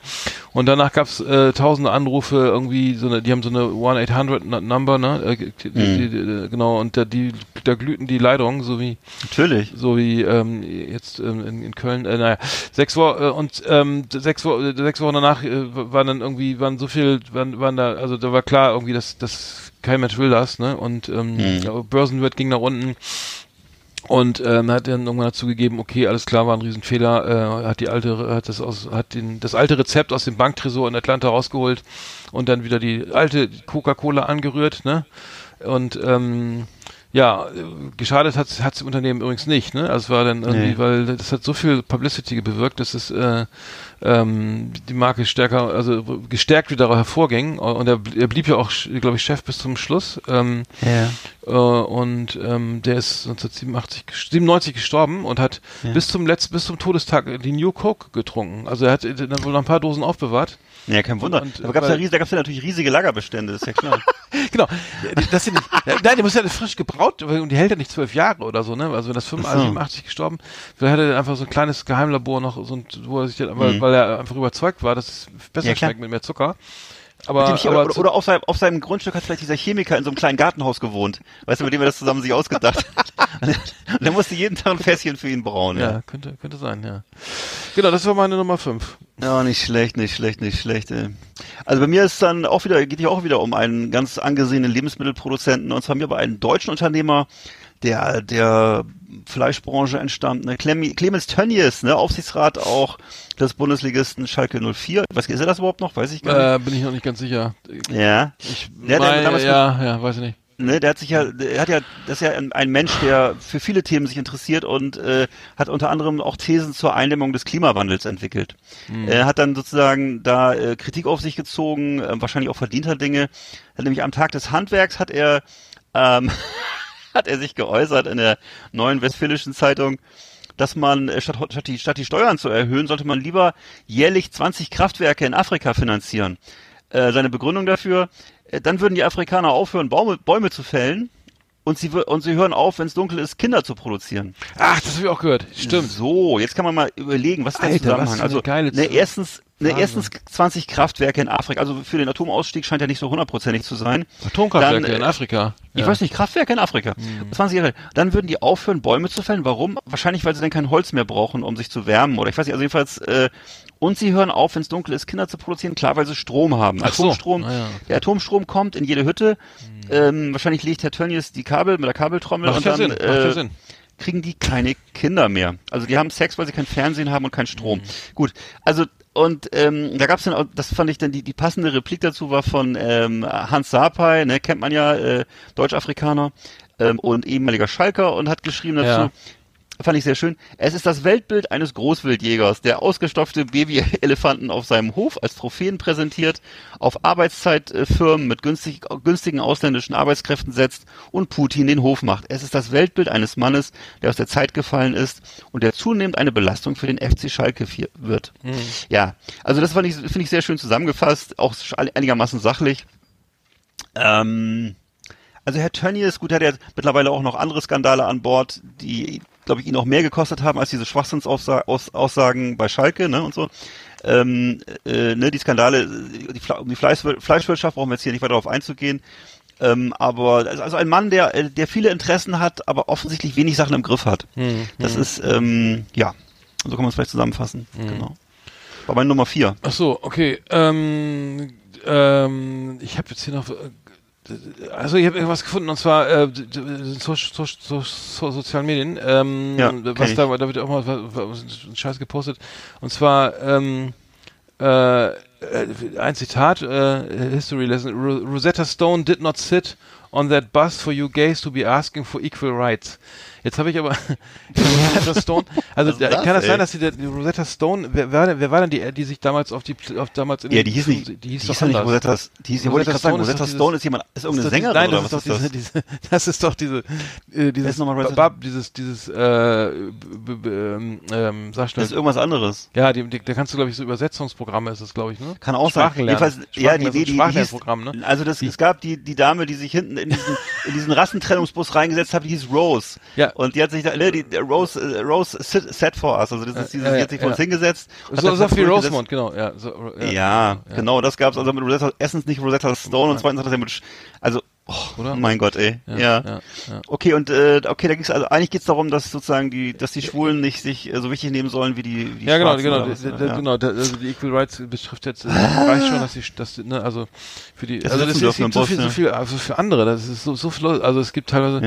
Und danach gab's äh, tausende Anrufe, irgendwie so eine, die haben so eine 1-800-Number, ne? Äh, die, genau, und da, die, da glühten die Leitungen, so wie Natürlich. so wie ähm, jetzt ähm, in, in Köln, äh, naja, sechs Wochen äh, und ähm, sechs, Wo äh, sechs Wochen danach äh, waren dann irgendwie, waren so viel, waren, waren da, also da war klar irgendwie, dass, dass kein Mensch will das, ne? Und ähm, ja, Börsenwert ging nach unten. Und ähm, hat dann irgendwann dazu gegeben, okay, alles klar, war ein Riesenfehler, äh, hat die alte, hat das aus, hat den, das alte Rezept aus dem Banktresor in Atlanta rausgeholt und dann wieder die alte Coca-Cola angerührt, ne? Und ähm, ja, geschadet hat hat dem Unternehmen übrigens nicht, ne? Also es war dann irgendwie, Nee. weil das hat so viel Publicity bewirkt, dass es äh, ähm, die Marke stärker, also gestärkt wieder hervorging und er, er blieb ja auch, glaube ich, Chef bis zum Schluss. Ähm, Ja. äh, und ähm, der ist 1987, ges- 97 gestorben und hat bis zum letzten, bis zum Todestag die New Coke getrunken. Also er hat äh, dann wohl noch ein paar Dosen aufbewahrt. Ja, kein Wunder. Und- Aber gab's ja weil- riesige, da gab's ja natürlich riesige Lagerbestände, ist ja klar. genau. Das sind nicht, nein, die muss ja frisch gebraut und die hält ja nicht zwölf Jahre oder so, ne? Also wenn das 85, Ach so. 87 gestorben, vielleicht hat er einfach so ein kleines Geheimlabor noch, so ein, wo er sich dann, weil, Mhm. weil er einfach überzeugt war, dass es besser Ja, schmeckt mit mehr Zucker. Aber, Chemi- aber oder, oder auf, seinem, auf seinem Grundstück hat vielleicht dieser Chemiker in so einem kleinen Gartenhaus gewohnt. Weißt du, mit dem er das zusammen sich ausgedacht hat. Und der musste jeden Tag ein Fässchen für ihn brauen. ja, könnte, könnte sein, ja. Genau, das war meine Nummer 5. Ja, nicht schlecht, nicht schlecht, nicht schlecht. Ey. Also bei mir ist dann auch wieder, geht hier auch wieder um einen ganz angesehenen Lebensmittelproduzenten und zwar mir bei einem deutschen Unternehmer, der der Fleischbranche entstammt, ne? Clem, Clemens Tönnies, ne, Aufsichtsrat auch des Bundesligisten Schalke 04. Was ist er das überhaupt noch? Weiß ich gar Äh, bin ich noch nicht ganz sicher. nicht. Ja. Ich Der hat ja damals ja, ja, weiß ich nicht. Ne, der hat sich ja, der hat ja, das ist ja ein, Mensch, der für viele Themen sich interessiert und äh, hat unter anderem auch Thesen zur Eindämmung des Klimawandels entwickelt. Er hat dann sozusagen da äh, Kritik auf sich gezogen, äh, wahrscheinlich auch verdienter Dinge. Hat nämlich am Tag des Handwerks hat er ähm, hat er sich geäußert in der neuen Westfälischen Zeitung, dass man äh, statt, statt, die, statt die Steuern zu erhöhen, sollte man lieber jährlich 20 Kraftwerke in Afrika finanzieren. Äh, seine Begründung dafür, äh, dann würden die Afrikaner aufhören, Bäume, Bäume zu fällen und sie, und sie hören auf, wenn es dunkel ist, Kinder zu produzieren. Ach, das habe ich auch gehört. Stimmt. So, jetzt kann man mal überlegen, was ist der Alter, Zusammenhang? Also, ne, erstens, ne, Wahnsinn. erstens 20 Kraftwerke in Afrika. Also für den Atomausstieg scheint ja nicht so hundertprozentig zu sein. Atomkraftwerke Dann, äh, in Afrika. Ich ja. weiß nicht, Kraftwerke in Afrika. Mhm. 20 Jahre. Dann würden die aufhören, Bäume zu fällen. Warum? Wahrscheinlich, weil sie dann kein Holz mehr brauchen, um sich zu wärmen. Oder ich weiß nicht, also jedenfalls, äh, und sie hören auf, wenn es dunkel ist, Kinder zu produzieren. Klar, weil sie Strom haben. Ach so. Atomstrom. Ah ja. Der Atomstrom kommt in jede Hütte. Ähm, wahrscheinlich legt Herr Tönnies die Kabel mit der Kabeltrommel Macht und ja dann Sinn, macht ja äh, Sinn. kriegen die keine Kinder mehr. Also die haben Sex, weil sie kein Fernsehen haben und keinen Strom. Mhm. Gut, also und ähm, da gab's dann auch, das fand ich dann, die, die passende Replik dazu war von ähm, Hans Sapai, ne, kennt man ja, äh, Deutsch-Afrikaner ähm, und ehemaliger Schalker und hat geschrieben dazu, Ja. Fand ich sehr schön. Es ist das Weltbild eines Großwildjägers, der ausgestopfte Babyelefanten auf seinem Hof als Trophäen präsentiert, auf Arbeitszeitfirmen mit günstig, günstigen ausländischen Arbeitskräften setzt und Putin den Hof macht. Es ist das Weltbild eines Mannes, der aus der Zeit gefallen ist und der zunehmend eine Belastung für den FC Schalke wird. Ja, also das fand ich, finde ich sehr schön zusammengefasst, auch einigermaßen sachlich. Ähm, also Herr Tönnies, gut, hat er mittlerweile auch noch andere Skandale an Bord, die, glaube ich, ihn auch mehr gekostet haben als diese Schwachsinnsaussagen bei Schalke, ne, und so. Ähm, äh, ne, die Skandale, die, um die Fleisch, Fleischwirtschaft brauchen wir jetzt hier nicht weiter darauf einzugehen. Ähm, aber also ein Mann, der, äh, der viele Interessen hat, aber offensichtlich wenig Sachen im Griff hat. Das ist, ähm, ja, so kann man es vielleicht zusammenfassen. Genau. War meine Nummer vier. Ach so, okay. Ähm, ähm, ich habe jetzt hier noch. Also ich habe irgendwas gefunden und zwar äh, so, so, so, so sozialen Medien. Ähm, Ja, was da, da wird auch mal was, was, ein Scheiß gepostet. Und zwar ähm, äh, äh, ein Zitat, äh, History Lesson. Ro Rosetta Stone did not sit on that bus for you gays to be asking for equal rights. Jetzt habe ich aber Rosetta Stone, also ist da, das, kann das ey? sein, dass die, die Rosetta Stone, wer, wer, wer war denn die, die sich damals auf die, auf damals in Ja, die hieß nicht, die hieß die hieß doch nicht. Rosetta, die hieß, sagen, Stone ist Rosetta Stone ist jemand, ist Ist irgendeine diese- Sängerin Nein, oder das was ist doch ist das? diese, das ist doch diese, äh, dieses, ist nochmal Rosetta- Bab, dieses, dieses, äh, b- b- ähm, ähm, sag schnell. Das ist irgendwas anderes. ja, die, die, da kannst du, glaube ich, so Übersetzungsprogramme ist das, glaube ich, ne? Kann auch sein. Jedenfalls, ja, die die, die Sprachlernprogramm, ne? also das, es gab die, die Dame, die sich hinten in diesen, in diesen Rassentrennungsbus reingesetzt hat, die hieß Rose. Ja. Und die hat sich da, ne, die, Rose, äh, Rose sit, sat for us, also das ist dieses, ja, die hat sich vor ja. uns hingesetzt. So, das so wie durchgesetzt. Rosemont, genau, ja. So, Ja, genau, das gab's also mit Rosetta, erstens nicht Rosetta Stone und zweitens hat das ja mit, also, oh, Oder? mein Gott, ey, ja. ja, ja, ja. Okay, und äh, okay, da ging's also eigentlich geht's darum, dass sozusagen die, dass die Schwulen nicht sich äh, so wichtig nehmen sollen wie die, die Ja, genau, genau, was, d- ne? d- ja. genau, da- also die Equal Rights betrifft jetzt, äh, reicht schon, dass die, dass die, ne, also für die, Das also das ist gibt so viel, so ja. viel, also für andere, das ist so, so viel, also es gibt teilweise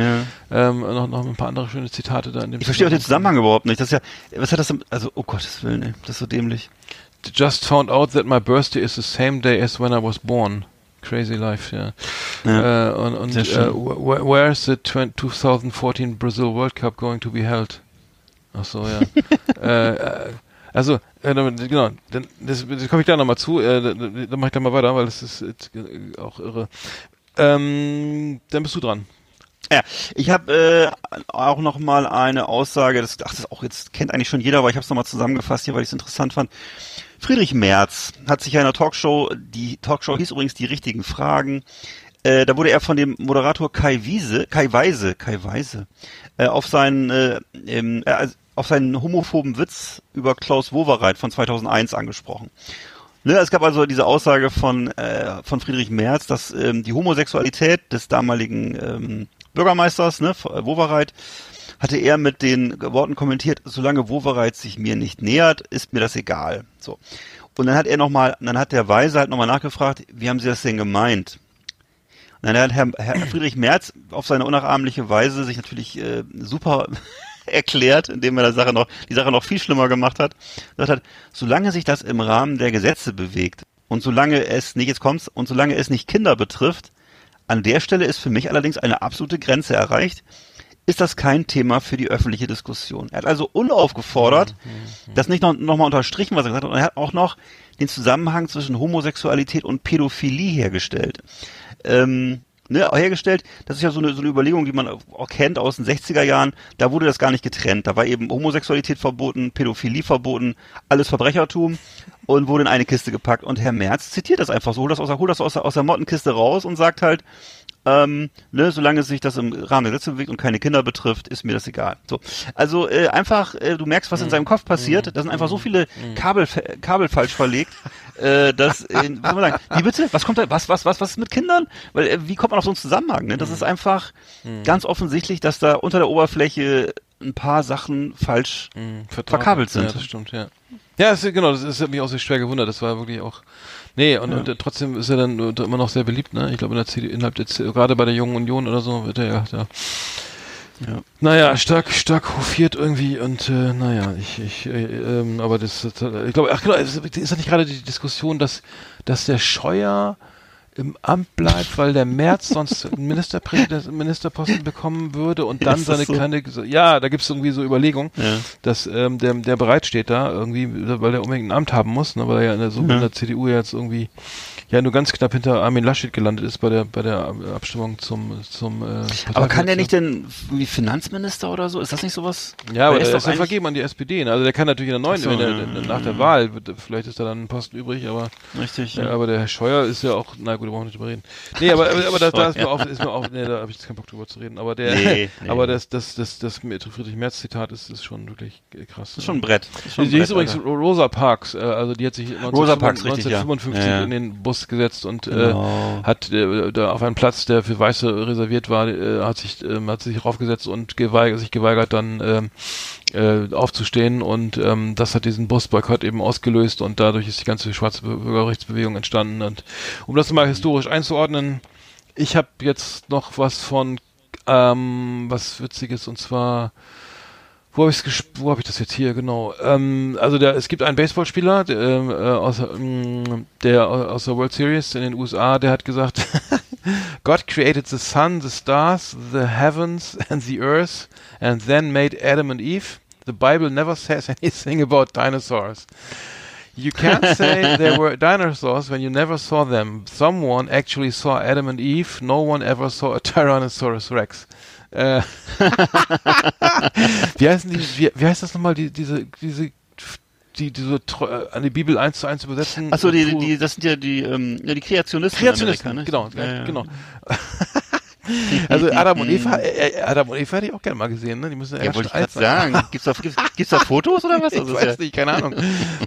ähm, noch, noch ein paar andere schöne Zitate da in dem Ich verstehe auch den Zusammenhang überhaupt nicht. Das ist ja, was hat das, denn- also, oh Gottes Willen, ey, das ist so dämlich. Just found out that my birthday is the same day as when I was born. Crazy life, ja. Ja. Äh, und und Sehr äh, schön. wh- where is the 20 2014 Brazil World Cup going to be held? Ach so, ja. äh, äh, also, äh, genau, dann, das, das komme ich da nochmal zu, äh, dann, dann mache ich da mal weiter, weil das ist äh, auch irre. Ähm, dann bist du dran. Ja, ich habe äh, auch noch mal eine Aussage, das, ach, das auch jetzt kennt eigentlich schon jeder, aber ich habe es nochmal zusammengefasst hier, weil ich es interessant fand. Friedrich Merz hat sich einer Talkshow, die Talkshow hieß übrigens die richtigen Fragen, äh, da wurde er von dem Moderator Kai Wiese, Kai Weise, Kai Weise, äh, auf seinen äh, ähm, äh, also auf seinen homophoben Witz über Klaus Wowereit von 2001 angesprochen. Ne, es gab also diese Aussage von, äh, von Friedrich Merz, dass ähm, die Homosexualität des damaligen ähm, Bürgermeisters, ne, Wowereit, hatte er mit den Worten kommentiert, solange Wowereit sich mir nicht nähert, ist mir das egal. So. Und dann hat er nochmal, dann hat der Weise halt nochmal nachgefragt, wie haben Sie das denn gemeint? Und dann hat Herr, Herr Friedrich Merz auf seine unnachahmliche Weise sich natürlich äh, super erklärt, indem er die Sache noch, die Sache noch viel schlimmer gemacht hat. Gesagt hat, solange sich das im Rahmen der Gesetze bewegt und solange es nicht, jetzt kommt's, und solange es nicht Kinder betrifft, an der Stelle ist für mich allerdings eine absolute Grenze erreicht, ist das kein Thema für die öffentliche Diskussion. Er hat also unaufgefordert, das nicht noch, noch mal unterstrichen, was er gesagt hat, und er hat auch noch den Zusammenhang zwischen Homosexualität und Pädophilie hergestellt. Ähm, ne, hergestellt, das ist ja so eine, so eine Überlegung, die man auch kennt aus den 60er Jahren, da wurde das gar nicht getrennt. Da war eben Homosexualität verboten, Pädophilie verboten, alles Verbrechertum und wurde in eine Kiste gepackt. Und Herr Merz zitiert das einfach so, holt das aus, der- holt das aus, der, aus der Mottenkiste raus und sagt halt, ähm, ne, solange sich das im Rahmen der Gesetze bewegt und keine Kinder betrifft, ist mir das egal. So, also äh, einfach, äh, du merkst, was in seinem Kopf passiert. Da sind einfach so viele Kabel, Kabel falsch verlegt, äh, dass, äh, wie soll man sagen, wie bitte? Was kommt da? Was, was, was, was ist mit Kindern? Weil äh, wie kommt man auf so einen Zusammenhang? Ne? Das ist einfach ganz offensichtlich, dass da unter der Oberfläche ein paar Sachen falsch verkabelt sind. Ja, das stimmt, ja. Ja, das, genau, das ist hat mich auch sehr schwer gewundert. Das war wirklich auch. Nee, und, und äh, trotzdem ist er dann äh, immer noch sehr beliebt, ne? Ich glaube in der CDU, innerhalb der CDU, gerade bei der Jungen Union oder so wird er ja da Naja, stark, stark hofiert irgendwie und äh, naja, ich, ich, äh, ähm, aber das, das ich glaube, ach genau, ist ist das nicht gerade die Diskussion, dass, dass der Scheuer im Amt bleibt, weil der Merz sonst einen Ministerpräsident, Ministerposten bekommen würde und dann seine so? kleine, ja, da gibt es irgendwie so Überlegungen, Ja. dass ähm, der, der bereitsteht da irgendwie, weil der unbedingt ein Amt haben muss, ne, weil er ja in der, so in der CDU jetzt irgendwie ja nur ganz knapp hinter Armin Laschet gelandet ist bei der bei der Abstimmung zum zum äh, Aber kann der nicht denn wie Finanzminister oder so? Ist das nicht sowas? Ja, aber der doch ist ja eigentlich- vergeben an die SPD. Ne? Also der kann natürlich in der neuen, so, wenn der, ja, ja, nach der Wahl, wird, vielleicht ist da dann ein Posten übrig, aber Richtig. ja. Ja. aber der Herr Scheuer ist ja auch, na gut, da brauchen wir nicht drüber reden. Nee, aber, aber, aber da, da ist mir auch, ist mir auch, nee, da habe ich jetzt keinen Bock drüber zu reden. Aber der, Nee, nee. aber das, das, das, das, Friedrich Merz Zitat ist, ist schon wirklich krass. Das ist schon ein Brett. Ist schon Die, Brett, hieß übrigens Alter. Rosa Parks, äh, also die hat sich Rosa Parks, richtig, ja. 1955 Ja, ja. in den Bus gesetzt und Genau. äh, hat äh, da auf einen Platz, der für Weiße reserviert war, äh, hat sich ähm, hat sich raufgesetzt und geweigert, sich geweigert dann ähm, äh, aufzustehen und ähm, das hat diesen Busboykott eben ausgelöst und dadurch ist die ganze schwarze Bü- Bürgerrechtsbewegung entstanden und um das mal historisch einzuordnen, ich habe jetzt noch was von ähm, was witziges und zwar wo habe ich wo habe ich das jetzt hier? Genau. Ähm, also der es gibt einen Baseballspieler der, äh, aus ähm, der aus der World Series in den USA der hat gesagt God created the sun the stars the heavens and the earth and then made Adam and Eve the Bible never says anything about dinosaurs You can't say there were dinosaurs when you never saw them. Someone actually saw Adam and Eve. No one ever saw a Tyrannosaurus Rex. Äh, wie heißen die, wie, wie heißt das nochmal, die, diese, diese, die, diese, äh, an die Bibel eins zu eins übersetzen? Achso, die, die, das sind ja die, ähm, ja, die Kreationisten. Kreationisten, Amerika, ne? genau, Ja, ja. genau. also Adam und Eva, äh, äh, Adam und Eva hätte ich auch gerne mal gesehen, ne? Die müssen Ja, ganz wollte ich gerade sagen. Gibt's da, gibt's, gibt's da Fotos oder was? Ich Also, weiß ist nicht, keine Ahnung.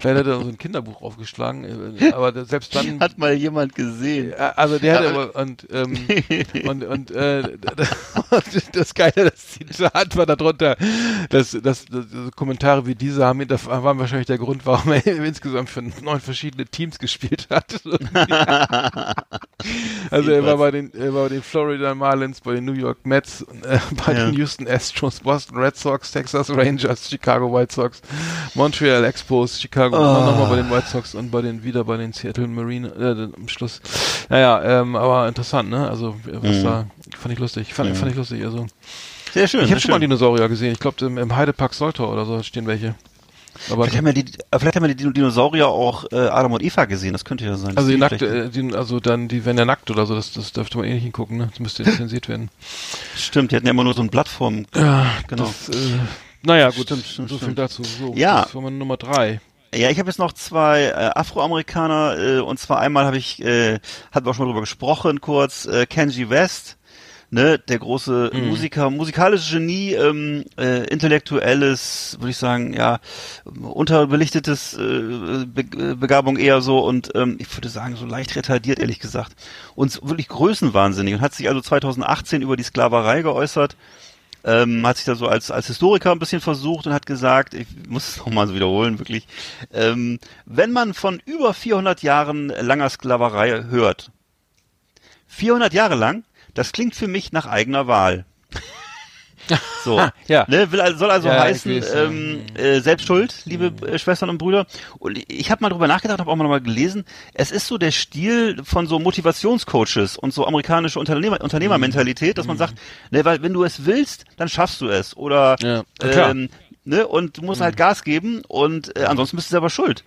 Vielleicht hat er so ein Kinderbuch aufgeschlagen, äh, aber da- selbst dann ja, hat mal jemand gesehen. Ja, Also der Ja, hat aber und ähm, und und äh, das Geile, das Zitat war darunter, dass, dass, dass Kommentare wie diese haben, das waren wahrscheinlich der Grund, warum er insgesamt für neun verschiedene Teams gespielt hat. also er war bei den er war bei den Florida Marlins, bei den New York Mets, äh, bei Ja. den Houston Astros, Boston Red Sox, Texas Rangers, Chicago White Sox, Montreal Expos, Chicago, Oh. nochmal bei den White Sox und bei den wieder bei den Seattle Marine äh, am Schluss. Naja, ähm, aber interessant, ne? Also was Mhm. da fand ich lustig. Fand, fand ich lustig. Also Sehr schön. ich habe schon mal schön. Dinosaurier gesehen. Ich glaube im, im Heidepark Soltau oder so stehen welche. Aber Vielleicht haben, ja die, vielleicht haben ja die Dino- Dinosaurier auch äh, Adam und Eva gesehen, das könnte ja sein. also die nackt, äh, die, also dann die werden ja nackt oder so. Das, das dürfte man eh nicht hingucken. Ne? Das müsste zensiert werden. Stimmt, die hatten ja immer nur so ein Blatt vorm. Ja, genau. Das, äh, naja, gut. Stimmt, stimmt, so viel stimmt. dazu. So, Ja. Das meine Nummer drei. Ja, ich habe jetzt noch zwei äh, Afroamerikaner äh, und zwar einmal habe ich, äh, hatten wir auch schon mal drüber gesprochen, kurz äh, Kenji West, ne, der große Mhm. Musiker, musikalisches Genie, ähm, äh, intellektuelles, würde ich sagen, ja, unterbelichtetes äh, Be äh, Begabung eher so und ähm, ich würde sagen so leicht retardiert ehrlich gesagt und wirklich größenwahnsinnig und hat sich also 2018 über die Sklaverei geäußert ähm, hat sich da so als, als Historiker ein bisschen versucht und hat gesagt, ich muss es nochmal so wiederholen, wirklich, ähm, wenn man von über 400 Jahren langer Sklaverei hört, 400 Jahre lang, das klingt für mich nach eigener Wahl. So, Ja. ne, will, also- soll also Ja, heißen, weiß, ähm, äh, Selbstschuld, liebe äh, Schwestern und Brüder. Und ich habe mal drüber nachgedacht, habe auch mal, mal gelesen, es ist so der Stil von so Motivationscoaches und so amerikanische Unternehmer, Unternehmermentalität, dass man sagt, ne, weil wenn du es willst, dann schaffst du es. Oder Ja, ähm, ne, und du musst halt Gas geben und äh, ansonsten bist du selber schuld.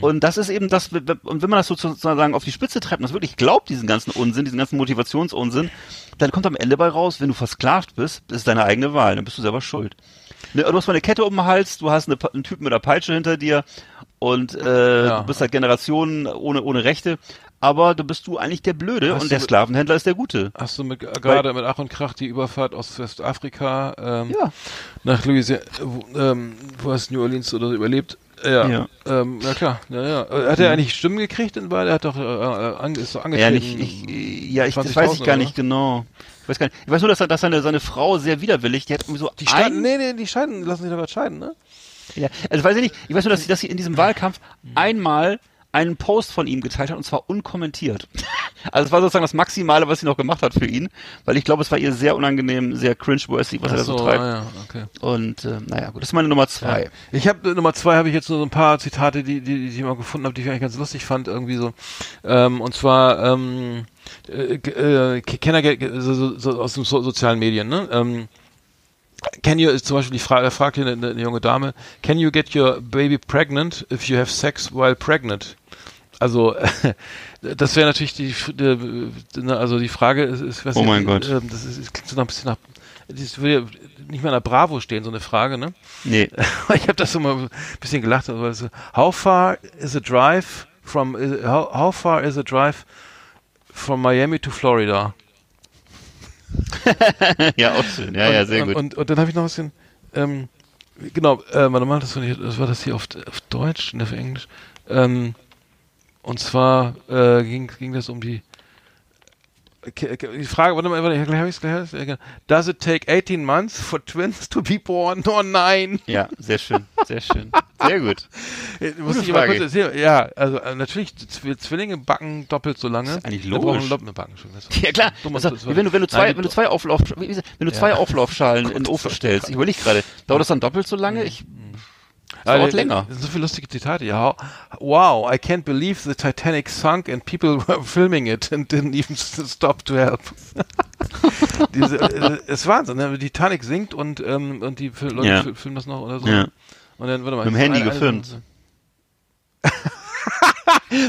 Und das ist eben das, und wenn man das sozusagen auf die Spitze treibt und das wirklich glaubt, diesen ganzen Unsinn, diesen ganzen Motivationsunsinn, dann kommt am Ende bei raus, wenn du versklavt bist, das ist deine eigene Wahl, dann bist du selber schuld. Ne, du hast mal eine Kette um den Hals, du hast eine, einen Typen mit einer Peitsche hinter dir und äh, Ja. du bist halt Generationen ohne, ohne Rechte, aber du bist du eigentlich der Blöde Hast und der mit- Sklavenhändler ist der Gute. Hast du mit, gerade mit Ach und Krach die Überfahrt aus Westafrika ähm, Ja. nach Louisiana, wo, ähm, wo hast New Orleans oder so überlebt? Ja, Ja. Ähm, na klar. Ja, ja. Äh, Hat er eigentlich Stimmen gekriegt in Wahl? Er hat doch äh, äh, ange, ist doch Ja, angetreten. nicht, ich, äh, ja, ich, das 20.000 weiß ich gar oder nicht genau. Ich weiß gar nicht. Ich weiß nur, dass, er, dass seine, seine Frau sehr widerwillig, die hat irgendwie so die scheiden, ein, nee, nee, die scheiden, lassen sich doch gerade scheiden, ne? ja, also weiß ich nicht, ich weiß nur, dass sie, dass sie in diesem Wahlkampf einmal einen Post von ihm geteilt hat und zwar unkommentiert. Also es war sozusagen das Maximale, was sie noch gemacht hat für ihn, weil ich glaube, es war ihr sehr unangenehm, sehr cringe-worthy, was er da so treibt. ah, ja, okay. Und äh, naja, gut, das ist meine Nummer zwei. Ja. Ich habe Nummer zwei habe ich jetzt nur so ein paar Zitate, die die, die ich mal gefunden habe, die ich eigentlich ganz lustig fand irgendwie so. Ähm, und zwar ähm, äh, äh, Kenner so, so, so aus den so, sozialen Medien. Ne? Ähm, Can you zum Beispiel die Frage, fragt hier eine, eine junge Dame, can you get your baby pregnant if you have sex while pregnant? Also das wäre natürlich die, die, also die Frage ist, ist was Oh mein Gott. ähm, das, ist, das klingt so noch ein bisschen nach, das würde ja nicht mal in der Bravo stehen, so eine Frage, ne? Nee. ich habe das so mal ein bisschen gelacht. Also, so, how far is a drive from how, how far is a drive from Miami to Florida? ja, auch schön. Ja, ja, sehr und, gut. Und, und dann habe ich noch ein bisschen, ähm, genau, äh, warte mal, das war, nicht, das war das hier auf, auf Deutsch, ne, auf Englisch. Ähm, und zwar äh, ging, ging das um die die Frage, warte mal, warte, gleich hab ich's, gleich hab ich's, ja, genau. Does it take 18 months for twins to be born? Oh nein! ja, sehr schön, sehr schön. Sehr gut. Äh, Muss ich Frage. kurz. Ja, also äh, natürlich, Zw Zwillinge backen doppelt so lange. ist eigentlich Wir logisch. doppelt backen schon. Das Ja klar, Dumm, also, das wenn du wenn du zwei Nein, wenn du zwei Auflauf das? wenn du Ja. zwei Auflaufschalen in den Ofen das stellst, ich überlege gerade, dauert das dann doppelt so lange? Ich Ah, dauert da- länger. da sind So viele lustige Zitate. Ja, wow, I can't believe the Titanic sunk and people were filming it and didn't even stop to help. Diese, äh, ist Wahnsinn, ne? Die Titanic sinkt und, ähm, und die Fil Leute Ja. fil- filmen das noch oder so. Ja. Und dann, warte mal. Mit dem Handy eine- eine- gefilmt.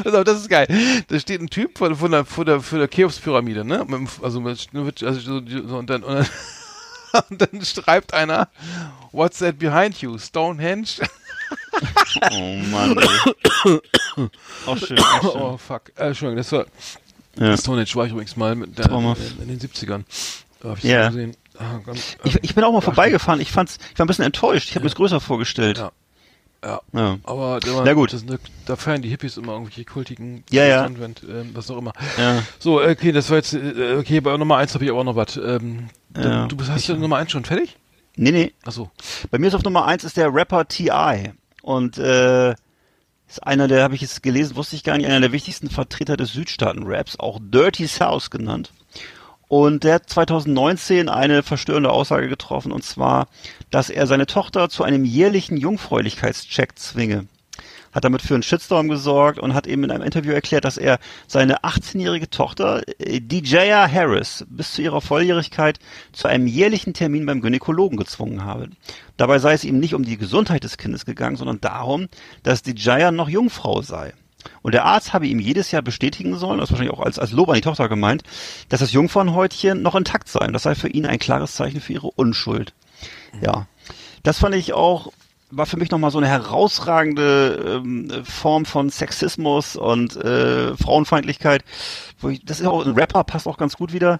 Auf, das ist geil. Da steht ein Typ vor, vor der, vor der, vor der Cheops-Pyramide, ne? Also, mit, also so, so, und dann, und dann, und dann schreibt einer, What's that behind you? Stonehenge? Oh Mann. Ey. Auch schön. Auch schön. Oh, fuck. Äh, Entschuldigung, das war, Ja. Stonehenge war ich übrigens mal mit der, Traumhaft. in, in den 70ern. Da hab ich Ja. das gesehen. Ah, ganz, Ich, ich bin auch mal vorbeigefahren. Ich fand's, ich war ein bisschen enttäuscht. Ich habe mir es größer vorgestellt. Ja. ja. Ja. Aber der war, Na gut. Das, da feiern die Hippies immer irgendwelche kultigen Ja, ja. Convent, ähm, was auch immer. Ja. So, okay, das war jetzt, äh, okay, bei Nummer eins habe ich aber auch noch was. Ähm, Ja. Du bist, hast du Nummer eins schon fertig? Nee, nee. Achso. Bei mir ist auf Nummer eins ist der Rapper T.I. Und äh, ist einer der, habe ich jetzt gelesen, wusste ich gar nicht, einer der wichtigsten Vertreter des Südstaaten-Raps, auch Dirty South genannt. Und der hat 2019 eine verstörende Aussage getroffen, und zwar, dass er seine Tochter zu einem jährlichen Jungfräulichkeitscheck zwinge. Hat damit für einen Shitstorm gesorgt und hat eben in einem Interview erklärt, dass er seine 18-jährige Tochter, äh, DJa Harris, bis zu ihrer Volljährigkeit zu einem jährlichen Termin beim Gynäkologen gezwungen habe. Dabei sei es ihm nicht um die Gesundheit des Kindes gegangen, sondern darum, dass DJa noch Jungfrau sei. Und der Arzt habe ihm jedes Jahr bestätigen sollen, das ist wahrscheinlich auch als, als Lob an die Tochter gemeint, dass das Jungfernhäutchen noch intakt sei. Und das sei für ihn ein klares Zeichen für ihre Unschuld. Ja, das fand ich auch, war für mich nochmal so eine herausragende ähm, Form von Sexismus und äh, Frauenfeindlichkeit. Ich, das ist auch ein Rapper, passt auch ganz gut wieder.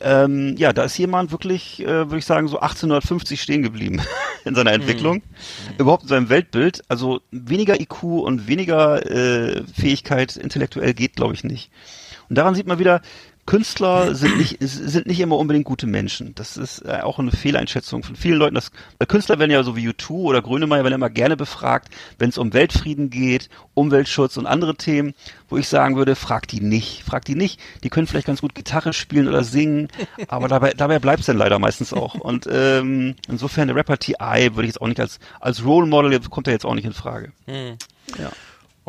Ähm, ja, da ist jemand wirklich, äh, würde ich sagen, so 1850 stehen geblieben in seiner Entwicklung, überhaupt in seinem Weltbild. Also weniger IQ und weniger äh, Fähigkeit intellektuell geht, glaube ich, nicht. Und daran sieht man wieder, Künstler sind nicht, sind nicht immer unbedingt gute Menschen. Das ist äh, auch eine Fehleinschätzung von vielen Leuten. Das, weil Künstler werden ja so wie U2 oder Grönemeyer werden immer gerne befragt, wenn es um Weltfrieden geht, Umweltschutz und andere Themen, wo ich sagen würde, frag die nicht. Frag die nicht. Die können vielleicht ganz gut Gitarre spielen oder singen, aber dabei, dabei bleibt es dann leider meistens auch. Und ähm, insofern der Rapper T.I. würde ich jetzt auch nicht als, als Role Model, kommt er jetzt auch nicht in Frage. Ja.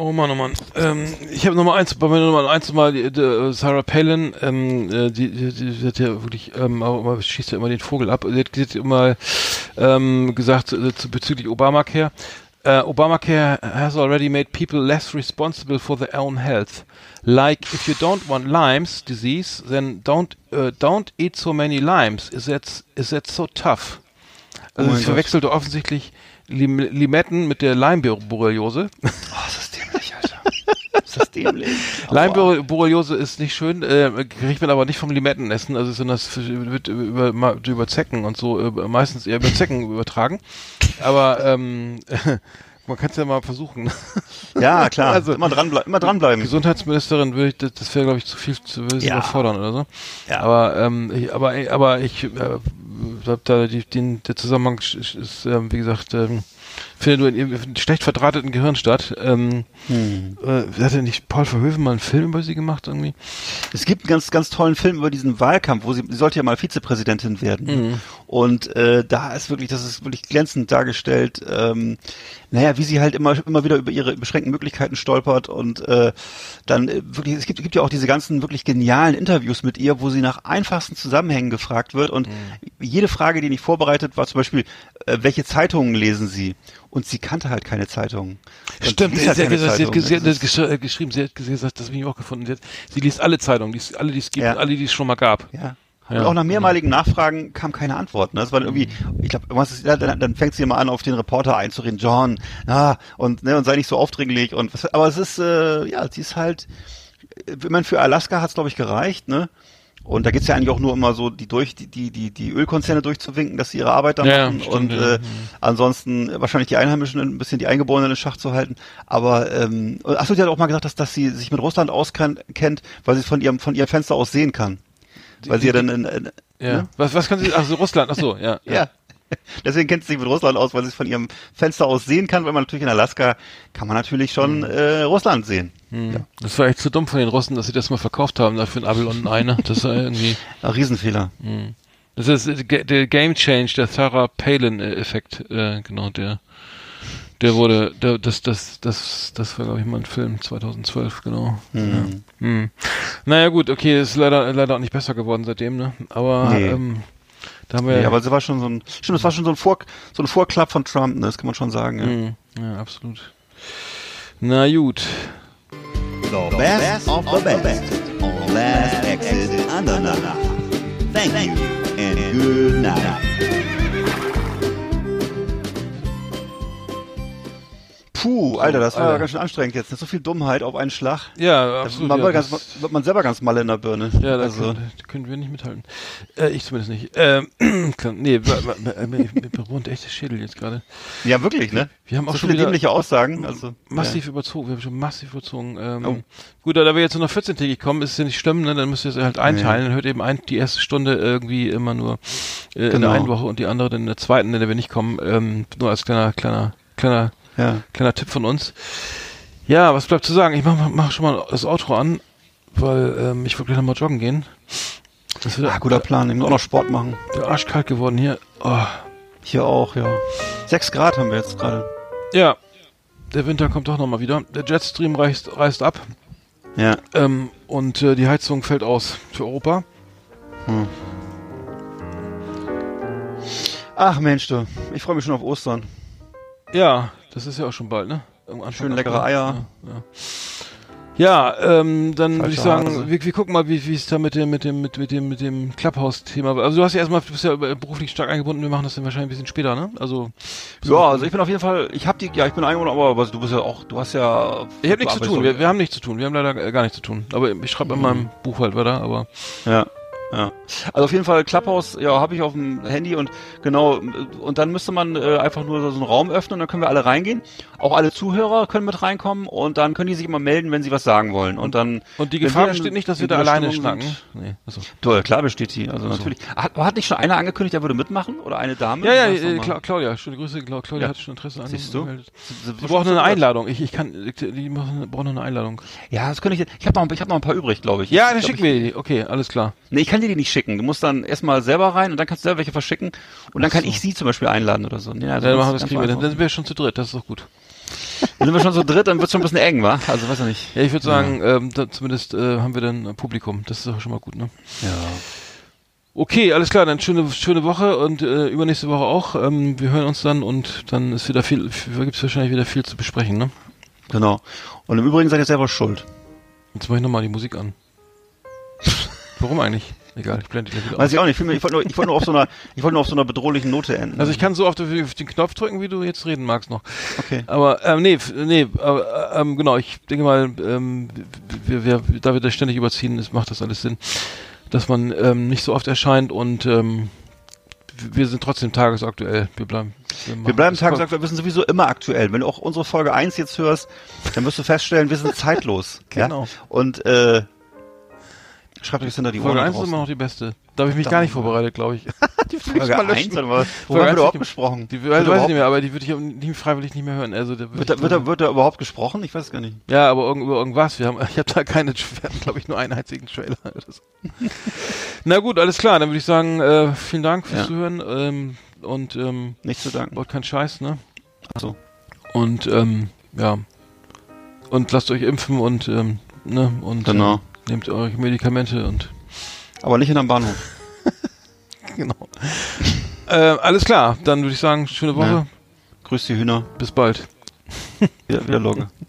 Oh Mann, oh Mann. Ähm, ich habe Nummer eins, bei meiner Nummer eins mal die, die, äh, Sarah Palin, ähm, äh, die, die, die, hat ja wirklich, ähm, aber schießt ja immer den Vogel ab. Sie hat, sie hat immer ähm, gesagt äh, zu, bezüglich Obamacare. Uh, Obamacare has already made people less responsible for their own health. Like, if you don't want Lyme's disease, then don't uh, don't eat so many limes. Is that is that so tough? Also Oh sie verwechselte offensichtlich Lim Limetten mit der Leimborreliose. Oh, ist das dämlich, Alter. ist das dämlich. Leimborreliose ist nicht schön, äh, kriegt man aber nicht vom Limettenessen, also sondern das wird über, über, über Zecken und so, äh, meistens eher über Zecken übertragen. Aber ähm, man kann es ja mal versuchen. Ja, klar. Also- immer, dranble immer dranbleiben. Gesundheitsministerin würde ich, das, das wäre glaube ich zu viel, zu Ja. überfordern oder so. Ja. Aber ähm, ich, aber aber ich äh, da, da die, den, der Zusammenhang ist, ist ähm, wie gesagt, ähm, findet nur in ihrem schlecht verdrahteten Gehirn statt. Ähm, Hm. äh, hat er nicht Paul Verhoeven mal einen Film über sie gemacht irgendwie? Es gibt einen ganz, ganz tollen Film über diesen Wahlkampf, wo sie, sie sollte ja mal Vizepräsidentin werden. Und äh, da ist wirklich, das ist wirklich glänzend dargestellt, ähm, naja, wie sie halt immer, immer wieder über ihre beschränkten Möglichkeiten stolpert und äh, dann äh, wirklich, es gibt, gibt ja auch diese ganzen wirklich genialen Interviews mit ihr, wo sie nach einfachsten Zusammenhängen gefragt wird und jede Frage, die nicht vorbereitet war, zum Beispiel, äh, welche Zeitungen lesen sie? Und sie kannte halt keine Zeitungen. Und Stimmt, sie hat, halt gesagt, sie hat, Zeitungen. sie hat Das gesch äh, geschrieben, sie hat gesagt, das habe ich auch gefunden. Sie, hat, sie liest alle Zeitungen, liest alle, die es gibt, Ja. alle, die es schon mal gab. Ja. Ja. Und auch nach mehrmaligen Nachfragen kam keine Antwort. Ne? Das war irgendwie, ich glaube, was ist, dann, dann fängt sie immer an, auf den Reporter einzureden, John, na, und, ne, und sei nicht so aufdringlich und was, aber es ist, äh, ja, sie ist halt, wenn man für Alaska hat es, glaube ich, gereicht, ne? Und da geht's ja eigentlich auch nur immer so, die durch, die, die, die, die Ölkonzerne durchzuwinken, dass sie ihre Arbeit da Ja, machen stimmt, und ja. äh, ansonsten wahrscheinlich die Einheimischen ein bisschen die Eingeborenen in Schach zu halten. Aber ähm, achso, sie hat auch mal gesagt, dass, dass sie sich mit Russland auskennt, kennt, weil sie es von ihrem von ihrem Fenster aus sehen kann. Weil sie ja dann in, in, Ja. Ne? Was, was kann sie, also Russland, ach so, ja. ja. Deswegen kennt sie sich mit Russland aus, weil sie es von ihrem Fenster aus sehen kann, weil man natürlich in Alaska kann man natürlich schon äh, Russland sehen. Hm. Das war echt zu dumm von den Russen, dass sie das mal verkauft haben, dafür ein Abel und ein Ei, ne? Das war irgendwie, Ein Riesenfehler. das ist äh, der Game Change, der Sarah Palin-Effekt, äh, genau, der, der wurde, der, das, das, das, das war, glaube ich, mal ein Film, 2012, genau. Ja. Hm. Naja, gut, okay, ist leider, leider auch nicht besser geworden seitdem, ne? Aber, Nee. ähm, da haben wir, Ja, aber sie war schon so ein, stimmt, das war schon so ein Vor, so ein Vorklapp von Trump, ne? das kann man schon sagen. Ja. Hm, ja, absolut. Na gut. The best of the best on Last Exit Andernach. Thank you and good night. Puh, Alter, das war Alter. ganz schön anstrengend jetzt. So viel Dummheit auf einen Schlag. Ja, absolut. man ja, wird, das- ganz, wird man selber ganz mal in der Birne. Ja, da also, können, da können wir nicht mithalten. Äh, ich zumindest nicht. Ähm, klar, nee, mir, bewohnt echt der Schädel jetzt gerade. ja, wirklich, ne? Wir haben auch so schon viele dämliche Aussagen. Also, massiv überzogen. Wir haben schon massiv überzogen. Ähm, Oh. Gut, da wir jetzt nur noch 14-tägig kommen, ist es ja nicht schlimm, ne? dann müsst ihr es halt einteilen. Dann hört eben ein, die erste Stunde irgendwie immer nur äh, in Genau. der einen Woche und die andere dann in der zweiten, in der wir nicht kommen. Ähm, nur als kleiner, kleiner, kleiner, Ja, kleiner Tipp von uns. Ja, was bleibt zu sagen? Ich mach, mach- schon mal das Outro an, weil ähm, ich will gleich nochmal joggen gehen. Das wird Ah, guter Plan. Ich muss auch noch Sport machen. der arschkalt geworden hier. Oh. Hier auch, ja. Sechs Grad haben wir jetzt gerade. Ja, der Winter kommt doch nochmal wieder. Der Jetstream reißt, reißt ab Ja. ähm, und äh, die Heizung fällt aus für Europa. Ach Mensch, du. Ich freue mich schon auf Ostern. Ja, das ist ja auch schon bald, ne? Anfang Schön leckere. Eier. Ja, ja. ja ähm, dann würde ich sagen, wir, wir gucken mal, wie es da mit dem mit dem mit, mit dem mit dem Clubhouse-Thema. Also du hast ja erstmal, du bist ja beruflich stark eingebunden. Wir machen das dann wahrscheinlich ein bisschen später, ne? Also Ja, also ich bin auf jeden Fall, ich habe die, ja, ich bin eingebunden, aber aber du bist ja auch, du hast ja. ich habe nichts zu tun. Wir, wir haben nichts zu tun. Wir haben leider gar nichts zu tun. Aber ich schreibe in meinem Buch halt weiter. Aber Ja. Ja. Also auf jeden Fall Clubhouse, ja, habe ich auf dem Handy und genau, und dann müsste man äh, einfach nur so einen Raum öffnen und dann können wir alle reingehen. Auch alle Zuhörer können mit reinkommen und dann können die sich immer melden, wenn sie was sagen wollen. Und dann und die Gefahr besteht nicht, dass wir da alleine schnacken. Nee, achso. Doch, klar besteht die. Also natürlich. Hat, hat nicht schon einer angekündigt, er würde mitmachen? Oder eine Dame? Ja, ja, äh. Cla Claudia, schöne Grüße, Cla Claudia Ja. hat schon Interesse an Siehst du? Sie- Sie brauchen eine Einladung. Ich, ich kann, die brauchen eine Einladung. Ja, das könnte ich. Ich habe noch, ich hab noch ein paar übrig, glaube ich. Ja, dann schick mir die. Okay, alles klar. Nee, ich kann dir die nicht schicken. Du musst dann erstmal selber rein und dann kannst du selber welche verschicken und dann kann ich sie zum Beispiel einladen oder so. Ja, dann machen wir das ganz kriegen wir. Dann, sind wir schon zu dritt. Das ist doch gut. Dann sind wir schon so dritt, dann wird's schon ein bisschen eng, wa? Also weiß ich nicht. Ja, ich würde sagen, ähm, da, zumindest äh, haben wir dann ein Publikum. Das ist doch schon mal gut, ne? Ja. Okay, alles klar. Dann schöne schöne Woche und äh, übernächste Woche auch. Ähm, wir hören uns dann und dann ist wieder viel. Gibt's wahrscheinlich wieder viel zu besprechen, ne? Genau. Und im Übrigen seid ihr selber schuld. Jetzt mache ich nochmal die Musik an. Warum eigentlich? Egal, ich blende gleich wieder Weiß ich auch nicht. Ich wollte nur, ich wollte nur auf so einer, ich wollte nur auf so einer bedrohlichen Note enden. Also ich kann so den, auf den Knopf drücken, wie du jetzt reden magst noch. okay. Aber ähm, nee, nee, aber, ähm, genau, ich denke mal, ähm, wir, wir, da wir das ständig überziehen, ist, macht das alles Sinn, dass man ähm, nicht so oft erscheint und ähm, wir sind trotzdem tagesaktuell. Wir bleiben, machen Wir bleiben tagesaktuell, wir sind sowieso immer aktuell. Wenn du auch unsere Folge 1 jetzt hörst, dann wirst du feststellen, wir sind zeitlos. Genau. Ja? Und äh, Schreibt euch hinter die Folge Ohren 1 ist immer noch die beste. Da habe ich mich gar nicht vorbereitet, glaube ich. die würde ich Folge mal 1 löschen. oder was? Folge Worüber wird überhaupt gesprochen? Die Wird weiß ich nicht mehr, aber die würde ich nicht freiwillig nicht mehr hören. Also da Wird da, wird, da, wird da überhaupt gesprochen? Ich weiß gar nicht. ja, aber irgend, über irgendwas. Wir haben, ich habe da keine, glaube ich, nur einen einzigen Trailer. Na gut, alles klar. Dann würde ich sagen, äh, vielen Dank fürs Ja. Zuhören ähm, und ähm, Nicht zu danken. baut keinen Scheiß, ne? Achso. Und ähm, ja. Und lasst euch impfen und ähm, ne und Genau. Nehmt eure Medikamente und Aber nicht hinterm Bahnhof. genau. äh, alles klar, dann würde ich sagen, schöne Woche. Ja. Grüß die Hühner. Bis bald. Wieder, wieder Logge.